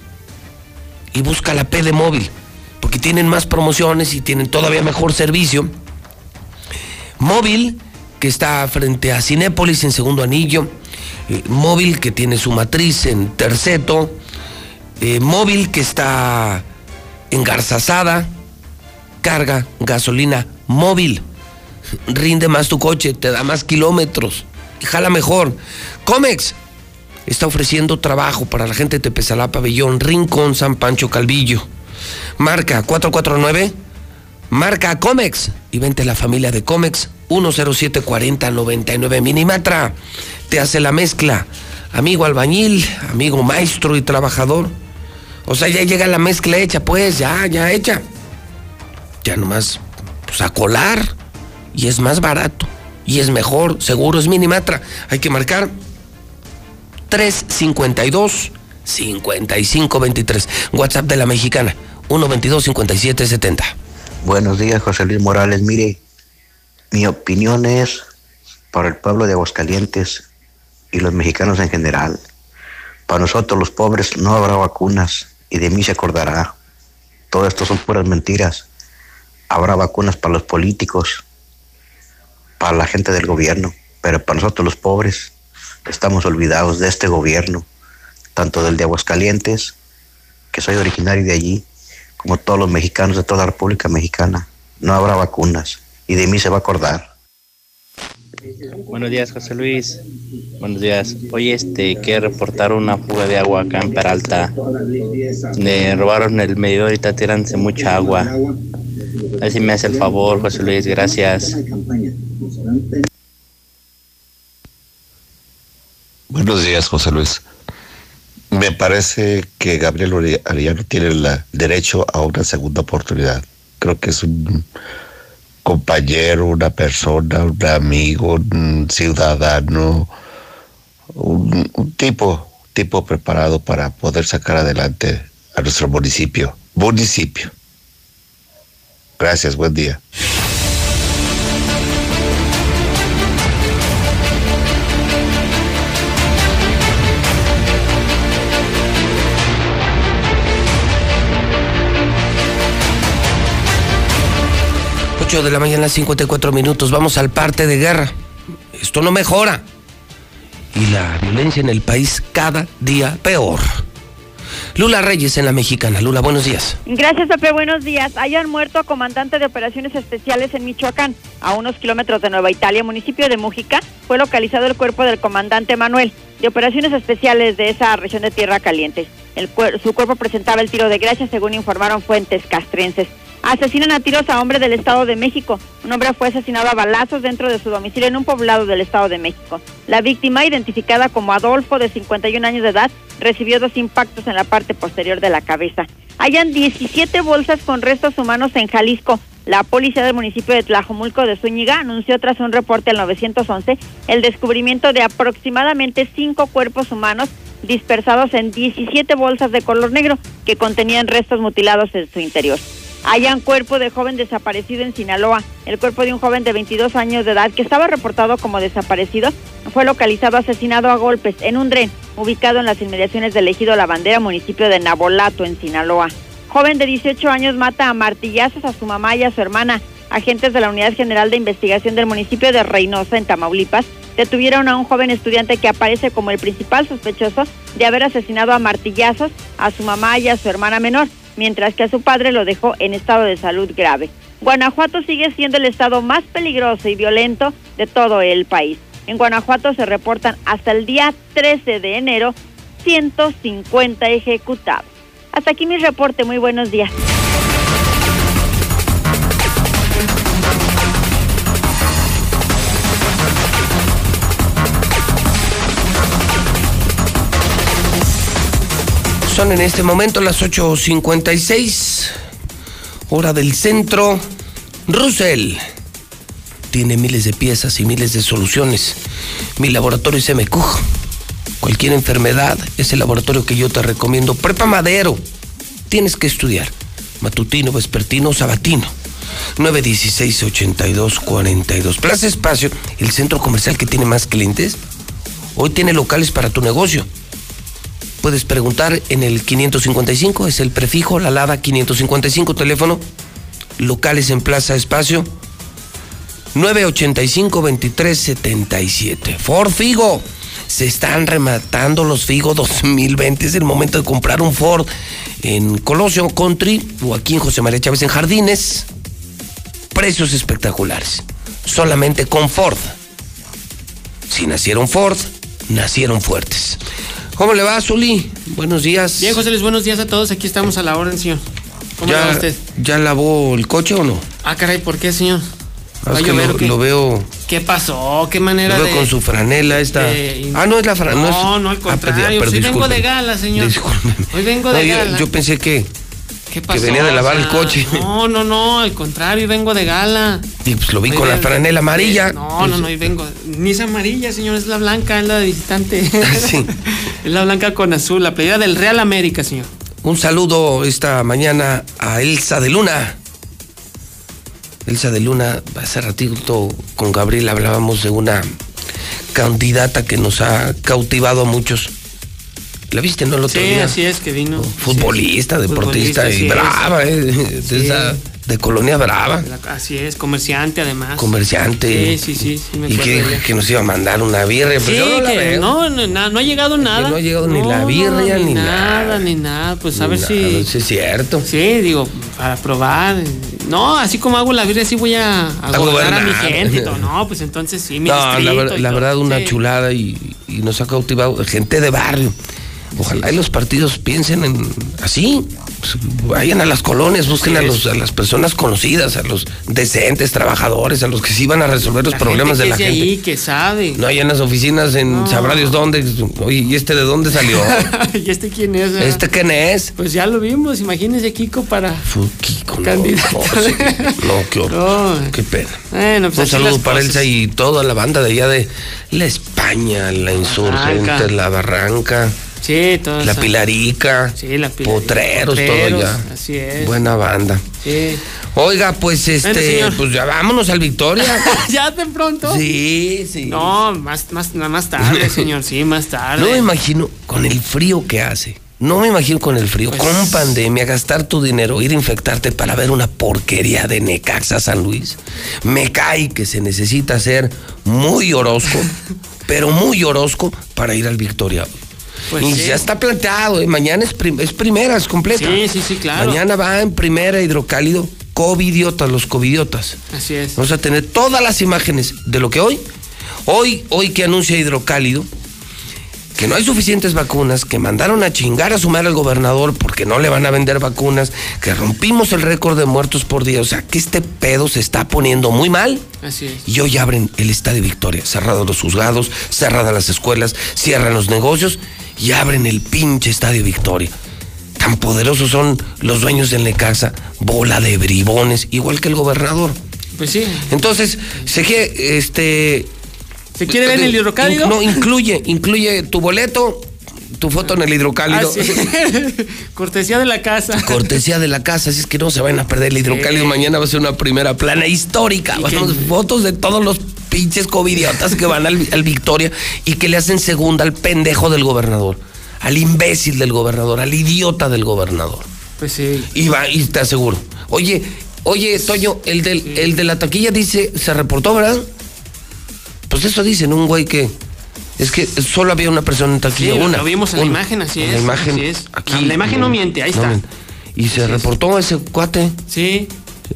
Y busca la P de móvil, porque tienen más promociones y tienen todavía mejor servicio. Móvil, que está frente a Cinépolis en segundo anillo. Eh, móvil, que tiene su matriz en terceto. Eh, móvil, que está en Garzazada. Carga gasolina móvil. Rinde más tu coche, te da más kilómetros jala mejor. Comex está ofreciendo trabajo para la gente de Tepezalá, Pabellón, Rincón, San Pancho, Calvillo. Marca 449, marca Comex y vente la familia de Comex 1074099 Minimatra. Te hace la mezcla. Amigo albañil, amigo maestro y trabajador. O sea, ya llega la mezcla hecha, pues, ya, ya hecha. Ya nomás, pues a colar. Y es más barato. Y es mejor, seguro es Minimatra. Hay que marcar 352 5523. WhatsApp de la mexicana 122 5770. Buenos días, José Luis Morales. Mire, mi opinión es para el pueblo de Aguascalientes y los mexicanos en general. Para nosotros los pobres no habrá vacunas y de mí se acordará. Todo esto son puras mentiras. Habrá vacunas para los políticos, para la gente del gobierno, pero para nosotros los pobres estamos olvidados de este gobierno, tanto del de Aguascalientes, que soy originario de allí, como todos los mexicanos de toda la República Mexicana. No habrá vacunas y de mí se va a acordar. Buenos días, José Luis. Buenos días. Hoy este quiero reportar una fuga de agua acá en Peralta. Le robaron el medidor y está tirándose mucha agua. A ver si me hace el favor, José Luis. Gracias. Buenos días, José Luis. Me parece que Gabriel Arellano tiene el derecho a una segunda oportunidad. Creo que es un compañero, una persona, un amigo, un ciudadano, un, un tipo, tipo preparado para poder sacar adelante a nuestro municipio. Municipio. Gracias, buen día. Ocho de la mañana, 54 minutos. Vamos al parte de guerra. Esto no mejora. Y la violencia en el país cada día peor. Lula Reyes en la mexicana. Lula, buenos días. Gracias, Pepe. Buenos días. Hayan muerto comandante de operaciones especiales en Michoacán, a unos kilómetros de Nueva Italia, municipio de Mújica, fue localizado el cuerpo del comandante Manuel de operaciones especiales de esa región de Tierra Caliente. El su cuerpo presentaba el tiro de gracia, según informaron fuentes castrenses. Asesinan a tiros a hombre del Estado de México. Un hombre fue asesinado a balazos dentro de su domicilio en un poblado del Estado de México. La víctima, identificada como Adolfo, de 51 años de edad, recibió dos impactos en la parte posterior de la cabeza. Hayan 17 bolsas con restos humanos en Jalisco. La policía del municipio de Tlajomulco de Zúñiga anunció tras un reporte al 911 el descubrimiento de aproximadamente cinco cuerpos humanos dispersados en 17 bolsas de color negro que contenían restos mutilados en su interior. Hayan cuerpo de joven desaparecido en Sinaloa. El cuerpo de un joven de 22 años de edad que estaba reportado como desaparecido fue localizado asesinado a golpes en un dren ubicado en las inmediaciones del ejido La Bandera, municipio de Nabolato, en Sinaloa. Joven de 18 años mata a martillazos a su mamá y a su hermana. Agentes de la Unidad General de Investigación del municipio de Reynosa, en Tamaulipas, detuvieron a un joven estudiante que aparece como el principal sospechoso de haber asesinado a martillazos a su mamá y a su hermana menor, mientras que a su padre lo dejó en estado de salud grave. Guanajuato sigue siendo el estado más peligroso y violento de todo el país. En Guanajuato se reportan hasta el día 13 de enero 150 ejecutados. Hasta aquí mi reporte, muy buenos días. Son en este momento las 8.56, hora del centro. Russell tiene miles de piezas y miles de soluciones. Mi laboratorio es MQ. Cualquier enfermedad es el laboratorio que yo te recomiendo. Prepa Madero. Tienes que estudiar. Matutino, vespertino, sabatino. 916-8242. Plaza Espacio, el centro comercial que tiene más clientes. Hoy tiene locales para tu negocio. Puedes preguntar en el 555, es el prefijo, la lada 555, teléfono, locales en Plaza Espacio, 985-2377. Ford Figo, se están rematando los Figo 2020, es el momento de comprar un Ford en Colosio Country o aquí en José María Chávez en Jardines. Precios espectaculares, solamente con Ford. Si nacieron Ford, nacieron fuertes. ¿Cómo le va, Zuli? Buenos días. Bien, José Luis, buenos días a todos. Aquí estamos a la orden, señor. ¿Cómo le va ¿Ya, usted? ¿Ya lavó el coche o no? Ah, caray, ¿por qué, señor? Ah, ¿Va a es que lo, veo, ¿Qué pasó? ¿Qué manera lo veo de...? con su franela esta. de- ah, no es la franela. No, no, al contrario. pero Hoy vengo de gala, señor. Disculpe. Hoy vengo No, de yo, gala. yo pensé que, ¿Qué pasó? venía de lavar O el coche. No, no, no, al contrario, vengo de gala. y, pues, lo vi Hoy con la franela amarilla. No, no, no, hoy vengo. Ni es amarilla, señor, es la blanca, es la de visitante. Sí. es la blanca con azul, la playera del Real América, señor. Un saludo esta mañana a Elsa de Luna. Elsa de Luna, hace ratito con Gabriel hablábamos de una candidata que nos ha cautivado a muchos. ¿La viste, no? El otro Sí, día. así es que vino. Futbolista, deportista Futbolista, y sí es. brava, ¿eh? De, Sí. esa- de Colonia Brava. Así es, comerciante además. Comerciante. Sí, sí, sí, sí, me y que, nos iba a mandar una birria. Sí, pero yo no que no, no, no ha llegado nada. no ha llegado ni la birria, ni nada. nada. ni nada. Pues a ver nada, si. a ver si es cierto. Sí, digo, para probar. No, así como hago la birria, sí voy a, a A gobernar a mi gente. No, pues entonces sí, mi No, la, ver- verdad, una Sí. chulada y, y nos ha cautivado gente de barrio. Ojalá y los partidos piensen en así. Pues, Vayan a las colonias, busquen a, los, a las personas conocidas, a los decentes, trabajadores, a los que sí van a resolver los La problemas gente de la es gente. ahí, que sabe. No hay en las oficinas en sabrá Dios dónde. Oye, ¿y este de dónde salió? ¿Y este quién es? eh? ¿Este quién es? Pues ya lo vimos, imagínese Kiko para Kiko, candidato. No, sí, no, qué horror. No. Qué pena. Bueno, pues Un saludo para. Elsa y toda la banda de allá de la España, la Insurgente, Barranca. la Barranca, Sí, todo la eso. Pilarica, Sí, la Pilarica. Potreros, todo allá. Así es. Buena banda. Sí. Oiga, pues este, pues ya vámonos al Victoria. ¿Ya de pronto? Sí, sí. No, más, más, más tarde, señor, sí, más tarde. No me imagino con el frío que hace. No me imagino con el frío, Pues- con pandemia, gastar tu dinero, ir a infectarte para ver una porquería de Necaxa San Luis. Me cae que se necesita ser muy Orozco, pero muy Orozco para ir al Victoria. Pues y sí. ya está planteado, ¿eh? mañana es, prim- es completa. Sí, sí, sí, claro. Mañana va en primera hidrocálido, covidiotas, los covidiotas. Así es. Vamos a tener todas las imágenes de lo que hoy, hoy, hoy que anuncia hidrocálido, que no hay suficientes vacunas, que mandaron a chingar a sumar al gobernador porque no le van a vender vacunas, que rompimos el récord de muertos por día. O sea, que este pedo se está poniendo muy mal. Así es. Y hoy abren el Estadio Victoria, cerrados los juzgados, cerradas las escuelas, cierran los negocios y abren el pinche Estadio Victoria. Tan poderosos son los dueños del Necaxa, bola de bribones, igual que el gobernador. Pues sí. Entonces, se quiere, este... ¿Se quiere ver en el hidrocálido? In- no, incluye, incluye tu boleto, tu foto en el hidrocálido. Ah, sí. Cortesía de la casa. Cortesía de la casa, así es que no se van a perder el hidrocálido. Sí. Mañana va a ser una primera plana histórica. Vamos, que- fotos de todos los pinches covidiotas que van al, al Victoria y que le hacen segunda al pendejo del gobernador, al imbécil del gobernador, al idiota del gobernador. Pues sí. Y va, y te aseguro. Oye, oye, Toño, el, del, el de la taquilla dice, se reportó, ¿verdad? Pues eso dicen, un güey que. Es que solo había una persona en taquilla, una. lo vimos en la imagen, así es. La imagen. así es. Aquí, la, la imagen no miente, ahí no está. miente. Y se reportó ese cuate. Sí.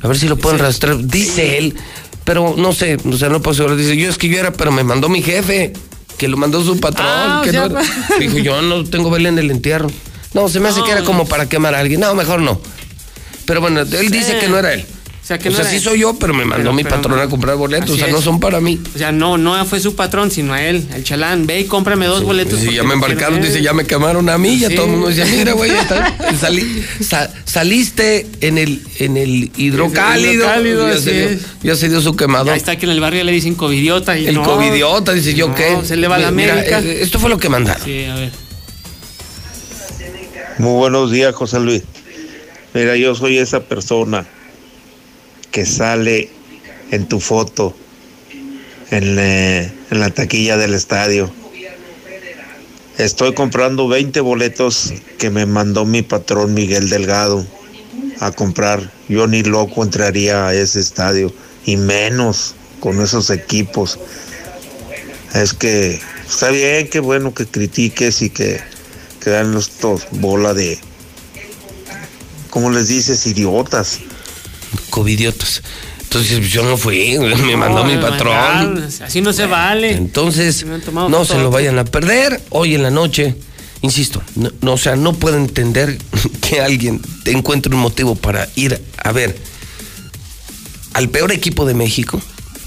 A ver si lo pueden rastrear. Dice él, pero no sé, o sea, no puedo asegurar. Dice, yo es que yo era, pero me mandó mi jefe, que lo mandó su patrón. Ah, que no era. Dijo, yo no tengo vela en el entierro. No, se me hace que era como para quemar a alguien. No, mejor no. Pero bueno, él dice que no era él. O sea, que o no sea, era sí soy yo, pero me mandó Pero- mi pero- patrón a comprar boletos. O sea, no son para mí. O sea, no, no fue su patrón, sino a él, el chalán. Ve y cómprame dos boletos. Porque ya me no embarcaron, quiero dice, ya me quemaron a mí, ya Sí. todo el mundo decía, mira, güey, saliste en el, en el hidrocálido. hidrocálido, ya, así se dio, es. ya se dio su quemado. Ahí está que en el barrio le dicen covidiota. Y El no, covidiota, dice yo no, qué. Se le va la América. eh, esto fue lo que mandaron. Sí, a ver. Muy buenos días, José Luis. Mira, yo soy esa persona que sale en tu foto en, eh, en la taquilla del estadio. Estoy comprando 20 boletos que me mandó mi patrón Miguel Delgado a comprar. Yo ni loco entraría a ese estadio y menos con esos equipos. Es que está bien, que bueno que critiques y que, que dan estos bola de, ¿cómo les dices? Idiotas. Covidiotas. Entonces yo no fui, me mandó No, mi patrón. Así no se vale. Entonces, no se lo vayan a perder hoy en la noche. Insisto, no, no, o sea, no puedo entender que alguien te encuentre un motivo para ir a ver al peor equipo de México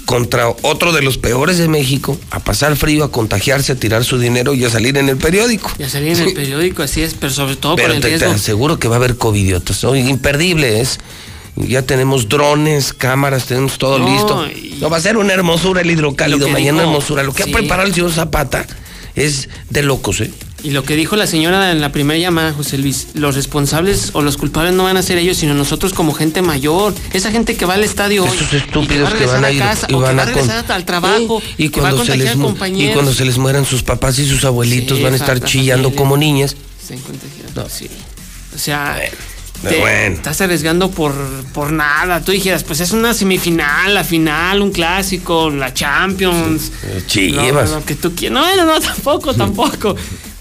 contra otro de los peores de México, a pasar frío, a contagiarse, a tirar su dinero y a salir en el periódico. Ya salí en el periódico, así es, pero sobre todo Pero por el te, aseguro que va a haber covidiotas. Imperdible es. Ya tenemos drones, cámaras, tenemos todo No, listo. No, va a ser una hermosura el hidrocálido. Mañana dijo- hermosura. Lo que sí. ha preparado el señor Zapata es de locos, ¿eh? Y lo que dijo la señora en la primera llamada, José Luis, los responsables o los culpables no van a ser ellos, sino nosotros como gente mayor. Esa gente que va al estadio hoy. Esos y estúpidos va a que van a ir casa, y o que van va a con- al trabajo. y cuando se les y cuando se les mueran sus papás y sus abuelitos Sí, van a estar chillando como niñas. Se contagiaron, sí. O sea, te- bueno. estás arriesgando por, por nada. Tú dijeras, pues es una semifinal, la final, un clásico, la Champions. Chivas. Lo, lo que tú quieras. No, no, no, tampoco, tampoco.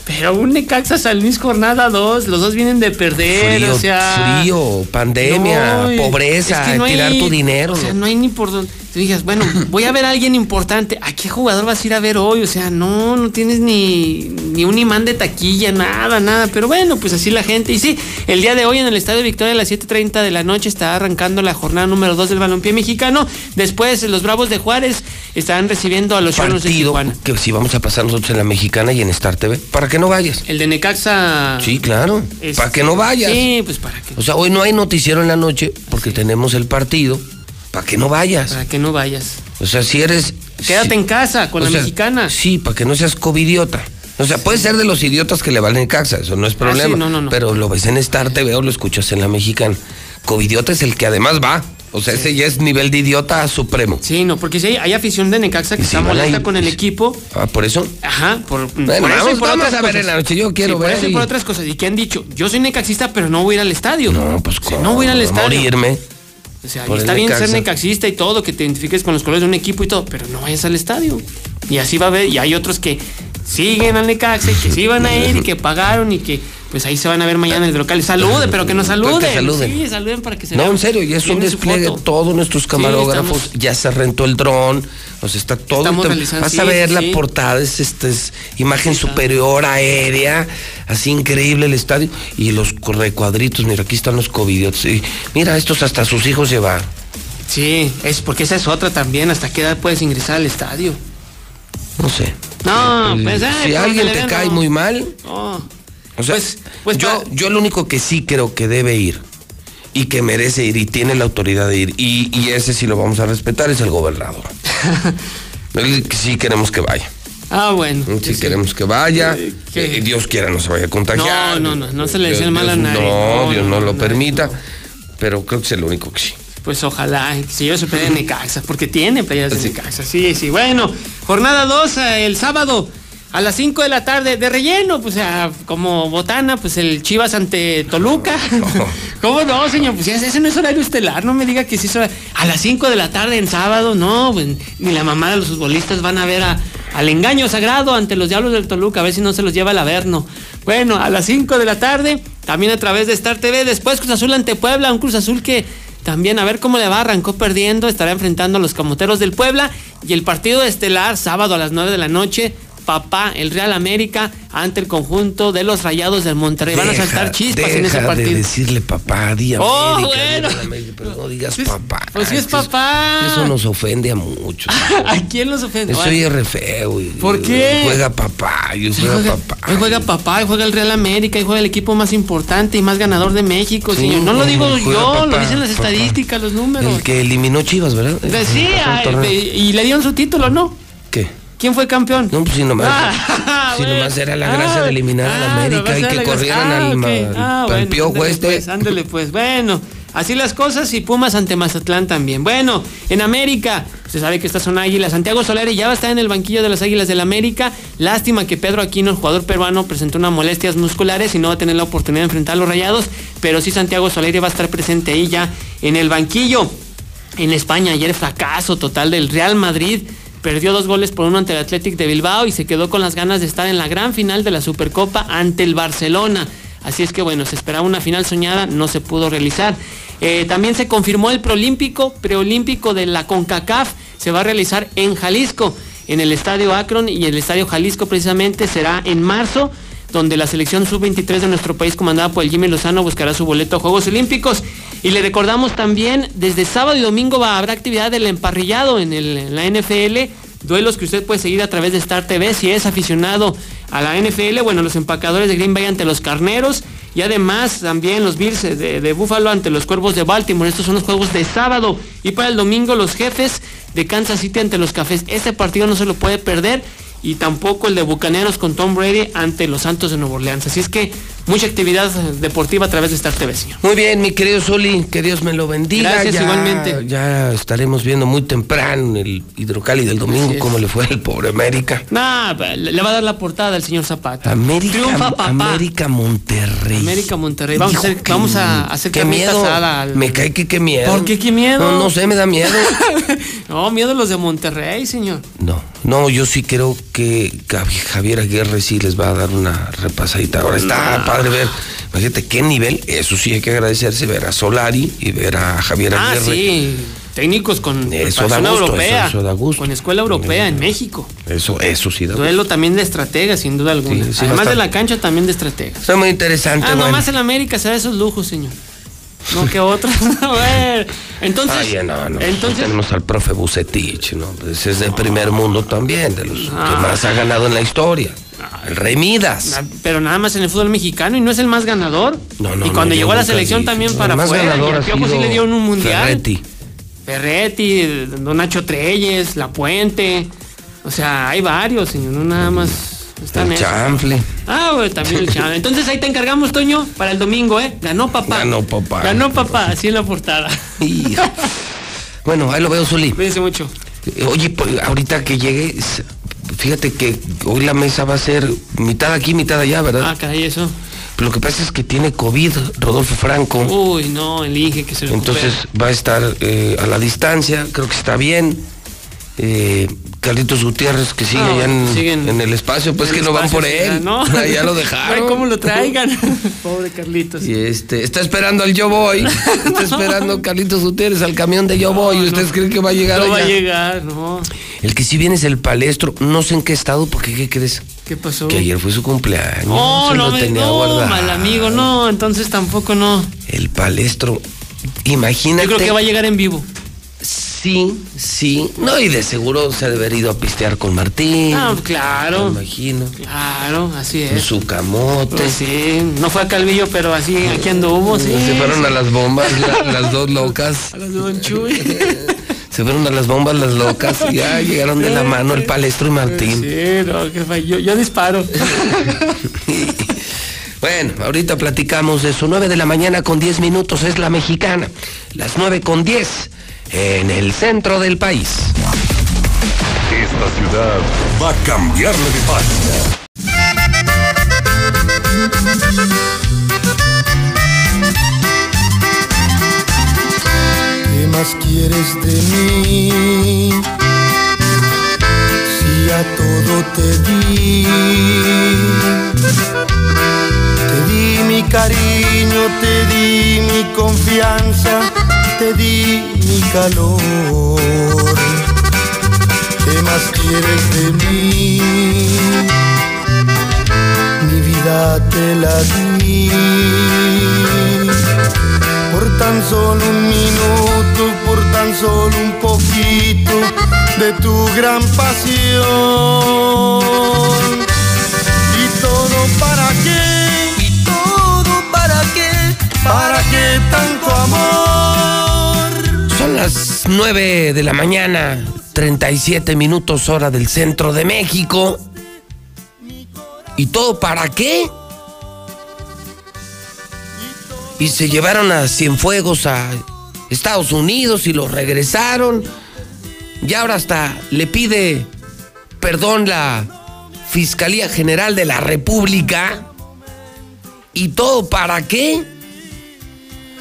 Pero un Necaxa San Luis jornada 2, los dos vienen de perder, Frío, o sea. frío, pandemia, No, pobreza, es que no tirar hay- tu dinero. O sea, no hay ni por dónde. Tú digas, bueno, voy a ver a alguien importante. ¿A qué jugador vas a ir a ver hoy? O sea, no, no tienes ni, ni un imán de taquilla, nada, nada. Pero bueno, pues así la gente. Y sí, el día de hoy en el Estadio Victoria a las 7:30 de la noche está arrancando la jornada número 2 del balompié mexicano. Después, los Bravos de Juárez estarán recibiendo a los Cholos de Tijuana. que si vamos a pasar nosotros en la mexicana y en Star TV, para que no vayas. El de Necaxa. Sí, claro. es- Para que no vayas. Sí, pues para que, O sea, hoy no hay noticiero en la noche porque tenemos el partido. Para que no vayas. para que no vayas. O sea, si eres. Quédate si- en casa con la sea, mexicana. Sí, para que no seas covidiota. O sea, puedes ser de los idiotas que le valen en casa, eso no es problema. Ah, sí, no, no, no. Pero lo ves en Star TV o lo escuchas en la mexicana. Covidiota es el que además va. O sea, ese ya es nivel de idiota supremo. Sí, no, porque si hay, hay afición de Necaxa que está molesta con el pues, equipo. Ah, por eso. Ajá, por, Bueno, por eso y vamos- por vamos otras a ver cosas. en la noche, yo quiero Sí, por ver eso y y- por otras cosas. Y que han dicho, yo soy necaxista, pero no voy a ir al estadio. No, pues O sea, no voy a ir al estadio. morirme. O sea, está bien ser necaxista y todo, que te identifiques con los colores de un equipo y todo, pero no vayas al estadio. Y así va a haber, y hay otros que siguen al Necaxa y que se iban a ir y que pagaron y que pues ahí se van a ver mañana en el local. Saluden, pero que nos saluden. Que saluden. Sí, saluden para que se No, vean en serio, ya es un despliegue. Todos nuestros camarógrafos, estamos- ya se rentó el dron, o sea, está todo. Vas sí, a ver sí, la sí. portada, es, esta es imagen superior aérea, así increíble el estadio. Y los recuadritos, mira, aquí están los covidiotas. y mira, estos hasta sus hijos llevar. Sí, es porque esa es otra también. ¿Hasta qué edad puedes ingresar al estadio? No sé. No, El- pues, si alguien te cae no. muy mal, No. O sea, pues yo, yo lo único que sí creo que debe ir y que merece ir y tiene la autoridad de ir y, y ese sí lo vamos a respetar es el gobernador. Él sí queremos que vaya. Ah, bueno. Sí, queremos que vaya. Eh, Dios quiera no se vaya a contagiar. No, no, no, no se le desea mal a nadie. No, No, Dios no, no, lo permita. Pero creo que es el único que sí. Pues ojalá, que se lleve su pelea de Necaxa, porque tiene peleas de Necaxa. Sí, sí. Bueno, jornada 2 el sábado a las 5 de la tarde de relleno, pues ah, como botana, pues el Chivas ante Toluca. ¿Cómo no, señor? Pues ese no es horario estelar, no me diga que sí es horario. A las 5 de la tarde en sábado, no, pues, ni la mamá de los futbolistas van a ver a- al engaño sagrado ante los diablos del Toluca, a ver si no se los lleva el Averno. Bueno, a las 5 de la tarde, también a través de Star TV, después Cruz Azul ante Puebla, un Cruz Azul que también a ver cómo le va, arrancó perdiendo, estará enfrentando a los camoteros del Puebla y el partido estelar, sábado a las 9 de la noche, papá, el Real América ante el conjunto de los Rayados del Monterrey. Van a Deja- saltar chispas en ese deja partido. de decirle papá, di Oh, América, bueno. di América, pero no digas papá. Pues sí es papá. Eso nos ofende a muchos. ¿A quién los ofende? Eso Bueno, oye re feo. y- ¿Por qué? Juega papá, yo Sí, juega juega, papá. hoy juega papá, hoy juega el Real América, hoy juega el equipo más importante y más ganador de México, Sí, señor. No lo digo yo, lo dicen las papá. estadísticas, los números. El que eliminó Chivas, ¿verdad? Decía, El torneo. y le dieron su título, ¿no? ¿Qué? ¿Quién fue campeón? No, pues si nomás, Ah, si bueno. nomás era la gracia Ah, de eliminar a la ah, América y que la corrieran Ah, al, ok. ma- Ah, al bueno, piojo ándale, este. Pues, ándale, pues, bueno. Así las cosas y Pumas ante Mazatlán también. Bueno, en América, se sabe que estas son águilas. Santiago Solari ya va a estar en el banquillo de las águilas del América. Lástima que Pedro Aquino, el jugador peruano, presentó unas molestias musculares y no va a tener la oportunidad de enfrentar a los rayados. Pero sí Santiago Solari va a estar presente ahí ya en el banquillo. En España, ayer fracaso total del Real Madrid. Perdió dos goles por uno ante el Athletic de Bilbao y se quedó con las ganas de estar en la gran final de la Supercopa ante el Barcelona. Así es que bueno, se esperaba una final soñada, no se pudo realizar. Eh, también se confirmó el preolímpico, preolímpico de la CONCACAF, se va a realizar en Jalisco, en el Estadio Akron y el Estadio Jalisco precisamente será en marzo donde la selección sub-23 de nuestro país, comandada por el Jimmy Lozano, buscará su boleto a Juegos Olímpicos. Y le recordamos también, desde sábado y domingo va, habrá actividad del emparrillado en, la NFL, duelos que usted puede seguir a través de Star TV si es aficionado a la NFL, bueno, los empacadores de Green Bay ante los Carneros y además también los Bills de, de Buffalo ante los Cuervos de Baltimore. Estos son los juegos de sábado. Y para el domingo los jefes de Kansas City ante los Cafés. Este partido no se lo puede perder y tampoco el de Bucaneros con Tom Brady ante los Santos de Nueva Orleans. Así es que mucha actividad deportiva a través de Star TV, señor. Muy bien, mi querido Zuli, que Dios me lo bendiga. Gracias, Ya- igualmente. Ya estaremos viendo muy temprano el hidrocali del domingo cómo le fue al pobre América. Nah, le va a dar la portada al señor Zapata. América, Triunfa papá. América Monterrey. América Monterrey. Vamos a hacer, qué- vamos a hacer qué miedo. al- Me cae que qué miedo. ¿Por qué qué miedo? No, no sé, me da miedo. No, miedo a los de Monterrey, señor. No, no, yo sí creo que Javier Aguirre sí les va a dar una repasadita. Ahora está No. Padre ver, imagínate qué nivel, eso sí hay que agradecerse, ver a Solari y ver a Javier Ah, Aguirre. sí. Técnicos con Eso da gusto, europea. eso- eso da gusto. Con escuela europea en México. Eso, eso sí da gusto. Duelo también de estrategas, sin duda alguna. Sí, sí, Además de la cancha, también de estrategas. Está muy interesante, Ah, bueno. nomás en América se da esos lujos, señor. No que otros. A ver, entonces. Ay, no, no. entonces- Tenemos al profe Bucetich, ¿no? Pues es de primer mundo también, de los Ah. que más ha ganado en la historia. El Rey Midas. Pero nada más en el fútbol mexicano y no es el más ganador. No, no, y cuando no, llegó a la selección dije. también para más afuera. Y al Piojo sí le dio un mundial. Ferretti. Ferretti, Don Nacho Treyes, La Puente. O sea, hay varios, señor, no nada más. Están El chanfle. Ah, bueno, también el chanfle. Entonces ahí te encargamos, Toño, para el domingo, ¿eh? Ganó papá. Ganó papá. Ganó papá, así en la portada. Bueno, ahí lo veo, Zuli. Cuídense mucho. Oye, pues, ahorita que llegue, s- fíjate que hoy la mesa va a ser mitad aquí, mitad allá, ¿verdad? Ah, caray, eso. Pero lo que pasa es que tiene COVID, Rodolfo Franco. Uy, no, elige que se recupere. Entonces va a estar eh, a la distancia, creo que está bien. Eh, Carlitos Gutiérrez, que sigue No, allá en, siguen en el espacio, pues que no van por él. ¿no? Ya lo No dejaron. hay cómo lo traigan. Pobre Carlitos. Y este, está esperando al Yo Voy. Está esperando Carlitos Gutiérrez al camión de Yo Voy. ¿Y ustedes creen que va a llegar No va a allá? llegar, no. El que sí viene es el palestro. No sé en qué estado, porque ¿qué crees? ¿Qué pasó? Que ayer fue su cumpleaños. No, no, lo tenía no, guardado. mal amigo, no, entonces tampoco no. El palestro. Imagínate. Yo creo que va a llegar en vivo. Sí, sí. No, y de seguro se ha de haber ido a pistear con Martín. Ah, claro. Me imagino. Claro, así Con es. su camote. Pues sí, no fue a Calvillo, pero así aquí anduvo, sí. Se fueron a las bombas, las dos locas. A las de Don Chuy. Se fueron a las bombas las locas y ya llegaron de la mano el palestro y Martín. Sí, no, que yo, yo disparo. Bueno, ahorita platicamos de eso. 9 de la mañana con 10 minutos es la mexicana. Las 9 con 10 en el centro del país. Esta ciudad va a cambiarle de página. ¿Qué más quieres de mí? Si a todo te di, te di mi cariño, te di mi confianza, te di mi calor. ¿Qué más quieres de mí? Mi vida te la di por tan solo un minuto, por tan solo un poquito de tu gran pasión. ¿Y todo para qué? ¿Y todo para qué? ¿Para qué tanto amor? Son las 9 de la mañana, 37 minutos hora del centro de México. ¿Y todo para qué? Y se llevaron a Cienfuegos a Estados Unidos y los regresaron. Y ahora hasta le pide perdón la Fiscalía General de la República. ¿Y todo para qué?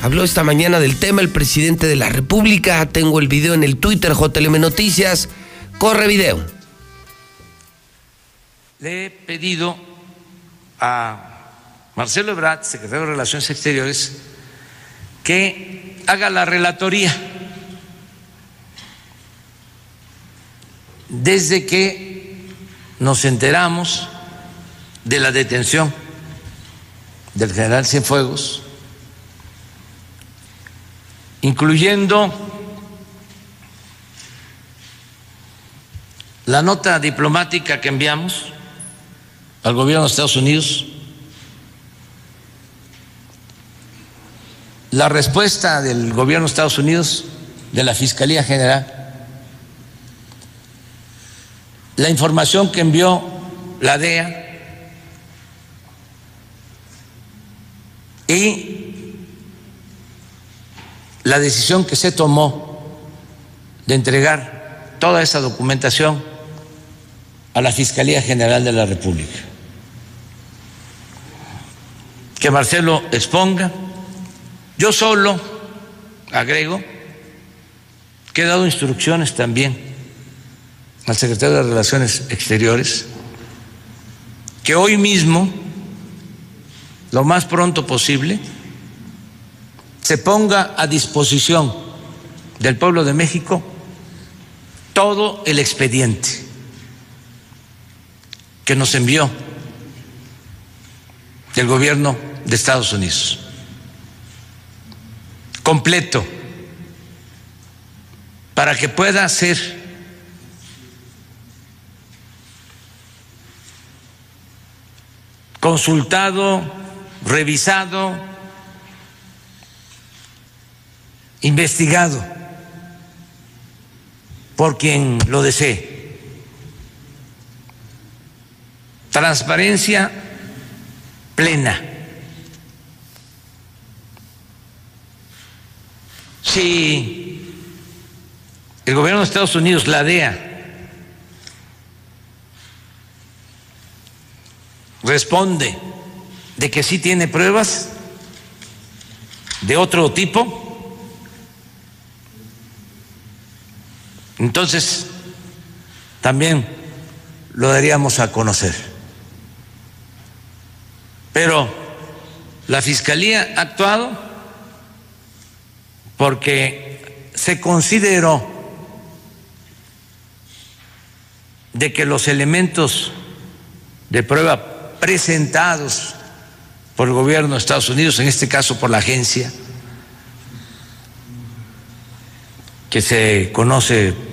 Habló esta mañana del tema el presidente de la República. Tengo el video en el Twitter, JLM Noticias. Corre video. Le he pedido a Marcelo Ebrard, secretario de Relaciones Exteriores, que haga la relatoría desde que nos enteramos de la detención del general Cienfuegos, incluyendo la nota diplomática que enviamos al gobierno de Estados Unidos, la respuesta del gobierno de Estados Unidos, de la Fiscalía General, la información que envió la DEA y la decisión que se tomó de entregar toda esa documentación a la Fiscalía General de la República. Que Marcelo exponga. Yo solo agrego que he dado instrucciones también al secretario de Relaciones Exteriores que hoy mismo, lo más pronto posible, se ponga a disposición del pueblo de México todo el expediente que nos envió el gobierno de Estados Unidos. Completo, para que pueda ser consultado, revisado, investigado por quien lo desee. Transparencia plena. Si el gobierno de Estados Unidos, la DEA, responde de que sí tiene pruebas de otro tipo, entonces también lo daríamos a conocer. Pero la Fiscalía ha actuado porque se consideró de que los elementos de prueba presentados por el gobierno de Estados Unidos, en este caso por la agencia, que se conoce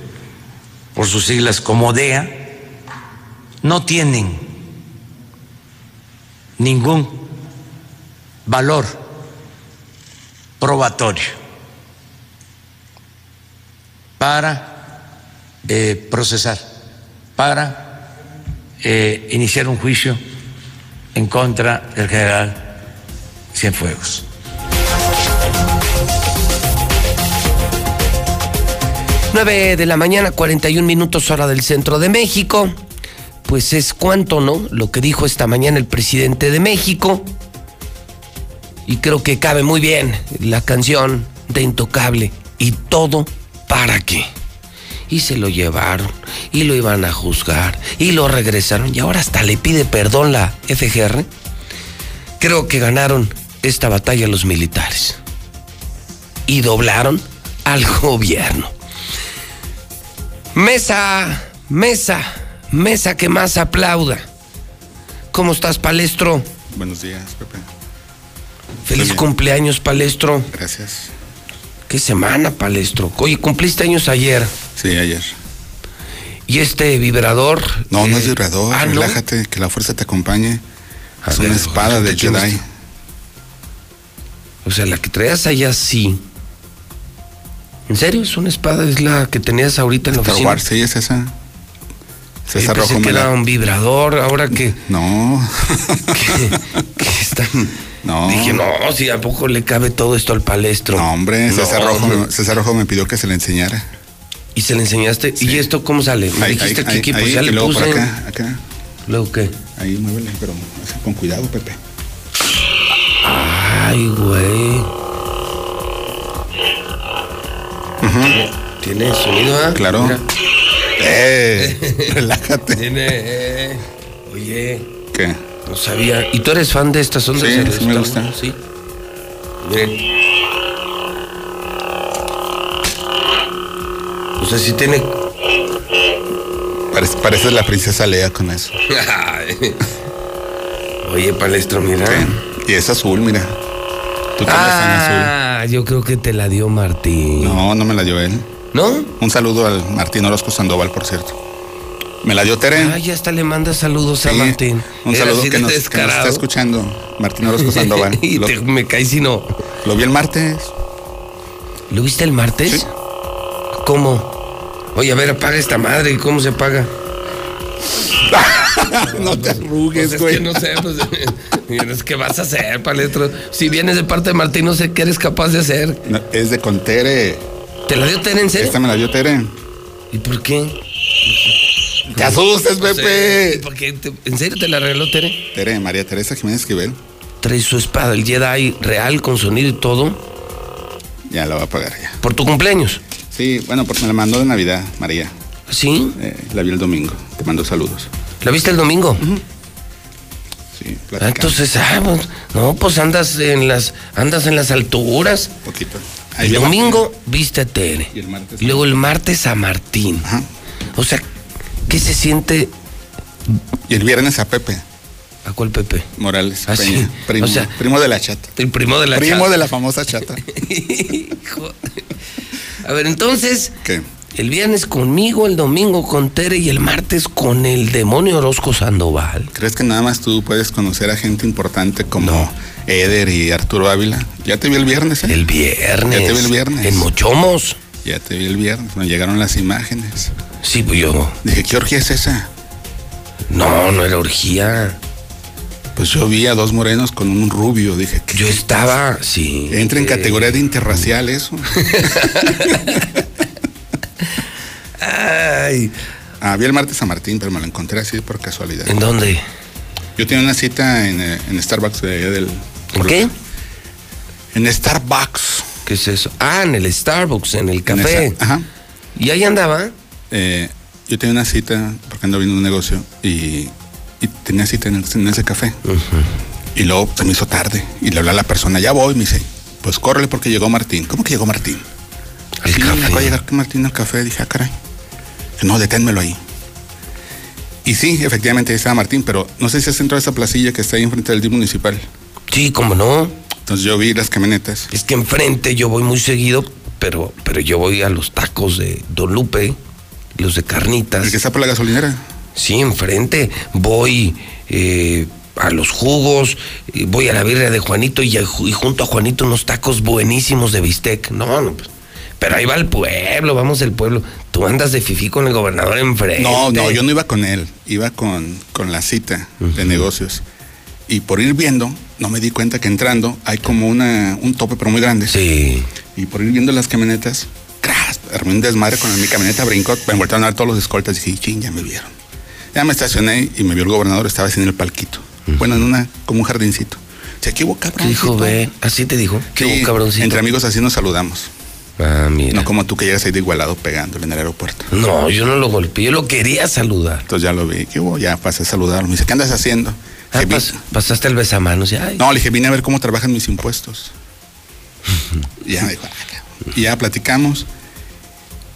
por sus siglas como DEA, no tienen ningún valor probatorio para eh, procesar, para eh, iniciar un juicio en contra del general Cienfuegos. Nueve de la mañana, 41 minutos hora del centro de México. Pues es cuanto, ¿no? Lo que dijo esta mañana el presidente de México. Y creo que cabe muy bien la canción de Intocable. ¿Y todo para qué? Y se lo llevaron, y lo iban a juzgar, y lo regresaron, y ahora hasta le pide perdón la FGR. Creo que ganaron esta batalla los militares. Y doblaron al gobierno. Mesa, mesa, mesa que más aplauda. ¿Cómo estás, Palestro? Buenos días, Pepe. Feliz bien. cumpleaños, Palestro. Gracias. ¿Qué semana, Palestro? Oye, cumpliste años ayer. Sí, ayer. ¿Y este vibrador? No, no eh, es vibrador. ah, ¿no? Relájate, que la fuerza te acompañe. A es ver, una espada de ¿qué tienes Jedi. O sea, la que traías allá sí. ¿En serio? ¿Es una espada? ¿Es la que tenías ahorita en la Star oficina? Wars, sí, es esa. César pensé Rojo que era un vibrador, ahora que... No. que están... No. Dije, no, si a poco le cabe todo esto al palestro. No, hombre, César, Rojo. César Rojo me pidió que se le enseñara. ¿Y se le enseñaste? ¿Y esto cómo sale? Me Ahí, dijiste ahí, que aquí, pues ya le luego puse. por acá, acá. ¿Luego qué? Ahí muévele, pero con cuidado, Pepe. Ay, güey. ¿Tiene sonido, ah? Claro. Mira. Eh, relájate. Tiene. eh, Oye, ¿Qué? no sabía. ¿Y tú eres fan de estas ondas? Sí, sí me gusta. Sí. Miren. O sea, sí tiene. Parece, la princesa Lea con eso. Oye, palestro, mira. Y es azul, mira. Tú azul. Ah, yo creo que te la dio Martín. No, no me la dio él. ¿No? Un saludo al Martín Orozco Sandoval, por cierto. Me la dio Tere. Ah, ya hasta le manda saludos a Martín. Un Era saludo que nos, que nos está escuchando. Martín Orozco Sandoval. y lo, te- me caí si no. lo vi el martes. ¿Lo viste el martes? ¿Cómo? Oye, a ver, apaga esta madre. ¿Y cómo se paga? no te arrugues, Pues es que no sé, pues. es que vas a hacer, palestro. Si vienes de parte de Martín, no sé qué eres capaz de hacer. No, es de con Tere. ¿Te la dio Tere en serio? Esta me la dio Tere. ¿Y por qué? Te asustes, No sé, Pepe. ¿por qué te- ¿En serio te la regaló Tere? Tere, María Teresa Jiménez Esquivel. Trae su espada, el Jedi real con sonido y todo. Ya la va a pagar ya. Por tu cumpleaños. Sí, bueno, porque me la mandó de Navidad, María. ¿Sí? Eh, la vi el domingo. Te mando saludos. ¿La viste el domingo? Sí, Ah, Entonces, ah, pues, no, pues andas en las, andas en las alturas. un poquito. El domingo viste a Tere. Y el martes. Y luego el martes a Martín. Ajá. O sea, ¿qué se siente? Y el viernes a Pepe ¿A cuál Pepe? Morales Ah, sí. Peña. Primo, O sea, primo de la chata. El primo de la primo chata. de la famosa chata. Hijo. A ver, entonces, ¿Qué? El viernes conmigo, el domingo con Tere y el martes con el demonio Orozco Sandoval. ¿Crees que nada más tú puedes conocer a gente importante como Eder y Arturo Ávila? Ya te vi el viernes, ¿eh? El viernes. Ya te vi el viernes. En Mochomos. Ya te vi el viernes. Me llegaron las imágenes. Sí, pues yo. Dije, ¿qué orgía es esa? No, no era orgía. Pues yo vi a dos morenos con un rubio. Dije, ¿qué? Yo estaba, sí. Entra en eh, categoría de interracial eso. Ay, Ah, vi el martes a Martín, pero me lo encontré así por casualidad. ¿en dónde? Yo tenía una cita en, eh, en Starbucks de allá del. ¿En qué? En Starbucks. ¿Qué es eso? Ah, en el Starbucks, en el En café. esa- ajá. Y ahí andaba. Eh, yo tenía una cita, porque ando viendo un negocio, y, y tenía cita en, el- en ese café. Y luego se me hizo tarde. Y le hablé a la persona, ya voy, me dice, pues córrele porque llegó Martín. ¿Cómo que llegó Martín? sí, acaba de llegar Martín al café. Dije, ah, caray. No, deténmelo ahí. Y sí, efectivamente ahí estaba Martín, pero no sé si has entrado a esa placilla que está ahí enfrente del DIF municipal. Sí, cómo no. Entonces yo vi las camionetas. Es que enfrente yo voy muy seguido, pero, pero yo voy a los tacos de Don Lupe, los de carnitas. ¿El que está por la gasolinera? Sí, enfrente. Voy eh, a los jugos, eh, voy a la birria de Juanito y, a- y junto a Juanito unos tacos buenísimos de bistec. No, no, pues, pero ahí va el pueblo, vamos del pueblo. Tú andas de fifí con el gobernador enfrente. No, no, yo no iba con él, iba con, con la cita de negocios. Y por ir viendo, no me di cuenta que entrando hay como una, un tope, pero muy grande. Sí. Y por ir viendo las camionetas, ¡cras! armé un desmadre con mi camioneta, brincó, me voltearon a ver todos los escoltas y dije, ching, ya me vieron. Ya me estacioné y me vio el gobernador, estaba así en el palquito. Bueno, en una, como un jardincito. ¿qué hubo, cabrón? Dijo, ve, así te dijo. ¿Qué hubo, cabroncito? Entre amigos así nos saludamos. Ah, mira. No como tú que llegas ahí de igualado pegándole en el aeropuerto. No, yo no lo golpeé, yo lo quería saludar. Entonces ya lo vi. ¿Qué hubo? Ya pasé a saludarlo. Me dice, ¿qué andas haciendo? Ah, pas- pasaste el besamanos. Ya. No, le dije, vine a ver cómo trabajan mis impuestos. ya me dijo, "Ah, cabrón". y ya platicamos.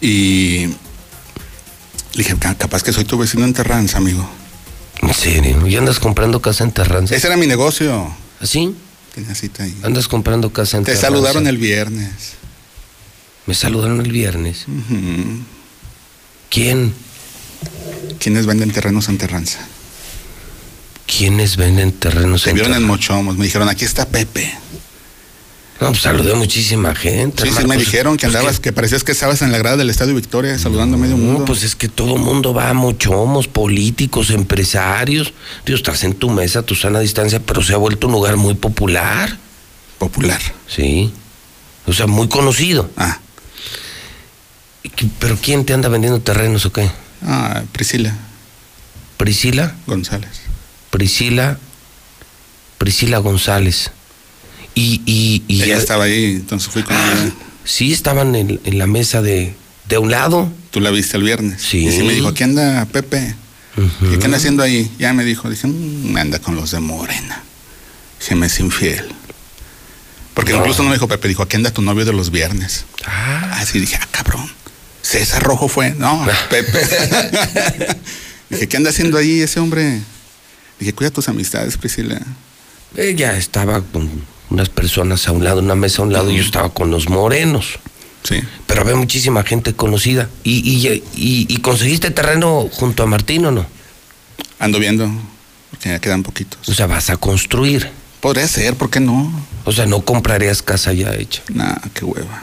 Y le dije, "Ca- capaz que soy tu vecino en Terranza, amigo. En serio, ¿y andas comprando casa en Terranza? Ese era mi negocio. ¿Así? Tenía cita ahí. Andas comprando casa en Te Terranza. saludaron el viernes. Me saludaron el viernes. ¿Quién? ¿Quiénes venden terrenos en Terranza? ¿Quiénes venden terrenos Se en vieron en? Mochomos. Me dijeron, aquí está Pepe. No, pues saludé a muchísima gente. Sí, sí, me pues, dijeron que pues, andabas, que parecías que estabas en la grada del Estadio Victoria saludando a medio mundo. No, pues es que todo mundo va a mochomos, políticos, empresarios. Dios, estás en tu mesa, tu sana distancia, pero se ha vuelto un lugar muy popular. Popular. Sí. O sea, muy conocido. Ah. ¿Y qué- ¿Pero quién te anda vendiendo terrenos o qué? Ah, Priscila ¿Priscila? González. Priscila. Priscila González. Y, y, y Ella estaba ahí, entonces fui con ella. Sí, estaban en, en la mesa de, de un lado. Tú la viste el viernes. Sí. Y sí me dijo, ¿qué anda Pepe? ¿Y ¿Qué anda haciendo ahí? Ya me dijo, dije, "Mm, anda con los de Morena. Se me es infiel. Porque No. incluso no me dijo Pepe, dijo, ¿qué anda tu novio de los viernes? Ah. Así dije, ah, cabrón. César Rojo fue. No, Pepe. dije, ¿qué anda haciendo ahí ese hombre? Dije, cuida tus amistades, Priscila. Ella estaba con unas personas a un lado, una mesa a un lado, y yo estaba con los morenos. Sí. Pero había muchísima gente conocida. ¿Y, y, y, y conseguiste terreno junto a Martín o no? Ando viendo, porque ya quedan poquitos. O sea, vas a construir. Podría ser, ¿por qué no? O sea, no comprarías casa ya hecha. Nah, qué hueva.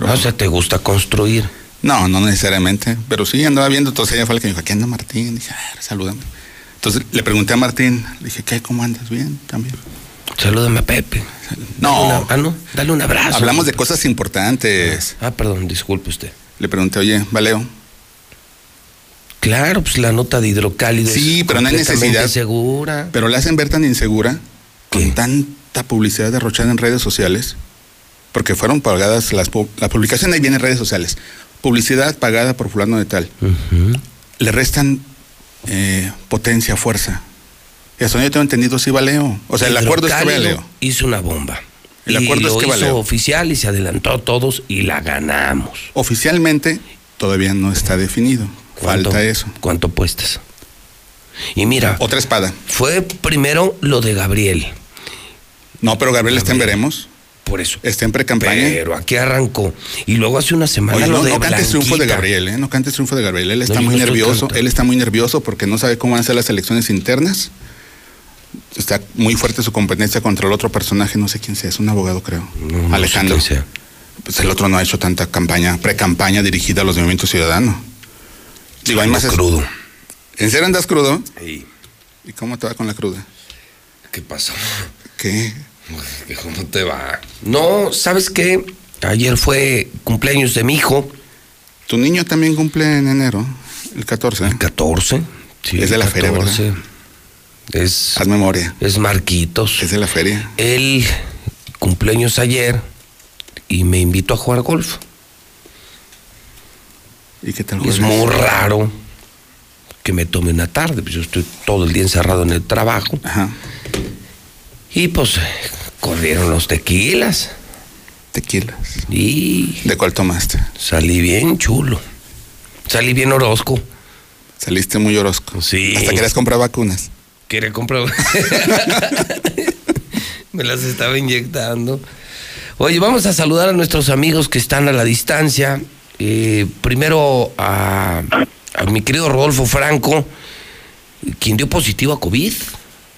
O sea, ¿te gusta construir? No, no necesariamente, pero sí andaba viendo, entonces ella fue la que me dijo, ¿aquí anda Martín? Dije, a ver, salúdame. Entonces le pregunté a Martín, le dije, ¿qué? ¿Cómo andas? Bien, también. Salúdame a Pepe. No. Dale una- ah, no, dale un abrazo. Hablamos de cosas importantes. Ah, perdón, disculpe usted. Le pregunté, oye, Valeo. Claro, pues la nota de hidrocálido. Sí, es pero no hay necesidad. segura. Pero la hacen ver tan insegura, con tanta publicidad derrochada en redes sociales, porque fueron pagadas las la publicación ahí viene en redes sociales. Publicidad pagada por fulano de tal. Le restan eh, potencia, fuerza. Y hasta yo tengo entendido, sí valeo. O sea, el acuerdo es que valeo. Hizo una bomba. El Y acuerdo es que hizo valeo. oficial y se adelantó a todos y la ganamos. Oficialmente todavía no está definido. Falta eso. ¿Cuánto puestas? Y mira. Otra espada. Fue primero lo de Gabriel. No, pero Gabriel está en veremos. Por eso. Está en pre-campaña. Pero aquí arrancó. Y luego hace una semana Oye, lo no, de no cantes triunfo de. Gabriel, ¿eh? No cantes triunfo de Gabriel. Él está No, muy nervioso. Él está muy nervioso porque no sabe cómo van a ser las elecciones internas. Está muy fuerte su competencia contra el otro personaje, no sé quién sea, es un abogado, creo. No, Alejandro. sé sea. Pues el otro no ha hecho tanta campaña, pre-campaña dirigida a los movimientos ciudadanos. Digo, hay más. crudo. ¿En serio andas crudo? Sí. ¿Y cómo te va con la cruda? ¿Qué pasó? ¿Qué? ¿Cómo te va? No, ¿sabes qué? Ayer fue cumpleaños de mi hijo. Tu niño también cumple en enero, el 14. El 14. Sí, es de la el feria, 14. ¿verdad? Es, Haz memoria. es Marquitos. Es de la feria. Él cumpleaños ayer y me invitó a jugar golf. ¿Y qué tal Es muy raro que me tome una tarde, pues yo estoy todo el día encerrado en el trabajo. Y pues corrieron los tequilas. Tequilas. Y. ¿De cuál tomaste? Salí bien chulo. Salí bien Orozco. Saliste muy Orozco. Sí. Hasta querías comprar vacunas. Quería comprar. Me las estaba inyectando. Oye, vamos a saludar a nuestros amigos que están a la distancia. Eh, primero a, a mi querido Rodolfo Franco, quien dio positivo a COVID.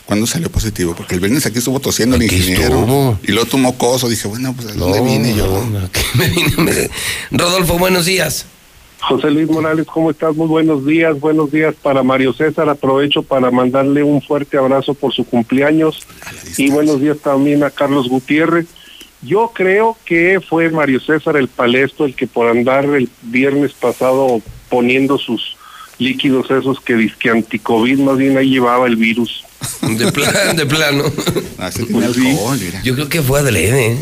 ¿Cuándo salió positivo? Porque el viernes aquí estuvo tosiendo el ingeniero. estuvo. Y luego tu mocoso. Dije, bueno, pues ¿a dónde No, vine yo? no, aquí me vine, me- Rodolfo, buenos días. José Luis Morales, ¿cómo estás? Muy buenos días, buenos días para Mario César. Aprovecho para mandarle un fuerte abrazo por su cumpleaños y buenos días también a Carlos Gutiérrez. Yo creo que fue Mario César el Palesto el que por andar el viernes pasado poniendo sus líquidos esos que disque anticovid, más bien ahí llevaba el virus. De, plan, de plano. Ah, sí tiene alcohol, mira. Yo creo que fue adrede. ¿eh?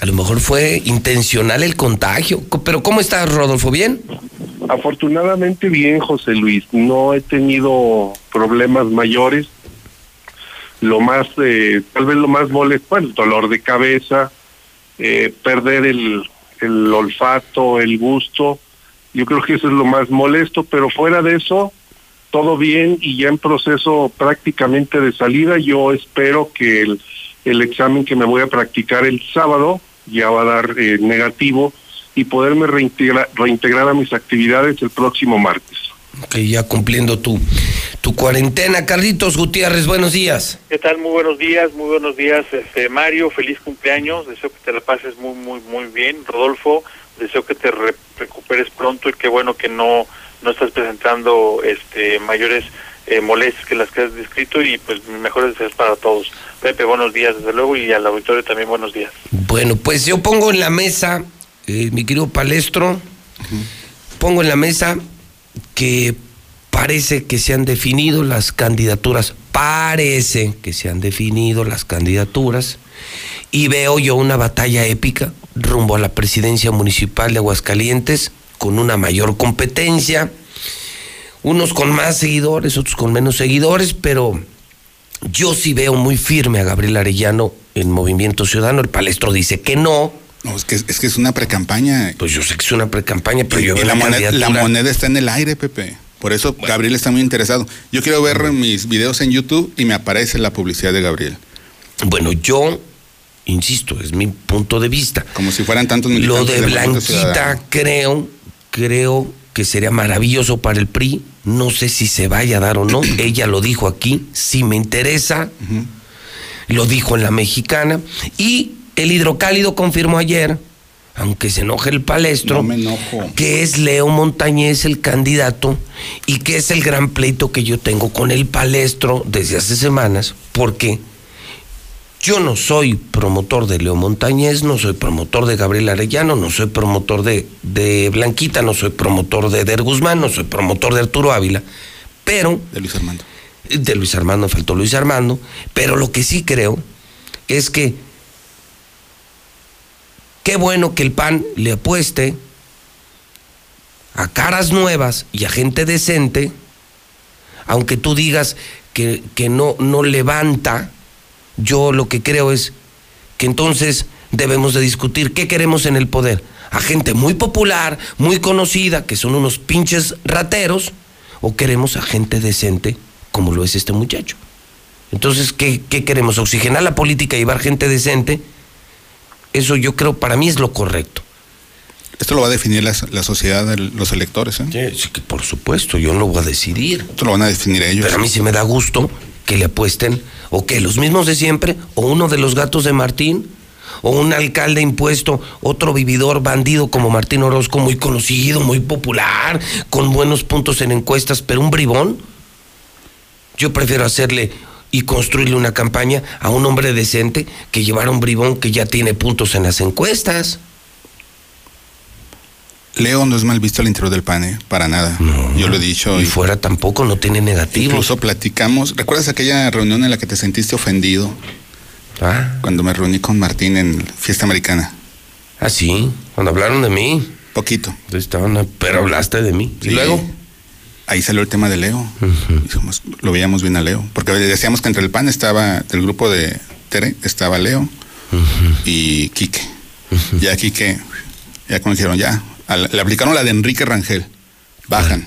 A lo mejor fue intencional el contagio. Co- Pero ¿cómo estás, Rodolfo? ¿Bien? Afortunadamente bien, José Luis. No he tenido problemas mayores. Lo más, eh, tal vez lo más molesto, bueno, el dolor de cabeza, eh, perder el, el olfato, el gusto. Yo creo que eso es lo más molesto, pero fuera de eso, todo bien y ya en proceso prácticamente de salida. Yo espero que el, el examen que me voy a practicar el sábado ya va a dar eh, negativo y poderme reintegrar, reintegrar a mis actividades el próximo martes. Que ya cumpliendo tu, tu cuarentena. Carlitos Gutiérrez, buenos días. ¿Qué tal? Muy buenos días, muy buenos días, este Mario, feliz cumpleaños, deseo que te la pases muy, muy, muy bien. Rodolfo, deseo que te re- recuperes pronto y qué bueno que no, no estás presentando este mayores eh, molestias que las que has descrito y pues mejores deseos para todos. Pepe, buenos días desde luego y al auditorio también buenos días. Bueno, pues yo pongo en la mesa, eh, mi querido Palestro, pongo en la mesa que parece que se han definido las candidaturas, parece que se han definido las candidaturas y veo yo una batalla épica rumbo a la presidencia municipal de Aguascalientes con una mayor competencia, unos con más seguidores, otros con menos seguidores, pero yo sí veo muy firme a Gabriel Arellano en Movimiento Ciudadano. El palestro dice que no. No, es que es, que es una precampaña. Pues yo sé que es una precampaña, pero Y, yo y veo la, moneda, la moneda está en el aire, Pepe. Por eso Gabriel está muy interesado. Yo quiero ver mis videos en YouTube y me aparece la publicidad de Gabriel. Bueno, yo insisto, es mi punto de vista. Como si fueran tantos Lo de Blanquita creo, creo que sería maravilloso para el PRI. No sé si se vaya a dar o no. Ella lo dijo aquí, si me interesa. Lo dijo en la mexicana. Y el hidrocálido confirmó ayer, aunque se enoje el palestro, No que es Leo Montañez el candidato y que es el gran pleito que yo tengo con el palestro desde hace semanas, porque yo no soy promotor de Leo Montañez, no soy promotor de Gabriel Arellano, no soy promotor de, de Blanquita, no soy promotor de Der Guzmán, no soy promotor de Arturo Ávila, pero... De Luis Armando. De Luis Armando, faltó Luis Armando, pero lo que sí creo es que qué bueno que el PAN le apueste a caras nuevas y a gente decente, aunque tú digas que, que no, no levanta, yo lo que creo es que entonces debemos de discutir qué queremos en el poder. A gente muy popular, muy conocida, que son unos pinches rateros, o queremos a gente decente como lo es este muchacho. Entonces, ¿qué, qué queremos? ¿Oxigenar la política y llevar gente decente? Eso yo creo para mí es lo correcto. Esto lo va a definir la, la sociedad, de los electores. ¿eh? Sí, que por supuesto, yo no lo voy a decidir. Esto lo van a definir ellos. Pero a mí sí me da gusto que le apuesten, o que los mismos de siempre, o uno de los gatos de Martín, o un alcalde impuesto, otro vividor bandido como Martín Orozco, muy conocido, muy popular, con buenos puntos en encuestas, pero un bribón. Yo prefiero hacerle y construirle una campaña a un hombre decente que llevar un bribón que ya tiene puntos en las encuestas. Leo no es mal visto al interior del PAN, ¿eh? para nada. Yo lo he dicho. Y fuera tampoco, no tiene negativo. Incluso platicamos. ¿Recuerdas aquella reunión en la que te sentiste ofendido? Ah. Cuando me reuní con Martín en Fiesta Americana. Ah, sí, cuando hablaron de mí. Poquito. Estaban, pero hablaste de mí. Sí. ¿Y luego? Ahí salió el tema de Leo. Dijimos, lo veíamos bien a Leo. Porque decíamos que entre el PAN estaba, del grupo de Tere, estaba Leo y Quique. Ya Quique, ya como dijeron, ya. Le aplicaron la de Enrique Rangel. Bajan.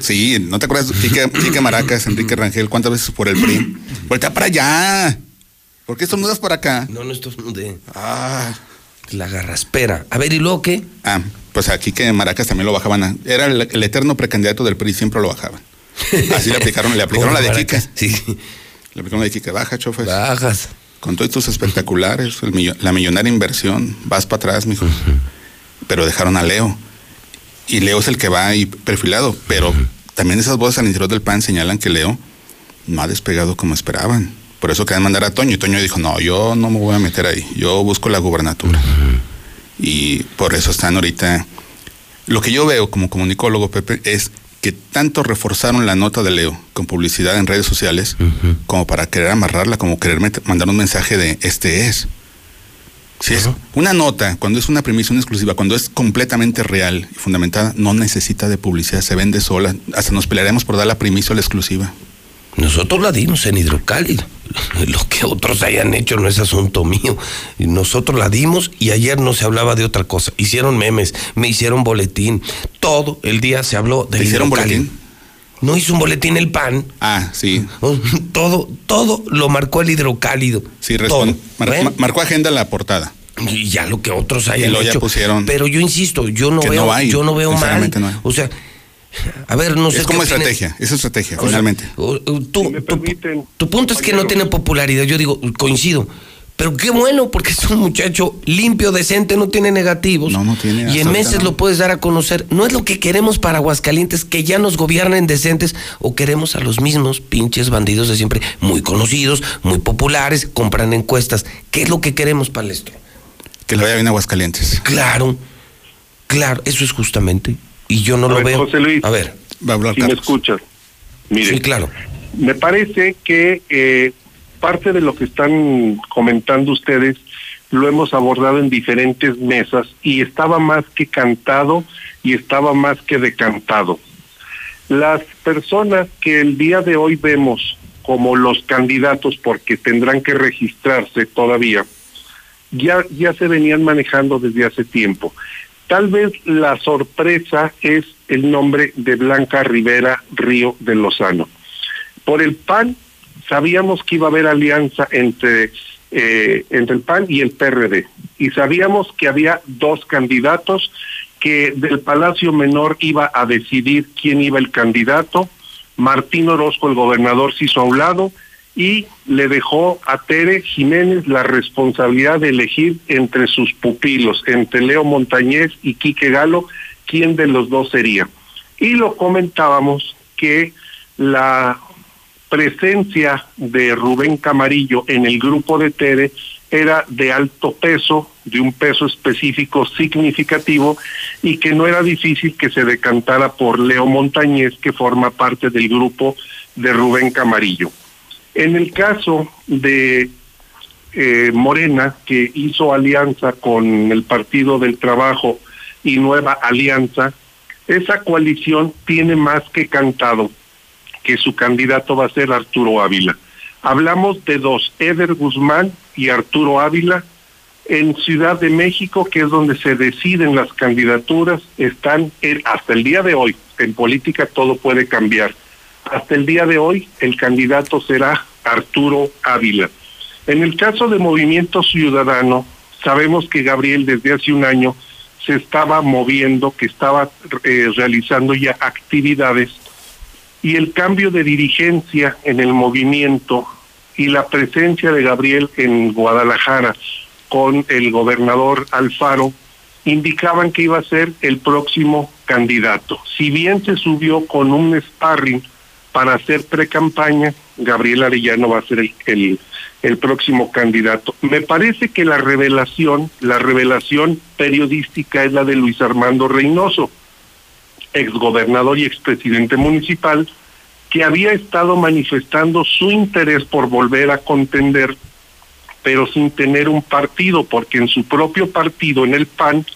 Sí, ¿no te acuerdas? Quique, Quique Maracas, Enrique Rangel, ¿cuántas veces por el PRI? Voltea para allá. ¿Por qué estornudas para acá? No, no estornudé. Ah. La garraspera. A ver, ¿y luego qué? Ah, pues aquí que Maracas también lo bajaban. a- era el, el eterno precandidato del PRI, siempre lo bajaban. Así le aplicaron, le aplicaron la de. Maracas, Sí. Le aplicaron la de Kike. Baja, chofes. Bajas. Con todos estos espectaculares, el millo- la millonaria inversión, vas para atrás, mijo. Pero dejaron a Leo. Y Leo es el que va ahí perfilado. Pero también esas voces al interior del PAN señalan que Leo no ha despegado como esperaban. Por eso querían mandar a Toño. Y Toño dijo, no, yo no me voy a meter ahí. Yo busco la gubernatura. Y por eso están ahorita... Lo que yo veo como comunicólogo, Pepe, es que tanto reforzaron la nota de Leo con publicidad en redes sociales como para querer amarrarla, como querer mandar un mensaje de este es. Si es una nota, cuando es una premisa, una exclusiva, cuando es completamente real y fundamentada, no necesita de publicidad, se vende sola. Hasta nos pelearemos por dar la premisa o la exclusiva. Nosotros la dimos en hidrocálido. Lo que otros hayan hecho no es asunto mío. Nosotros la dimos y ayer no se hablaba de otra cosa. Hicieron memes, me hicieron boletín. Todo el día se habló de ¿Te hicieron boletín? No hizo un boletín el PAN. Ah, sí. Todo, todo lo marcó el hidrocálido. Sí, responde. Todo. Mar- ma- marcó agenda en la portada. Y ya lo que otros hayan ya hecho. pusieron Pero yo insisto, yo no veo, no hay, yo no veo mal. no hay. O sea, a ver, no sé es como estrategia, es estrategia, O sea, finalmente. tú- tu, tu punto es que no tiene popularidad. Yo digo, coincido. Pero qué bueno, porque es un muchacho limpio, decente, no tiene negativos. No, no tiene. Y en meses lo puedes dar a conocer. No es lo que queremos para Aguascalientes, que ya nos gobiernen decentes, o queremos a los mismos pinches bandidos de siempre, muy conocidos, muy populares, compran encuestas. ¿Qué es lo que queremos, Palestro? Que le vaya bien a Aguascalientes. Claro, claro, eso es justamente. Y yo no A lo ver, veo. José Luis, a ver. Va a hablar si me escuchas. Mire, Sí, claro. me parece que eh, parte de lo que están comentando ustedes lo hemos abordado en diferentes mesas y estaba más que cantado y estaba más que decantado. Las personas que el día de hoy vemos como los candidatos porque tendrán que registrarse todavía, ya, ya se venían manejando desde hace tiempo. Tal vez la sorpresa es el nombre de Blanca Rivera Río de Lozano. Por el PAN sabíamos que iba a haber alianza entre, eh, entre el PAN y el PRD y sabíamos que había dos candidatos que del Palacio Menor iba a decidir quién iba el candidato. Martín Orozco, el gobernador, se hizo a un lado y le dejó a Tere Jiménez la responsabilidad de elegir entre sus pupilos, entre Leo Montañez y Quique Galo, quién de los dos sería. Y lo comentábamos que la presencia de Rubén Camarillo en el grupo de Tere era de alto peso, de un peso específico significativo y que no era difícil que se decantara por Leo Montañez, que forma parte del grupo de Rubén Camarillo. En el caso de eh, Morena, que hizo alianza con el Partido del Trabajo y Nueva Alianza, esa coalición tiene más que cantado que su candidato va a ser Arturo Ávila. Hablamos de dos, Eder Guzmán y Arturo Ávila. En Ciudad de México, que es donde se deciden las candidaturas, están hasta el día de hoy. En política todo puede cambiar. Hasta el día de hoy, el candidato será Arturo Ávila. En el caso de Movimiento Ciudadano, sabemos que Gabriel desde hace un año se estaba moviendo, que estaba eh, realizando ya actividades y el cambio de dirigencia en el movimiento y la presencia de Gabriel en Guadalajara con el gobernador Alfaro indicaban que iba a ser el próximo candidato. Si bien se subió con un sparring para hacer pre-campaña, Gabriel Arellano va a ser el, el, próximo candidato. Me parece que la revelación, la revelación periodística es la de Luis Armando Reynoso exgobernador y expresidente municipal, que había estado manifestando su interés por volver a contender, pero sin tener un partido, porque en su propio partido, en el PAN,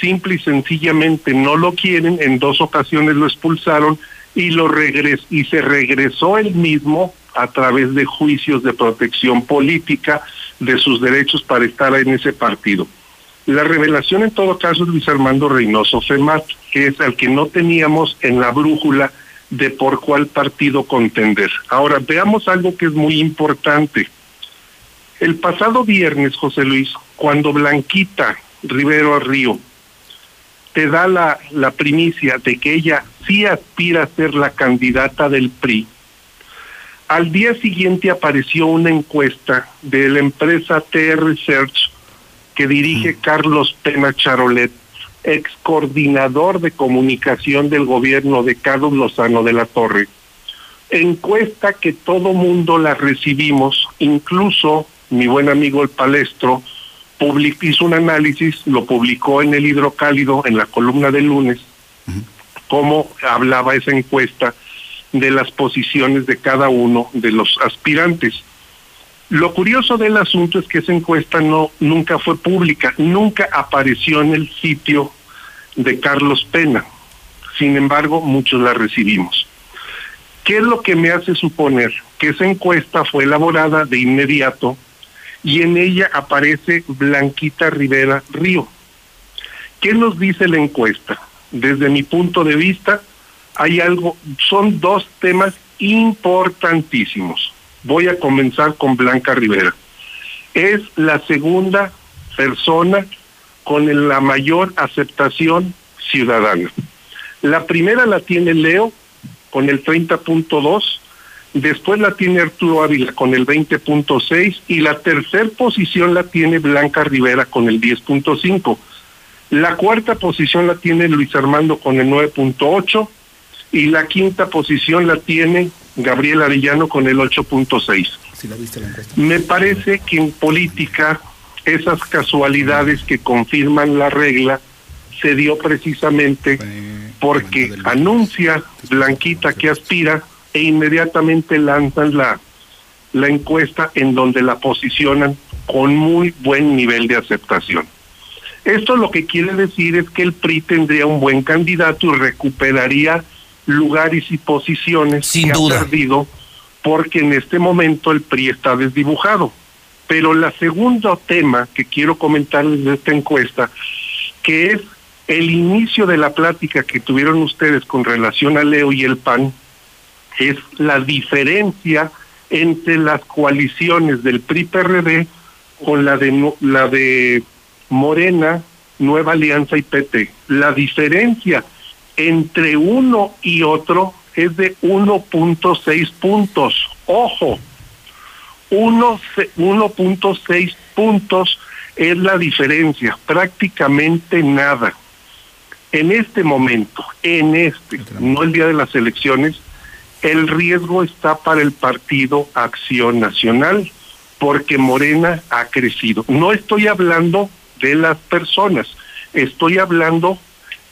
simple y sencillamente no lo quieren, en dos ocasiones lo expulsaron y lo regres y se regresó él mismo a través de juicios de protección política de sus derechos para estar en ese partido. La revelación en todo caso es Luis Armando Reynoso Femat, que es el que no teníamos en la brújula de por cuál partido contender. Ahora, veamos algo que es muy importante. El pasado viernes, José Luis, cuando Blanquita Rivero Río te da la, la primicia de que ella sí aspira a ser la candidata del PRI, al día siguiente apareció una encuesta de la empresa TR Research que dirige Carlos Pena Charolet, ex coordinador de comunicación del gobierno de Carlos Lozano de la Torre. Encuesta que todo mundo la recibimos, incluso mi buen amigo el Palestro hizo un análisis, lo publicó en el Hidrocálido en la columna del lunes, cómo hablaba esa encuesta de las posiciones de cada uno de los aspirantes. Lo curioso del asunto es que esa encuesta no nunca fue pública, nunca apareció en el sitio de Carlos Pena. Sin embargo, muchos la recibimos. ¿Qué es lo que me hace suponer? Que esa encuesta fue elaborada de inmediato y en ella aparece Blanquita Rivera Río. ¿Qué nos dice la encuesta? Desde mi punto de vista, hay algo, son dos temas importantísimos. Voy a comenzar con Blanca Rivera. Es la segunda persona con la mayor aceptación ciudadana. La primera la tiene Leo con el 30.2, después la tiene Arturo Ávila con el 20.6 y la tercera posición la tiene Blanca Rivera con el 10.5. La cuarta posición la tiene Luis Armando con el 9.8 y la quinta posición la tiene Gabriel Arellano con el 8.6. Me parece que en política esas casualidades que confirman la regla se dio precisamente porque anuncia Blanquita que aspira e inmediatamente lanzan la, la encuesta en donde la posicionan con muy buen nivel de aceptación. Esto lo que quiere decir es que el PRI tendría un buen candidato y recuperaría lugares y posiciones Sin que duda. ha perdido porque en este momento el PRI está desdibujado. Pero la segundo tema que quiero comentar de esta encuesta, que es el inicio de la plática que tuvieron ustedes con relación a Leo y el PAN, es la diferencia entre las coaliciones del PRI-PRD con la de la de Morena, Nueva Alianza y PT. La diferencia entre uno y otro es de 1.6 puntos. Ojo, uno se- 1.6 puntos es la diferencia, prácticamente nada. En este momento, en este, no el día de las elecciones, el riesgo está para el partido Acción Nacional, porque Morena ha crecido. No estoy hablando de las personas, estoy hablando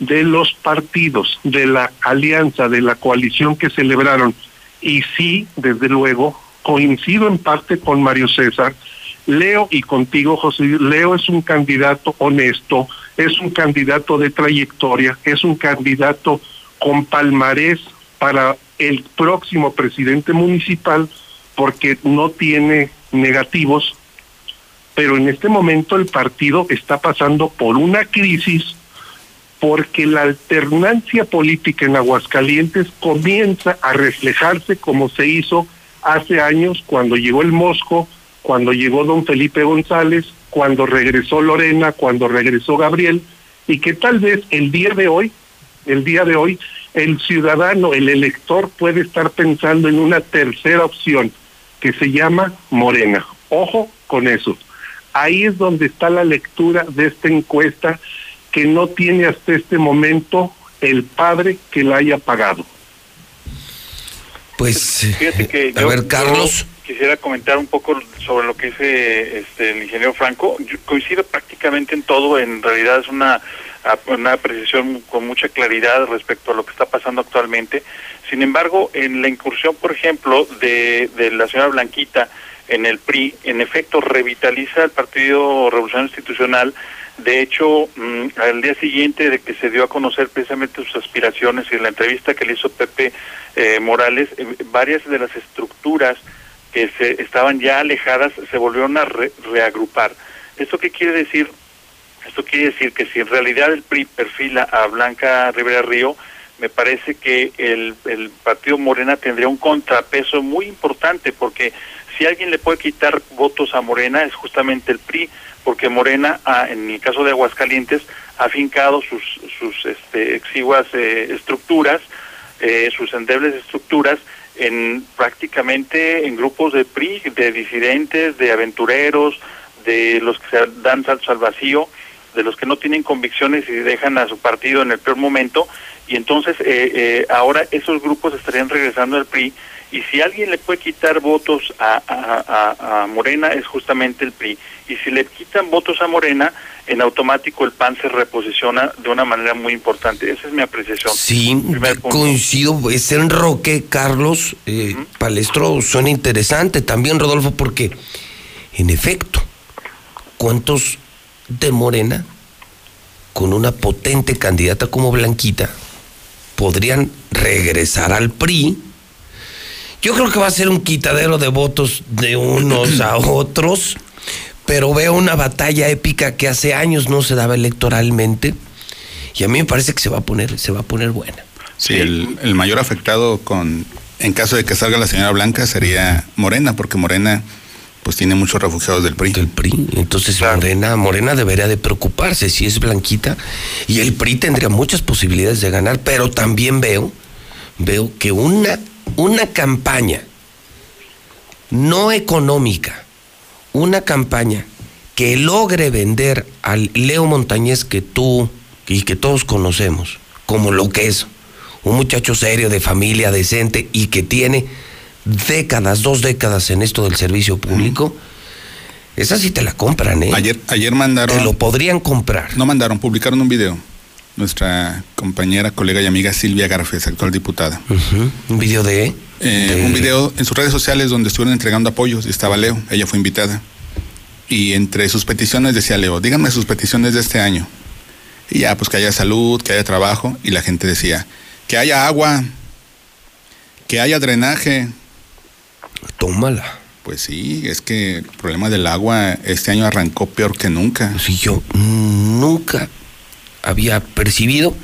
de los partidos, de la alianza, de la coalición que celebraron. Y sí, desde luego, coincido en parte con Mario César, Leo y contigo, José, Leo es un candidato honesto, es un candidato de trayectoria, es un candidato con palmarés para el próximo presidente municipal porque no tiene negativos, pero en este momento el partido está pasando por una crisis porque la alternancia política en Aguascalientes comienza a reflejarse como se hizo hace años cuando llegó el Mosco, cuando llegó don Felipe González, cuando regresó Lorena, cuando regresó Gabriel, y que tal vez el día de hoy, el día de hoy, el ciudadano, el elector puede estar pensando en una tercera opción que se llama Morena. Ojo con eso. Ahí es donde está la lectura de esta encuesta que no tiene hasta este momento el padre que la haya pagado. Pues, Fíjate que a yo- ver, Carlos. yo quisiera comentar un poco sobre lo que dice este, el ingeniero Franco. Yo coincido prácticamente en todo. En realidad es una, una precisión con mucha claridad respecto a lo que está pasando actualmente. Sin embargo, en la incursión, por ejemplo, de, de la señora Blanquita en el PRI, en efecto revitaliza el Partido Revolucionario Institucional De hecho, mm, al día siguiente de que se dio a conocer precisamente sus aspiraciones y la entrevista que le hizo Pepe eh, Morales, eh, varias de las estructuras que se estaban ya alejadas se volvieron a re- reagrupar. ¿Esto qué quiere decir? Esto quiere decir que si en realidad el PRI perfila a Blanca Rivera Río, me parece que el, el partido Morena tendría un contrapeso muy importante, porque si alguien le puede quitar votos a Morena es justamente el PRI, porque Morena, ah, en el caso de Aguascalientes, ha fincado sus, sus este, exiguas eh, estructuras, eh, sus endebles estructuras, en prácticamente en grupos de PRI, de disidentes, de aventureros, de los que se dan saltos al vacío, de los que no tienen convicciones y dejan a su partido en el peor momento, y entonces eh, eh, ahora esos grupos estarían regresando al PRI, y si alguien le puede quitar votos a, a- a- a Morena es justamente el PRI, y si le quitan votos a Morena, en automático el PAN se reposiciona de una manera muy importante. Esa es mi apreciación. Sí, coincido. Ese enroque, Carlos, eh, Palestro, suena interesante también, Rodolfo, porque, en efecto, ¿cuántos de Morena, con una potente candidata como Blanquita, podrían regresar al PRI? Yo creo que va a ser un quitadero de votos de unos a otros, pero veo una batalla épica que hace años no se daba electoralmente. Y a mí me parece que se va a poner, se va a poner buena. Sí, el, el mayor afectado con, en caso de que salga la señora Blanca sería Morena, porque Morena pues tiene muchos refugiados del PRI. Del PRI. Entonces Morena, Morena debería de preocuparse si es blanquita y el PRI tendría muchas posibilidades de ganar, pero también veo, veo que una, una campaña no económica, una campaña que logre vender al Leo Montañez que tú y que todos conocemos como lo que es un muchacho serio de familia decente y que tiene décadas, dos décadas en esto del servicio público, esa sí te la compran, ¿eh? Ayer, ayer mandaron. Te lo podrían comprar. No mandaron, publicaron un video. Nuestra compañera, colega y amiga Silvia Garfes, actual diputada. Un video de, Eh, de- Un video en sus redes sociales donde estuvieron entregando apoyos y estaba Leo, ella fue invitada. Y entre sus peticiones decía Leo, díganme sus peticiones de este año. Y ya, pues que haya salud, que haya trabajo. Y la gente decía, que haya agua, que haya drenaje. Tómala. Pues sí, es que el problema del agua este año arrancó peor que nunca. Sí, yo nunca había percibido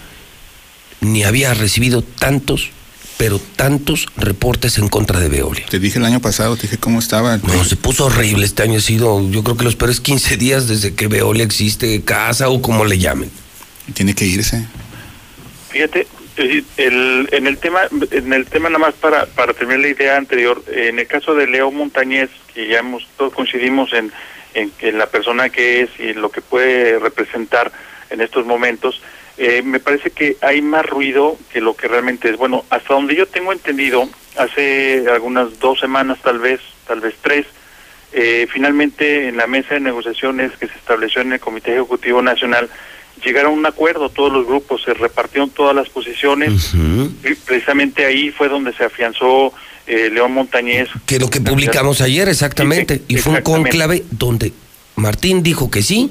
ni había recibido tantos, pero tantos reportes en contra de Veolia. Te dije el año pasado, te dije cómo estaba. No, se puso horrible. Este año ha sido, yo creo que los peores 15 días desde que Veolia existe, casa o como le llamen. Tiene que irse. Fíjate, eh, el, en el tema, en el tema nada más para, para terminar la idea anterior, en el caso de Leo Montañez, que ya hemos, todos coincidimos en, en la persona que es y lo que puede representar en estos momentos, eh, me parece que hay más ruido que lo que realmente es. Bueno, hasta donde yo tengo entendido, hace algunas dos semanas tal vez, tal vez tres, eh, finalmente en la mesa de negociaciones que se estableció en el Comité Ejecutivo Nacional, llegaron a un acuerdo, todos los grupos se repartieron todas las posiciones, y precisamente ahí fue donde se afianzó eh, León Montañez. Que lo que publicamos ayer, exactamente. y fue un conclave donde Martín dijo que sí,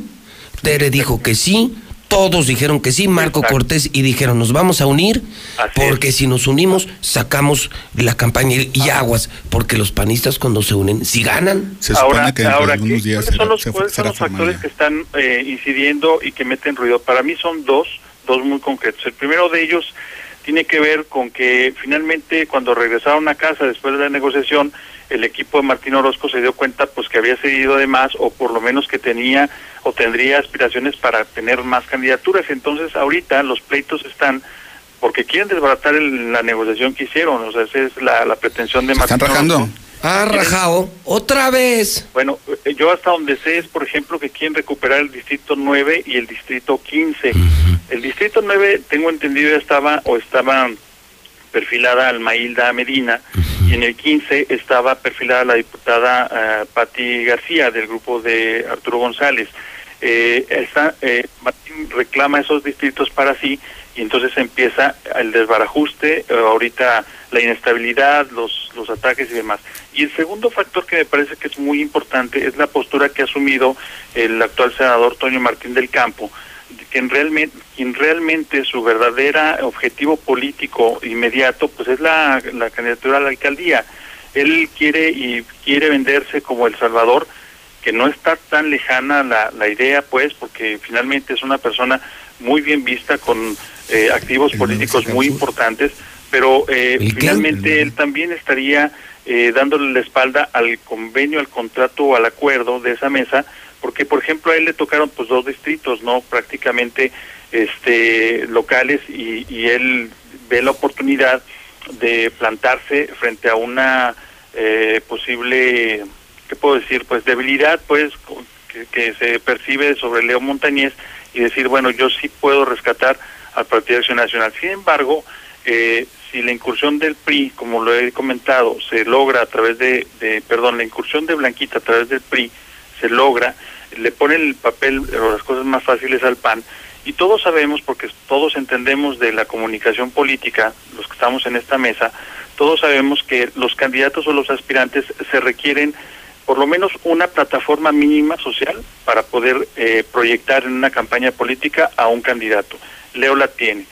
Tere dijo que sí, todos dijeron que sí, Marco Cortés y dijeron nos vamos a unir porque si nos unimos sacamos la campaña y- aguas, porque los panistas cuando se unen, si ganan. ahora, ahora ¿qué- ¿cuáles son los, cuáles son los factores que están eh, incidiendo y que meten ruido? Para mí son dos, dos muy concretos. El primero de ellos tiene que ver con que finalmente cuando regresaron a casa después de la negociación, el equipo de Martín Orozco se dio cuenta pues que había cedido de más o por lo menos que tenía o tendría aspiraciones para tener más candidaturas. Entonces ahorita los pleitos están porque quieren desbaratar el- la negociación que hicieron, o sea, esa es la, la pretensión de Martín Orozco. Ah, rajao, otra vez. Bueno, eh, yo hasta donde sé es, por ejemplo, que quieren recuperar el distrito 9 y el distrito 15. El distrito 9, tengo entendido, ya estaba o estaba perfilada Almailda Medina y en el 15 estaba perfilada la diputada eh, Patti García del grupo de Arturo González. eh, está, eh, Martín reclama esos distritos para sí y entonces empieza el desbarajuste, eh, ahorita la inestabilidad, los, los ataques y demás. Y el segundo factor que me parece que es muy importante es la postura que ha asumido el actual senador Toño Martín del Campo, quien realmente, quien realmente su verdadera objetivo político inmediato pues es la, la candidatura a la alcaldía. Él quiere y quiere venderse como el Salvador, que no está tan lejana la, la idea, pues, porque finalmente es una persona muy bien vista con eh, activos políticos muy importantes, pero eh, finalmente él también estaría eh, dándole la espalda al convenio, al contrato o al acuerdo de esa mesa, porque por ejemplo a él le tocaron pues dos distritos, no prácticamente este locales y, y él ve la oportunidad de plantarse frente a una eh, posible, ¿qué puedo decir? Pues debilidad, pues que, que se percibe sobre Leo Montañez y decir, bueno, yo sí puedo rescatar al Partido Acción Nacional. Sin embargo, eh, si la incursión del PRI, como lo he comentado, se logra a través de, de, perdón, la incursión de Blanquita a través del PRI se logra, le pone el papel o las cosas más fáciles al PAN, y todos sabemos, porque todos entendemos de la comunicación política, los que estamos en esta mesa, todos sabemos que los candidatos o los aspirantes se requieren por lo menos una plataforma mínima social para poder eh, proyectar en una campaña política a un candidato. Leo la tiene.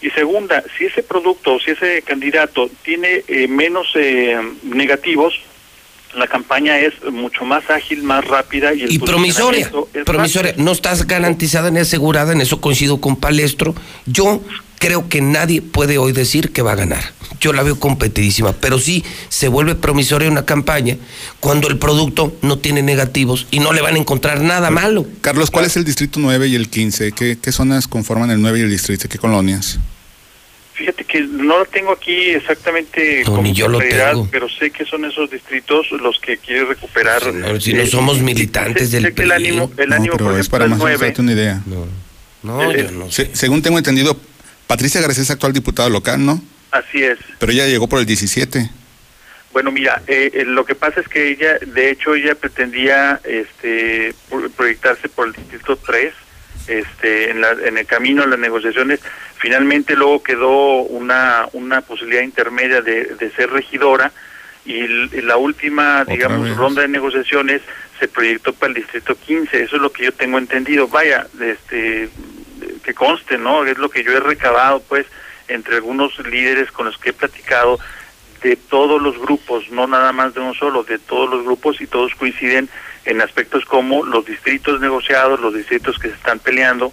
Y segunda, si ese producto o si ese candidato tiene eh, menos eh, negativos, la campaña es mucho más ágil, más rápida y el Y promisoria, promisoria, no estás garantizada ni asegurada, en eso coincido con Palestro. Yo creo que nadie puede hoy decir que va a ganar. Yo la veo competidísima, pero sí se vuelve promisoria una campaña cuando el producto no tiene negativos y no le van a encontrar nada malo. Carlos, ¿cuál es el distrito 9 y el 15? ¿Qué, qué zonas conforman el 9 y el distrito? ¿Qué colonias? Fíjate que no lo tengo aquí exactamente No, como yo lo tengo. pero sé que son esos distritos los que quiere recuperar. Señor, si no Eh, somos militantes sé- del sé que el ánimo, el No, ánimo pero por es para más o menos 9, darte una idea. No, Eh, yo no Se- según tengo entendido, Patricia García es actual diputada local, ¿no? así es. Pero ella llegó por el 17. Bueno, mira, eh, eh, lo que pasa es que ella, de hecho, ella pretendía este, pro- proyectarse por el distrito 3, este, en, la, en el camino de las negociaciones. Finalmente luego quedó una, una posibilidad intermedia de, de ser regidora y, la última, digamos, vez. ronda de negociaciones se proyectó para el distrito 15. Eso es lo que yo tengo entendido. Vaya, este, que conste, ¿no? Es lo que yo he recabado, pues, entre algunos líderes con los que he platicado de todos los grupos, no nada más de uno solo, de todos los grupos y todos coinciden en aspectos como los distritos negociados, los distritos que se están peleando,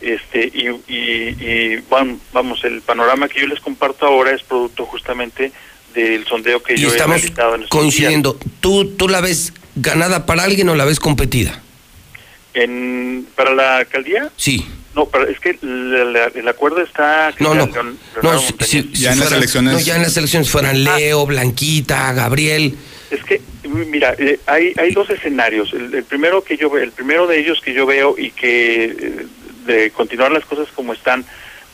este y, y, y, bueno, vamos, el panorama que yo les comparto ahora es producto justamente del sondeo que Y yo he estamos realizado en estos días. coincidiendo. ¿Tú, ¿Tú la ves ganada para alguien o la ves competida? En, ¿Para la alcaldía? Sí. No, pero es que la- la- el acuerdo está... No, no. Leon- No, Leonardo si- Montañez. si- si fueran- No, ya en las elecciones fueran Leo, Blanquita, Gabriel. Es que, mira, eh, hay, hay dos escenarios. El, primero que yo el primero de ellos que yo veo y que eh, de continuar las cosas como están,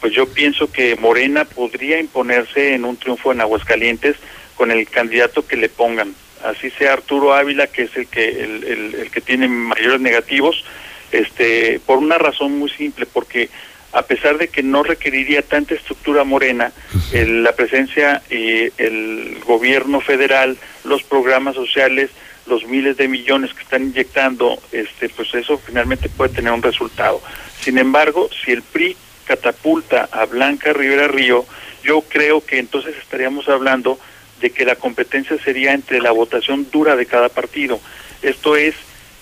pues yo pienso que Morena podría imponerse en un triunfo en Aguascalientes con el candidato que le pongan. Así sea Arturo Ávila, que es el que el que tiene mayores negativos, este, por una razón muy simple, porque a pesar de que no requeriría tanta estructura morena, el- la presencia y el gobierno federal, los programas sociales, los miles de millones que están inyectando, este, pues eso finalmente puede tener un resultado. Sin embargo, si el PRI catapulta a Blanca Rivera Río, yo creo que entonces estaríamos hablando de que la competencia sería entre la votación dura de cada partido. Esto es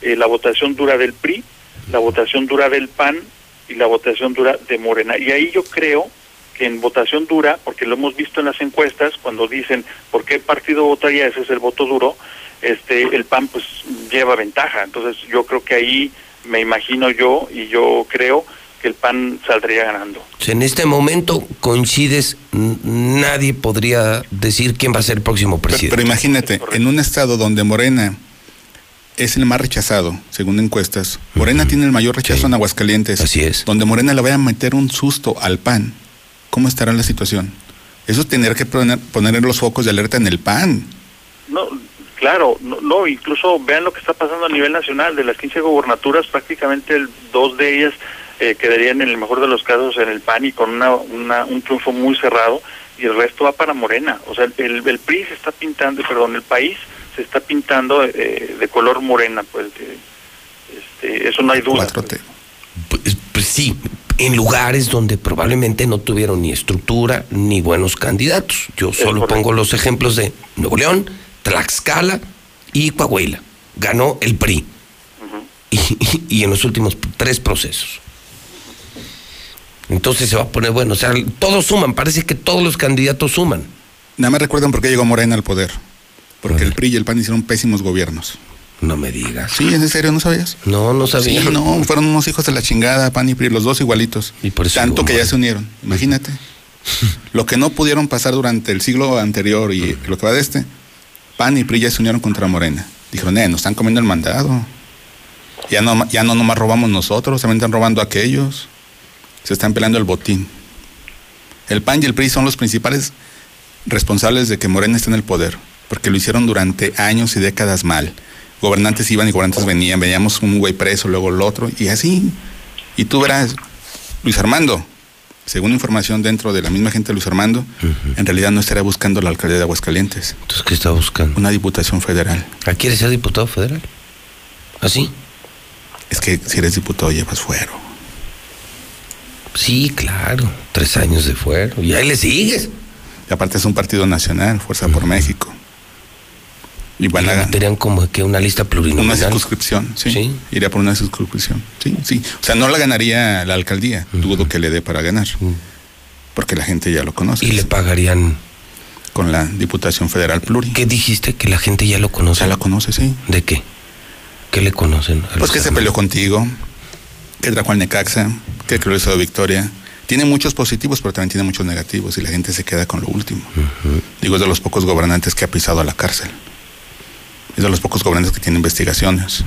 eh, la votación dura del PRI, la votación dura del PAN y la votación dura de Morena. Y ahí yo creo que en votación dura, porque lo hemos visto en las encuestas, cuando dicen por qué partido votaría, ese es el voto duro, este el PAN pues lleva ventaja. Entonces yo creo que ahí me imagino yo y yo creo que el PAN saldría ganando. En este momento coincides, nadie podría decir quién va a ser el próximo presidente. Pero imagínate, en un estado donde Morena es el más rechazado, según encuestas, Morena tiene el mayor rechazo en Aguascalientes. Así es. Donde Morena le vaya a meter un susto al PAN. ¿Cómo estará la situación? Eso es tener que poner, poner los focos de alerta en el PAN. No, Claro, no, no, incluso vean lo que está pasando a nivel nacional. De las 15 gobernaturas, prácticamente el- dos de ellas eh, quedarían en el mejor de los casos en el PAN y con una, una- un triunfo muy cerrado y el resto va para Morena. O sea, el, el PRI se está pintando, perdón, el país se está pintando eh, de color morena, pues de- este, eso no hay duda. Pues sí, en lugares donde probablemente no tuvieron ni estructura ni buenos candidatos. Yo solo pongo los ejemplos de Nuevo León, Tlaxcala y Coahuila. Ganó el PRI. y, y- y en los últimos tres procesos. Entonces se va a poner bueno. O sea, todos suman. Parece que todos los candidatos suman. Nada más recuerdan por qué llegó Morena al poder. Porque el PRI y el PAN hicieron pésimos gobiernos. No me digas. Sí, ¿es en serio? ¿No sabías? No, no sabía. Sí, no, fueron unos hijos de la chingada, PAN y PRI, los dos igualitos. Tanto que ya se unieron. Imagínate. lo que no pudieron pasar durante el siglo anterior y lo que va de este, PAN y PRI ya se unieron contra Morena. Dijeron, eh, nos están comiendo el mandado. Ya no, ya no nomás robamos nosotros, también están robando aquellos. Se están peleando el botín. El PAN y el PRI son los principales responsables de que Morena esté en el poder, porque lo hicieron durante años y décadas mal. Gobernantes iban y gobernantes venían, veníamos un güey preso, luego el otro, y así. Y tú verás, Luis Armando, según información dentro de la misma gente de Luis Armando, en realidad no estaría buscando la alcaldía de Aguascalientes. Entonces, ¿qué está buscando? Una diputación federal. ¿Ah, ¿Quiere ser diputado federal? ¿Así? Es que si eres diputado llevas fuero. Sí, claro. Tres años de fuero. Y ahí le sigues. Y aparte es un partido nacional, Fuerza por México. Y van a Tenían como que una lista una plurinominal. circunscripción, sí. Iría por una circunscripción. Sí, sí. O sea, no la ganaría la alcaldía. Dudo que le dé para ganar. Porque la gente ya lo conoce. Y le pagarían. Con la Diputación Federal Pluri. ¿Qué dijiste? Que la gente ya lo conoce. Ya la conoce, sí. ¿De qué? ¿Qué le conocen? a Pues que se peleó contigo, que trajo al Necaxa, que creó el Estado de Victoria. Tiene muchos positivos, pero también tiene muchos negativos y la gente se queda con lo último. Digo, es de los pocos gobernantes que ha pisado a la cárcel. Es de los pocos gobernantes que tienen investigaciones.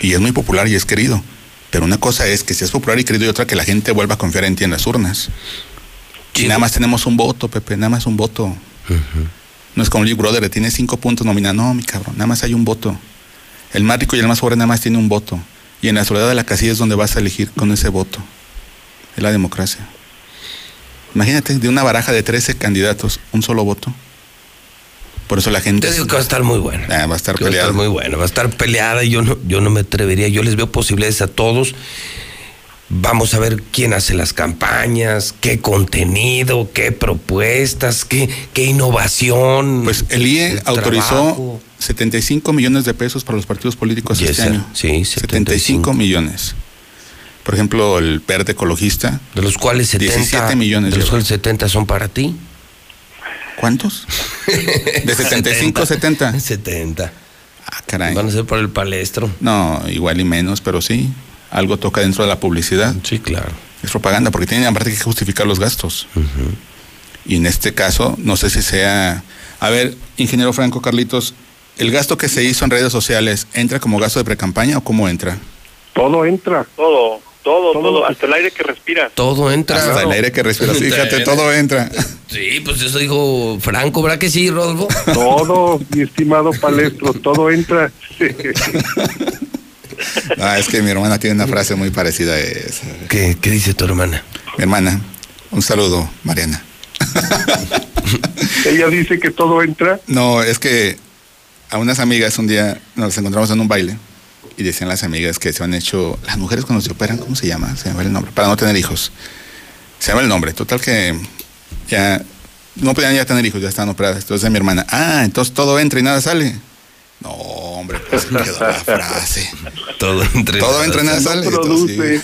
Y es muy popular y es querido. Pero una cosa es que si es popular y querido y otra que la gente vuelva a confiar en ti en las urnas. Y nada más tenemos un voto, Pepe, nada más un voto. No es como Big Brother, que tiene cinco puntos nominados. No, mi cabrón, nada más hay un voto. El más rico y el más pobre nada más tiene un voto. Y en la soledad de la casilla es donde vas a elegir con ese voto. Es la democracia. Imagínate, de una baraja de 13 candidatos, un solo voto. Por eso la gente... Te digo que va a estar muy buena. Ah, va a estar Que va a estar muy buena, va a estar peleada y yo no, yo no me atrevería, yo les veo posibilidades a todos. Vamos a ver quién hace las campañas, qué contenido, qué propuestas, qué, qué innovación. Pues el IE el autorizó trabajo. 75 millones de pesos para los partidos políticos Y este año. sí, 75 millones. Por ejemplo, el verde ecologista. De los cuales 70, 17 millones. de los cuales 70 son para ti. ¿Cuántos? De 75 a 70. 70. Ah, caray. Van a ser para el palestro. No, igual y menos, pero sí. Algo toca dentro de la publicidad. Sí, claro. Es propaganda, porque tienen aparte que justificar los gastos. Y en este caso, no sé si sea. A ver, ingeniero Franco Carlitos, ¿el gasto que se hizo en redes sociales entra como gasto de precampaña o cómo entra? Todo entra. Todo, todo, todo, hasta el aire que respiras. Todo entra. Hasta el aire que respiras. Fíjate, todo entra. Sí, pues eso dijo Franco, ¿verdad que sí, Rodolfo? Todo, mi estimado palestro, todo entra. Ah, es que mi hermana tiene una frase muy parecida a esa. ¿Qué, qué dice tu hermana? Mi hermana, un saludo, Mariana. Ella dice que todo entra. No, es que a unas amigas un día nos encontramos en un baile y decían las amigas que se han hecho, las mujeres cuando se operan, ¿cómo se llama? Se me va el nombre, para no tener hijos. Se llama el nombre, total que ya no podían ya tener hijos, ya estaban operadas. Entonces mi hermana, ah, entonces todo entra y nada sale. No, hombre, pues se quedó la frase. Todo entra y Todo nada entra y nada sale. sale. entonces, sí.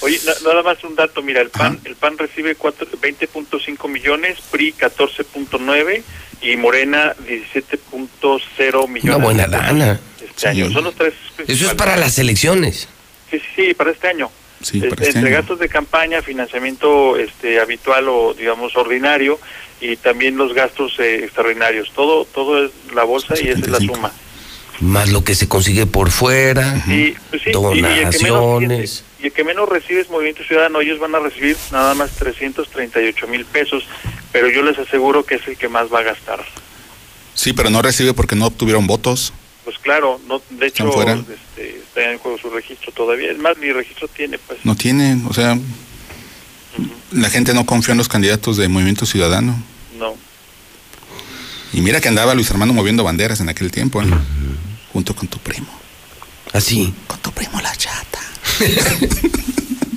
Oye, na- nada más un dato, mira, el PAN, el PAN recibe cuatro- 20.5 millones, PRI 14.9 y Morena 17.0 millones. Una buena lana. Este año, son los tres Eso es para las elecciones. Sí, sí, sí, para este año. Sí, para este entre año. gastos de campaña, financiamiento este habitual o digamos ordinario y también los gastos eh, extraordinarios. Todo todo es la bolsa y esa es la suma. Más lo que se consigue por fuera. Y, pues sí, y- y, el que menos, donaciones. y el que menos recibe es Movimiento Ciudadano, ellos van a recibir nada más 338 mil pesos, pero yo les aseguro que es el que más va a gastar. Sí, pero no recibe porque no obtuvieron votos. Pues claro, no, de hecho Están fuera. este, está en juego su registro todavía. Es más, ni registro tiene, pues. No tienen, o sea, la gente no confía en los candidatos de Movimiento Ciudadano. No. Y mira que andaba Luis Armando moviendo banderas en aquel tiempo, ¿eh? Junto con tu primo. Así. Con tu primo la chata.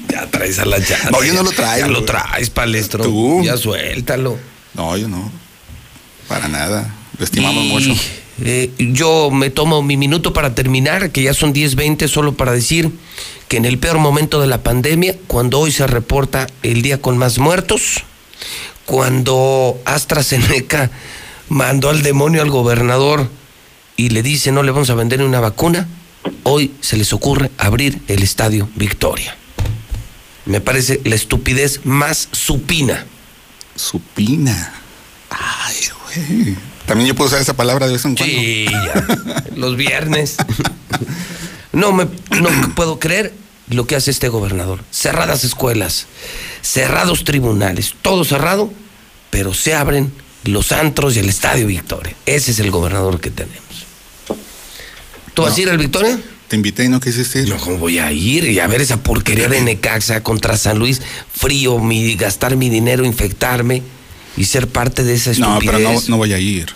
Ya traes a la chata. No, yo no lo traigo, Ya lo traes, palestro. Tú. Ya suéltalo. No, yo no. Para nada. Lo estimamos Y, mucho. eh, yo me tomo mi minuto para terminar, que ya son 10.20, solo para decir que en el peor momento de la pandemia, cuando hoy se reporta el día con más muertos, cuando AstraZeneca mandó al demonio al gobernador y le dice no le vamos a vender una vacuna, hoy se les ocurre abrir el estadio Victoria. Me parece la estupidez más supina. Supina. Ay, güey. También yo puedo usar esa palabra de vez en cuando. Sí, ya. Los viernes. No me no puedo creer lo que hace este gobernador. Cerradas escuelas, cerrados tribunales, todo cerrado, pero se abren los antros y el Estadio Victoria. Ese es el gobernador que tenemos. ¿Tú vas a ir al Victoria? Te invité y no quisiste ir. No, ¿cómo voy a ir? Y a ver esa porquería de Necaxa contra San Luis, frío, mi, gastar mi dinero, infectarme y ser parte de esa No, estupidez. pero no, no voy a ir.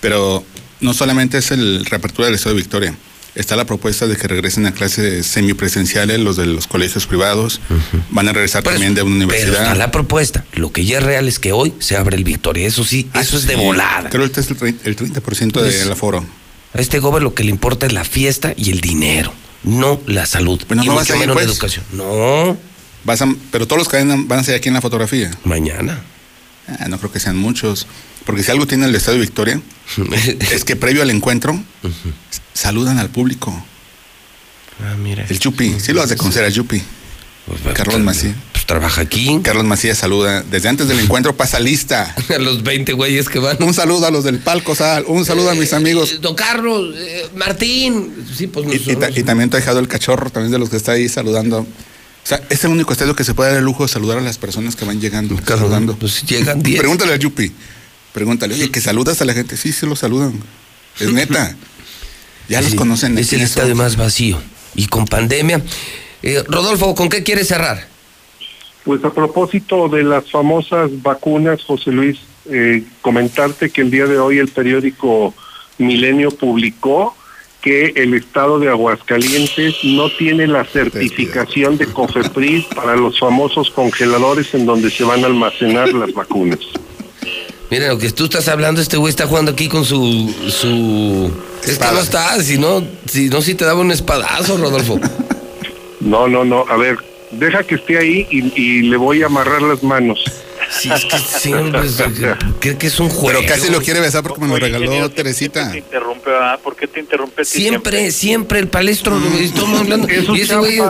Pero no solamente es el reapertura del Estado de Victoria. Está la propuesta de que regresen a clases semipresenciales los de los colegios privados. Van a regresar también de una Pero está universidad. la propuesta. Lo que ya es real es que hoy se abre el Victoria. Eso sí, eso es de volada. Creo que este es el trein- el 30% Pues- del aforo. A este gobierno lo que le importa es la fiesta y el dinero, no la salud. Pero y no mucho menos la pues. educación. No. Vas a- pero todos los que van, a ser aquí en la fotografía. Mañana. Ah, no creo que sean muchos. Porque si algo tiene el Estado de Victoria, es que previo al encuentro, saludan al público. Ah, mira. El Chupi, sí lo has de conocer al Chupi. Carlos Macías. Pues trabaja aquí. Carlos Macías saluda. Desde antes del encuentro pasa lista. A los 20 güeyes que van. Un saludo a los del palco, Sal. Un saludo a mis amigos. Don Carlos, eh, Martín. Sí, pues Y, y ta- nosotros. y también te ha dejado el cachorro, también de los que está ahí saludando. O sea, es el único estadio que se puede dar el lujo de saludar a las personas que van llegando. saludando. Pues llegan 10. Pregúntale al Yupi. Pregúntale, oye, que saludas a la gente. Sí, sí lo saludan. Es neta. Ya los conocen. Es el estadio más vacío. Y con pandemia. Eh, Rodolfo, ¿con qué quieres cerrar? Pues a propósito de las famosas vacunas, José Luis, eh, comentarte que el día de hoy el periódico Milenio publicó que el estado de Aguascalientes no tiene la certificación de COFEPRIS para los famosos congeladores en donde se van a almacenar las vacunas. Mira, lo que tú estás hablando, este güey está jugando aquí con su. su... Es que no está, si no, si no, si te daba un espadazo, Rodolfo. No, no, no, a ver, deja que esté ahí y, y le voy a amarrar las manos. Sí, es que siempre es- cree que es un juego. Pero casi lo quiere besar porque me lo regaló Teresita. Interrumpe, ¿verdad? ¿Por qué te interrumpe? Siempre, siempre el palestro, estamos hablando. Es su y ese güey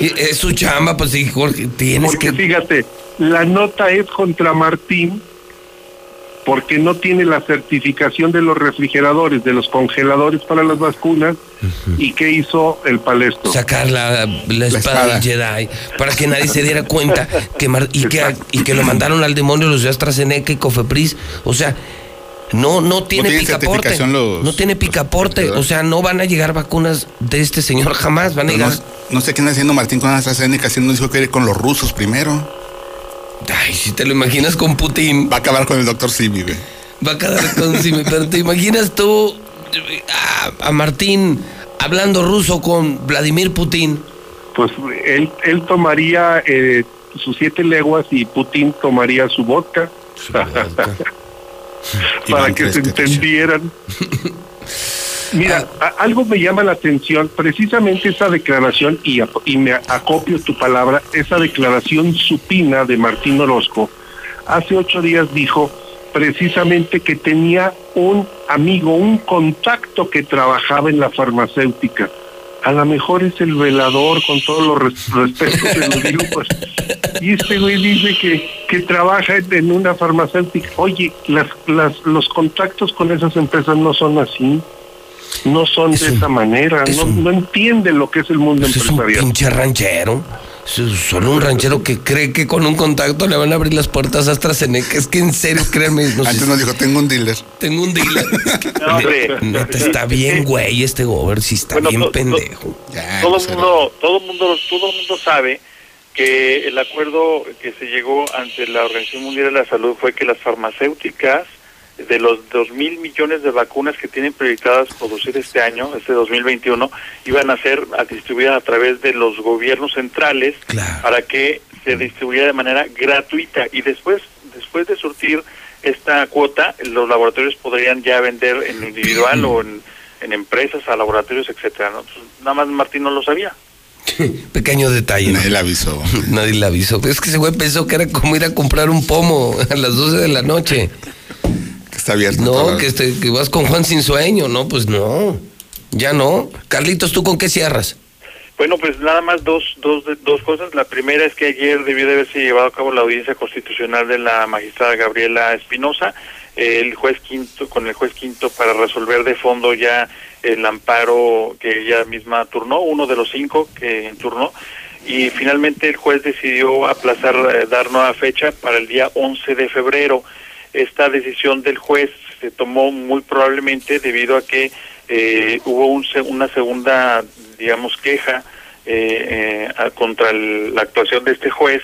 es su chamba, pues sí, Jorge, tienes Porque que. fíjate, la nota es contra Martín porque no tiene la certificación de los refrigeradores, de los congeladores para las vacunas. ¿Y qué hizo el palestro? sacar la, la espada del Jedi para que nadie se diera cuenta que Mar- y, que, y que lo mandaron al demonio los de AstraZeneca y Cofepris. O sea, no, no tiene picaporte. los- no tiene picaporte. O sea, no van a llegar vacunas de este señor jamás. Van a llegar. no, no sé qué anda haciendo Martín con AstraZeneca, haciendo dijo que ir con los rusos primero. Ay, si te lo imaginas con Putin. Va a acabar con el doctor Simi, güey. Va a quedar con Simi, pero te imaginas tú a, a Martín hablando ruso con Vladimir Putin. Pues él, él tomaría eh, sus siete leguas y Putin tomaría su vodka. Para Iván que se entendieran. Mira, a- algo me llama la atención, precisamente esa declaración, y, y me acopio tu palabra, esa declaración supina de Martín Orozco, hace ocho días dijo precisamente que tenía un amigo, un contacto que trabajaba en la farmacéutica. A lo mejor es el velador, con todos los res- respetos de los grupos. Y este güey dice que, que trabaja en- en una farmacéutica. Oye, las, las, los contactos con esas empresas no son así. No son de esa manera. No, no entienden lo que es el mundo Pues es un empresarial. pinche ranchero. Solo un ranchero que cree que con un contacto le van a abrir las puertas a AstraZeneca. Es que en serio, créanme. No sé Antes nos dijo, tengo un dealer. Tengo un dealer. No, hombre. Neta, está bien, güey, este gober, sí está Bueno, bien to- to- pendejo. todo el mundo, todo el mundo, todo el mundo sabe que el acuerdo que se llegó ante la Organización Mundial de la Salud fue que las farmacéuticas de los dos mil millones de vacunas que tienen proyectadas producir este año, este 2021, iban a ser distribuidas a través de los gobiernos centrales para que se distribuyera de manera gratuita y después, después de surtir esta cuota, los laboratorios podrían ya vender en individual o en, en empresas a laboratorios, etcétera. ¿no? Pues, nada más Martín no lo sabía. Pequeño detalle. Nadie le avisó. Nadie le avisó. Es que ese güey pensó que era como ir a comprar un pomo a las 12 de la noche. Que está abierto. No, que, este- que vas con Juan sin sueño. No, pues no. Ya no. Carlitos, ¿tú con qué cierras? Bueno, pues nada más dos, dos, dos cosas. La primera es que ayer debió de haberse llevado a cabo la audiencia constitucional de la magistrada Gabriela Espinosa, eh, el juez quinto, con el juez quinto para resolver de fondo ya el amparo que ella misma turnó, uno de los cinco que turnó, y finalmente el juez decidió aplazar, eh, dar nueva fecha para el día 11 de febrero. Esta decisión del juez se tomó muy probablemente debido a que eh, hubo un una segunda, digamos, queja eh, eh, contra el- la actuación de este juez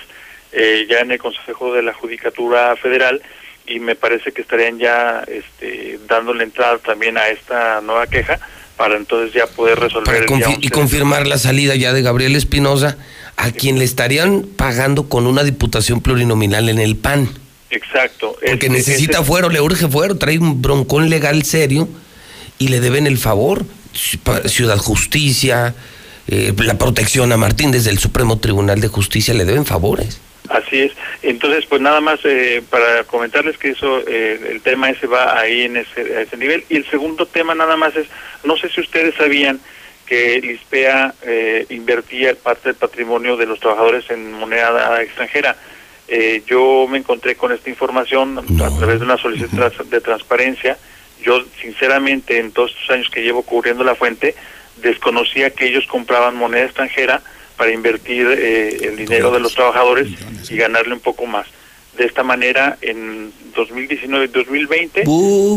eh, ya en el Consejo de la Judicatura Federal y me parece que estarían ya este, dándole entrada también a esta nueva queja para entonces ya poder resolver el día Confi- 11 y confirmar la salida ya de Gabriel Espinosa, a quien le estarían pagando con una diputación plurinominal en el PAN. Exacto. Porque Este, necesita ese- fuero, le urge fuero, trae un broncón legal serio y le deben el favor. Ciudad Justicia, eh, la protección a Martín desde el Supremo Tribunal de Justicia le deben favores. Así es. Entonces, pues nada más eh, para comentarles que eso, eh, el tema ese va ahí en ese, a ese nivel. Y el segundo tema nada más es, no sé si ustedes sabían que Lispea eh, invertía parte del patrimonio de los trabajadores en moneda extranjera. Eh, yo me encontré con esta información a través de una solicitud de transparencia. Yo, sinceramente, en todos estos años que llevo cubriendo la fuente, desconocía que ellos compraban moneda extranjera para invertir eh, el dinero de los trabajadores y ganarle un poco más. De esta manera, en 2019 y 2020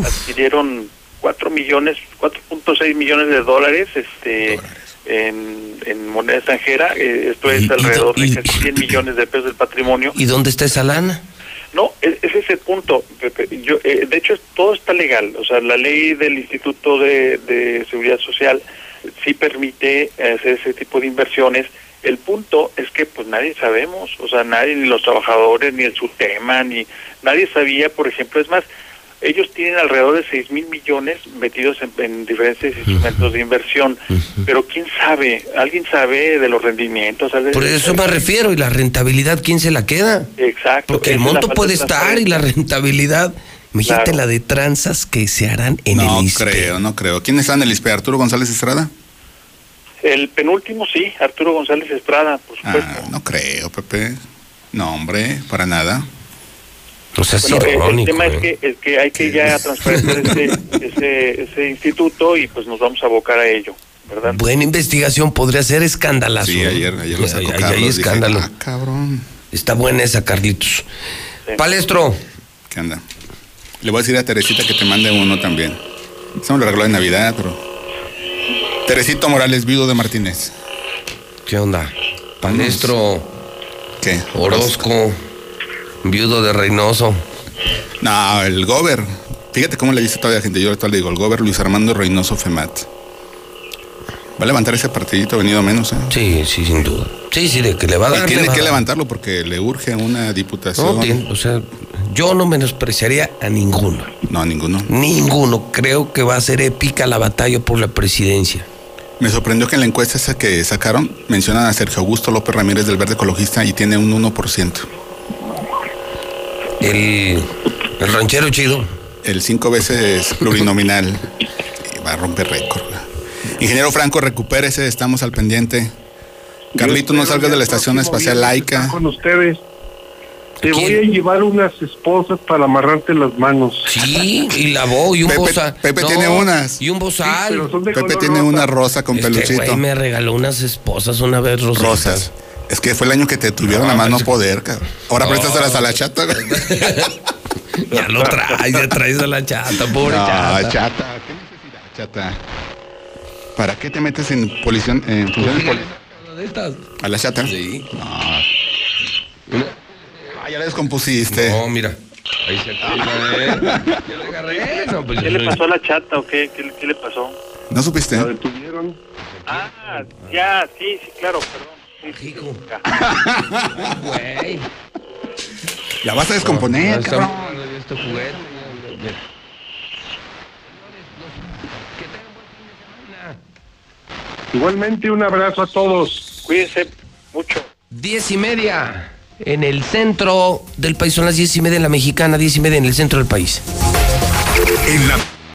adquirieron 4 millones, 4.6 millones de dólares este en, en moneda extranjera. eh, esto es alrededor de casi 100 millones de pesos del patrimonio. ¿Y dónde está esa lana? No, e- ese es el punto. Yo, eh, de hecho, todo está legal. O sea, la ley del Instituto de, de Seguridad Social sí permite hacer ese tipo de inversiones. El punto es que pues nadie sabemos, o sea, nadie, ni los trabajadores, ni el SUTEMA, ni nadie sabía, por ejemplo, es más, ellos tienen alrededor de 6 mil millones metidos en, en diferentes instrumentos de inversión, pero quién sabe, alguien sabe de los rendimientos. Por eso me refiero, y la rentabilidad, ¿quién se la queda? Exacto. Porque el monto puede de estar y la rentabilidad. Imagínate Claro. la de tranzas que se harán en no el ISPE. creo, no creo. ¿Quién está en el ISPE? ¿Arturo González Estrada? El penúltimo sí, Arturo González Estrada, por supuesto. Ah, no creo, Pepe. No, hombre, para nada. O sea, Bueno, eh, el tema es que, es que hay que ya transparentar ese, ese, ese instituto y pues nos vamos a abocar a ello, ¿verdad? Buena investigación, podría ser escandalazo. Sí, ¿eh? ayer- ayer lo sacó dije. "Ah, cabrón. Está buena esa, Carlitos. Palestro. ¿Qué anda? Le voy a decir a Teresita que te mande uno también. Eso me lo regaló de Navidad, pero. Teresito Morales, viudo de Martínez. ¿Qué onda? Palestro. ¿Qué? Orozco. Viudo de Reynoso. No, el Gober. Fíjate cómo le dice todavía la gente. Yo ahorita le digo, el Gober Luis Armando Reynoso Femat. Va a levantar ese partidito venido menos, ¿eh? Sí, sí, sin duda. Sí, sí, de que le va a Y dar. le tiene a que levantarlo porque le urge una diputación. No, tiene- o sea, yo no menospreciaría a ninguno. No, ninguno. Ninguno. Creo que va a ser épica la batalla por la presidencia. Me sorprendió que en la encuesta esa que sacaron mencionan a Sergio Augusto López Ramírez del Verde Ecologista y tiene un 1%. El, el ranchero chido. El cinco veces plurinominal. Y va a romper récord. Ingeniero Franco, recupérese, estamos al pendiente. Carlito, no salgas de la estación espacial laica. Con ustedes. Te voy a llevar unas esposas para amarrarte las manos. Sí, y la voz y un Pepe- bozal. Pepe No, tiene unas. Y un bozal. pero son de Pepe color tiene rosa. una rosa con Este peluchito. me regaló unas esposas una vez rositas. Rosas. Es que fue el año que te tuvieron a más no poder, cabrón. Ahora No. préstaselas a la chata, güey. Ya lo traes, ya traes a la chata, pobre No, chata. chata, ¿qué necesidad, chata? ¿Para qué te metes en policía, en función de poli- ¿Dónde estás? ¿A la chata? Sí. No. Ah, ya la descompusiste. No, mira. Ahí se ¿eh? Ya la agarré. No, pues ¿Qué le pasó a la chata o qué? ¿Qué, qué le pasó? ¿No supiste? ¿La detuvieron? Ah, ya, sí, sí, claro, perdón. Ya. Güey. La vas a descomponer, No, cabrón. este juguete. Igualmente un abrazo a todos. Cuídense mucho. Diez y media en el centro del país. Son las diez y media en la mexicana, diez y media en el centro del país. En la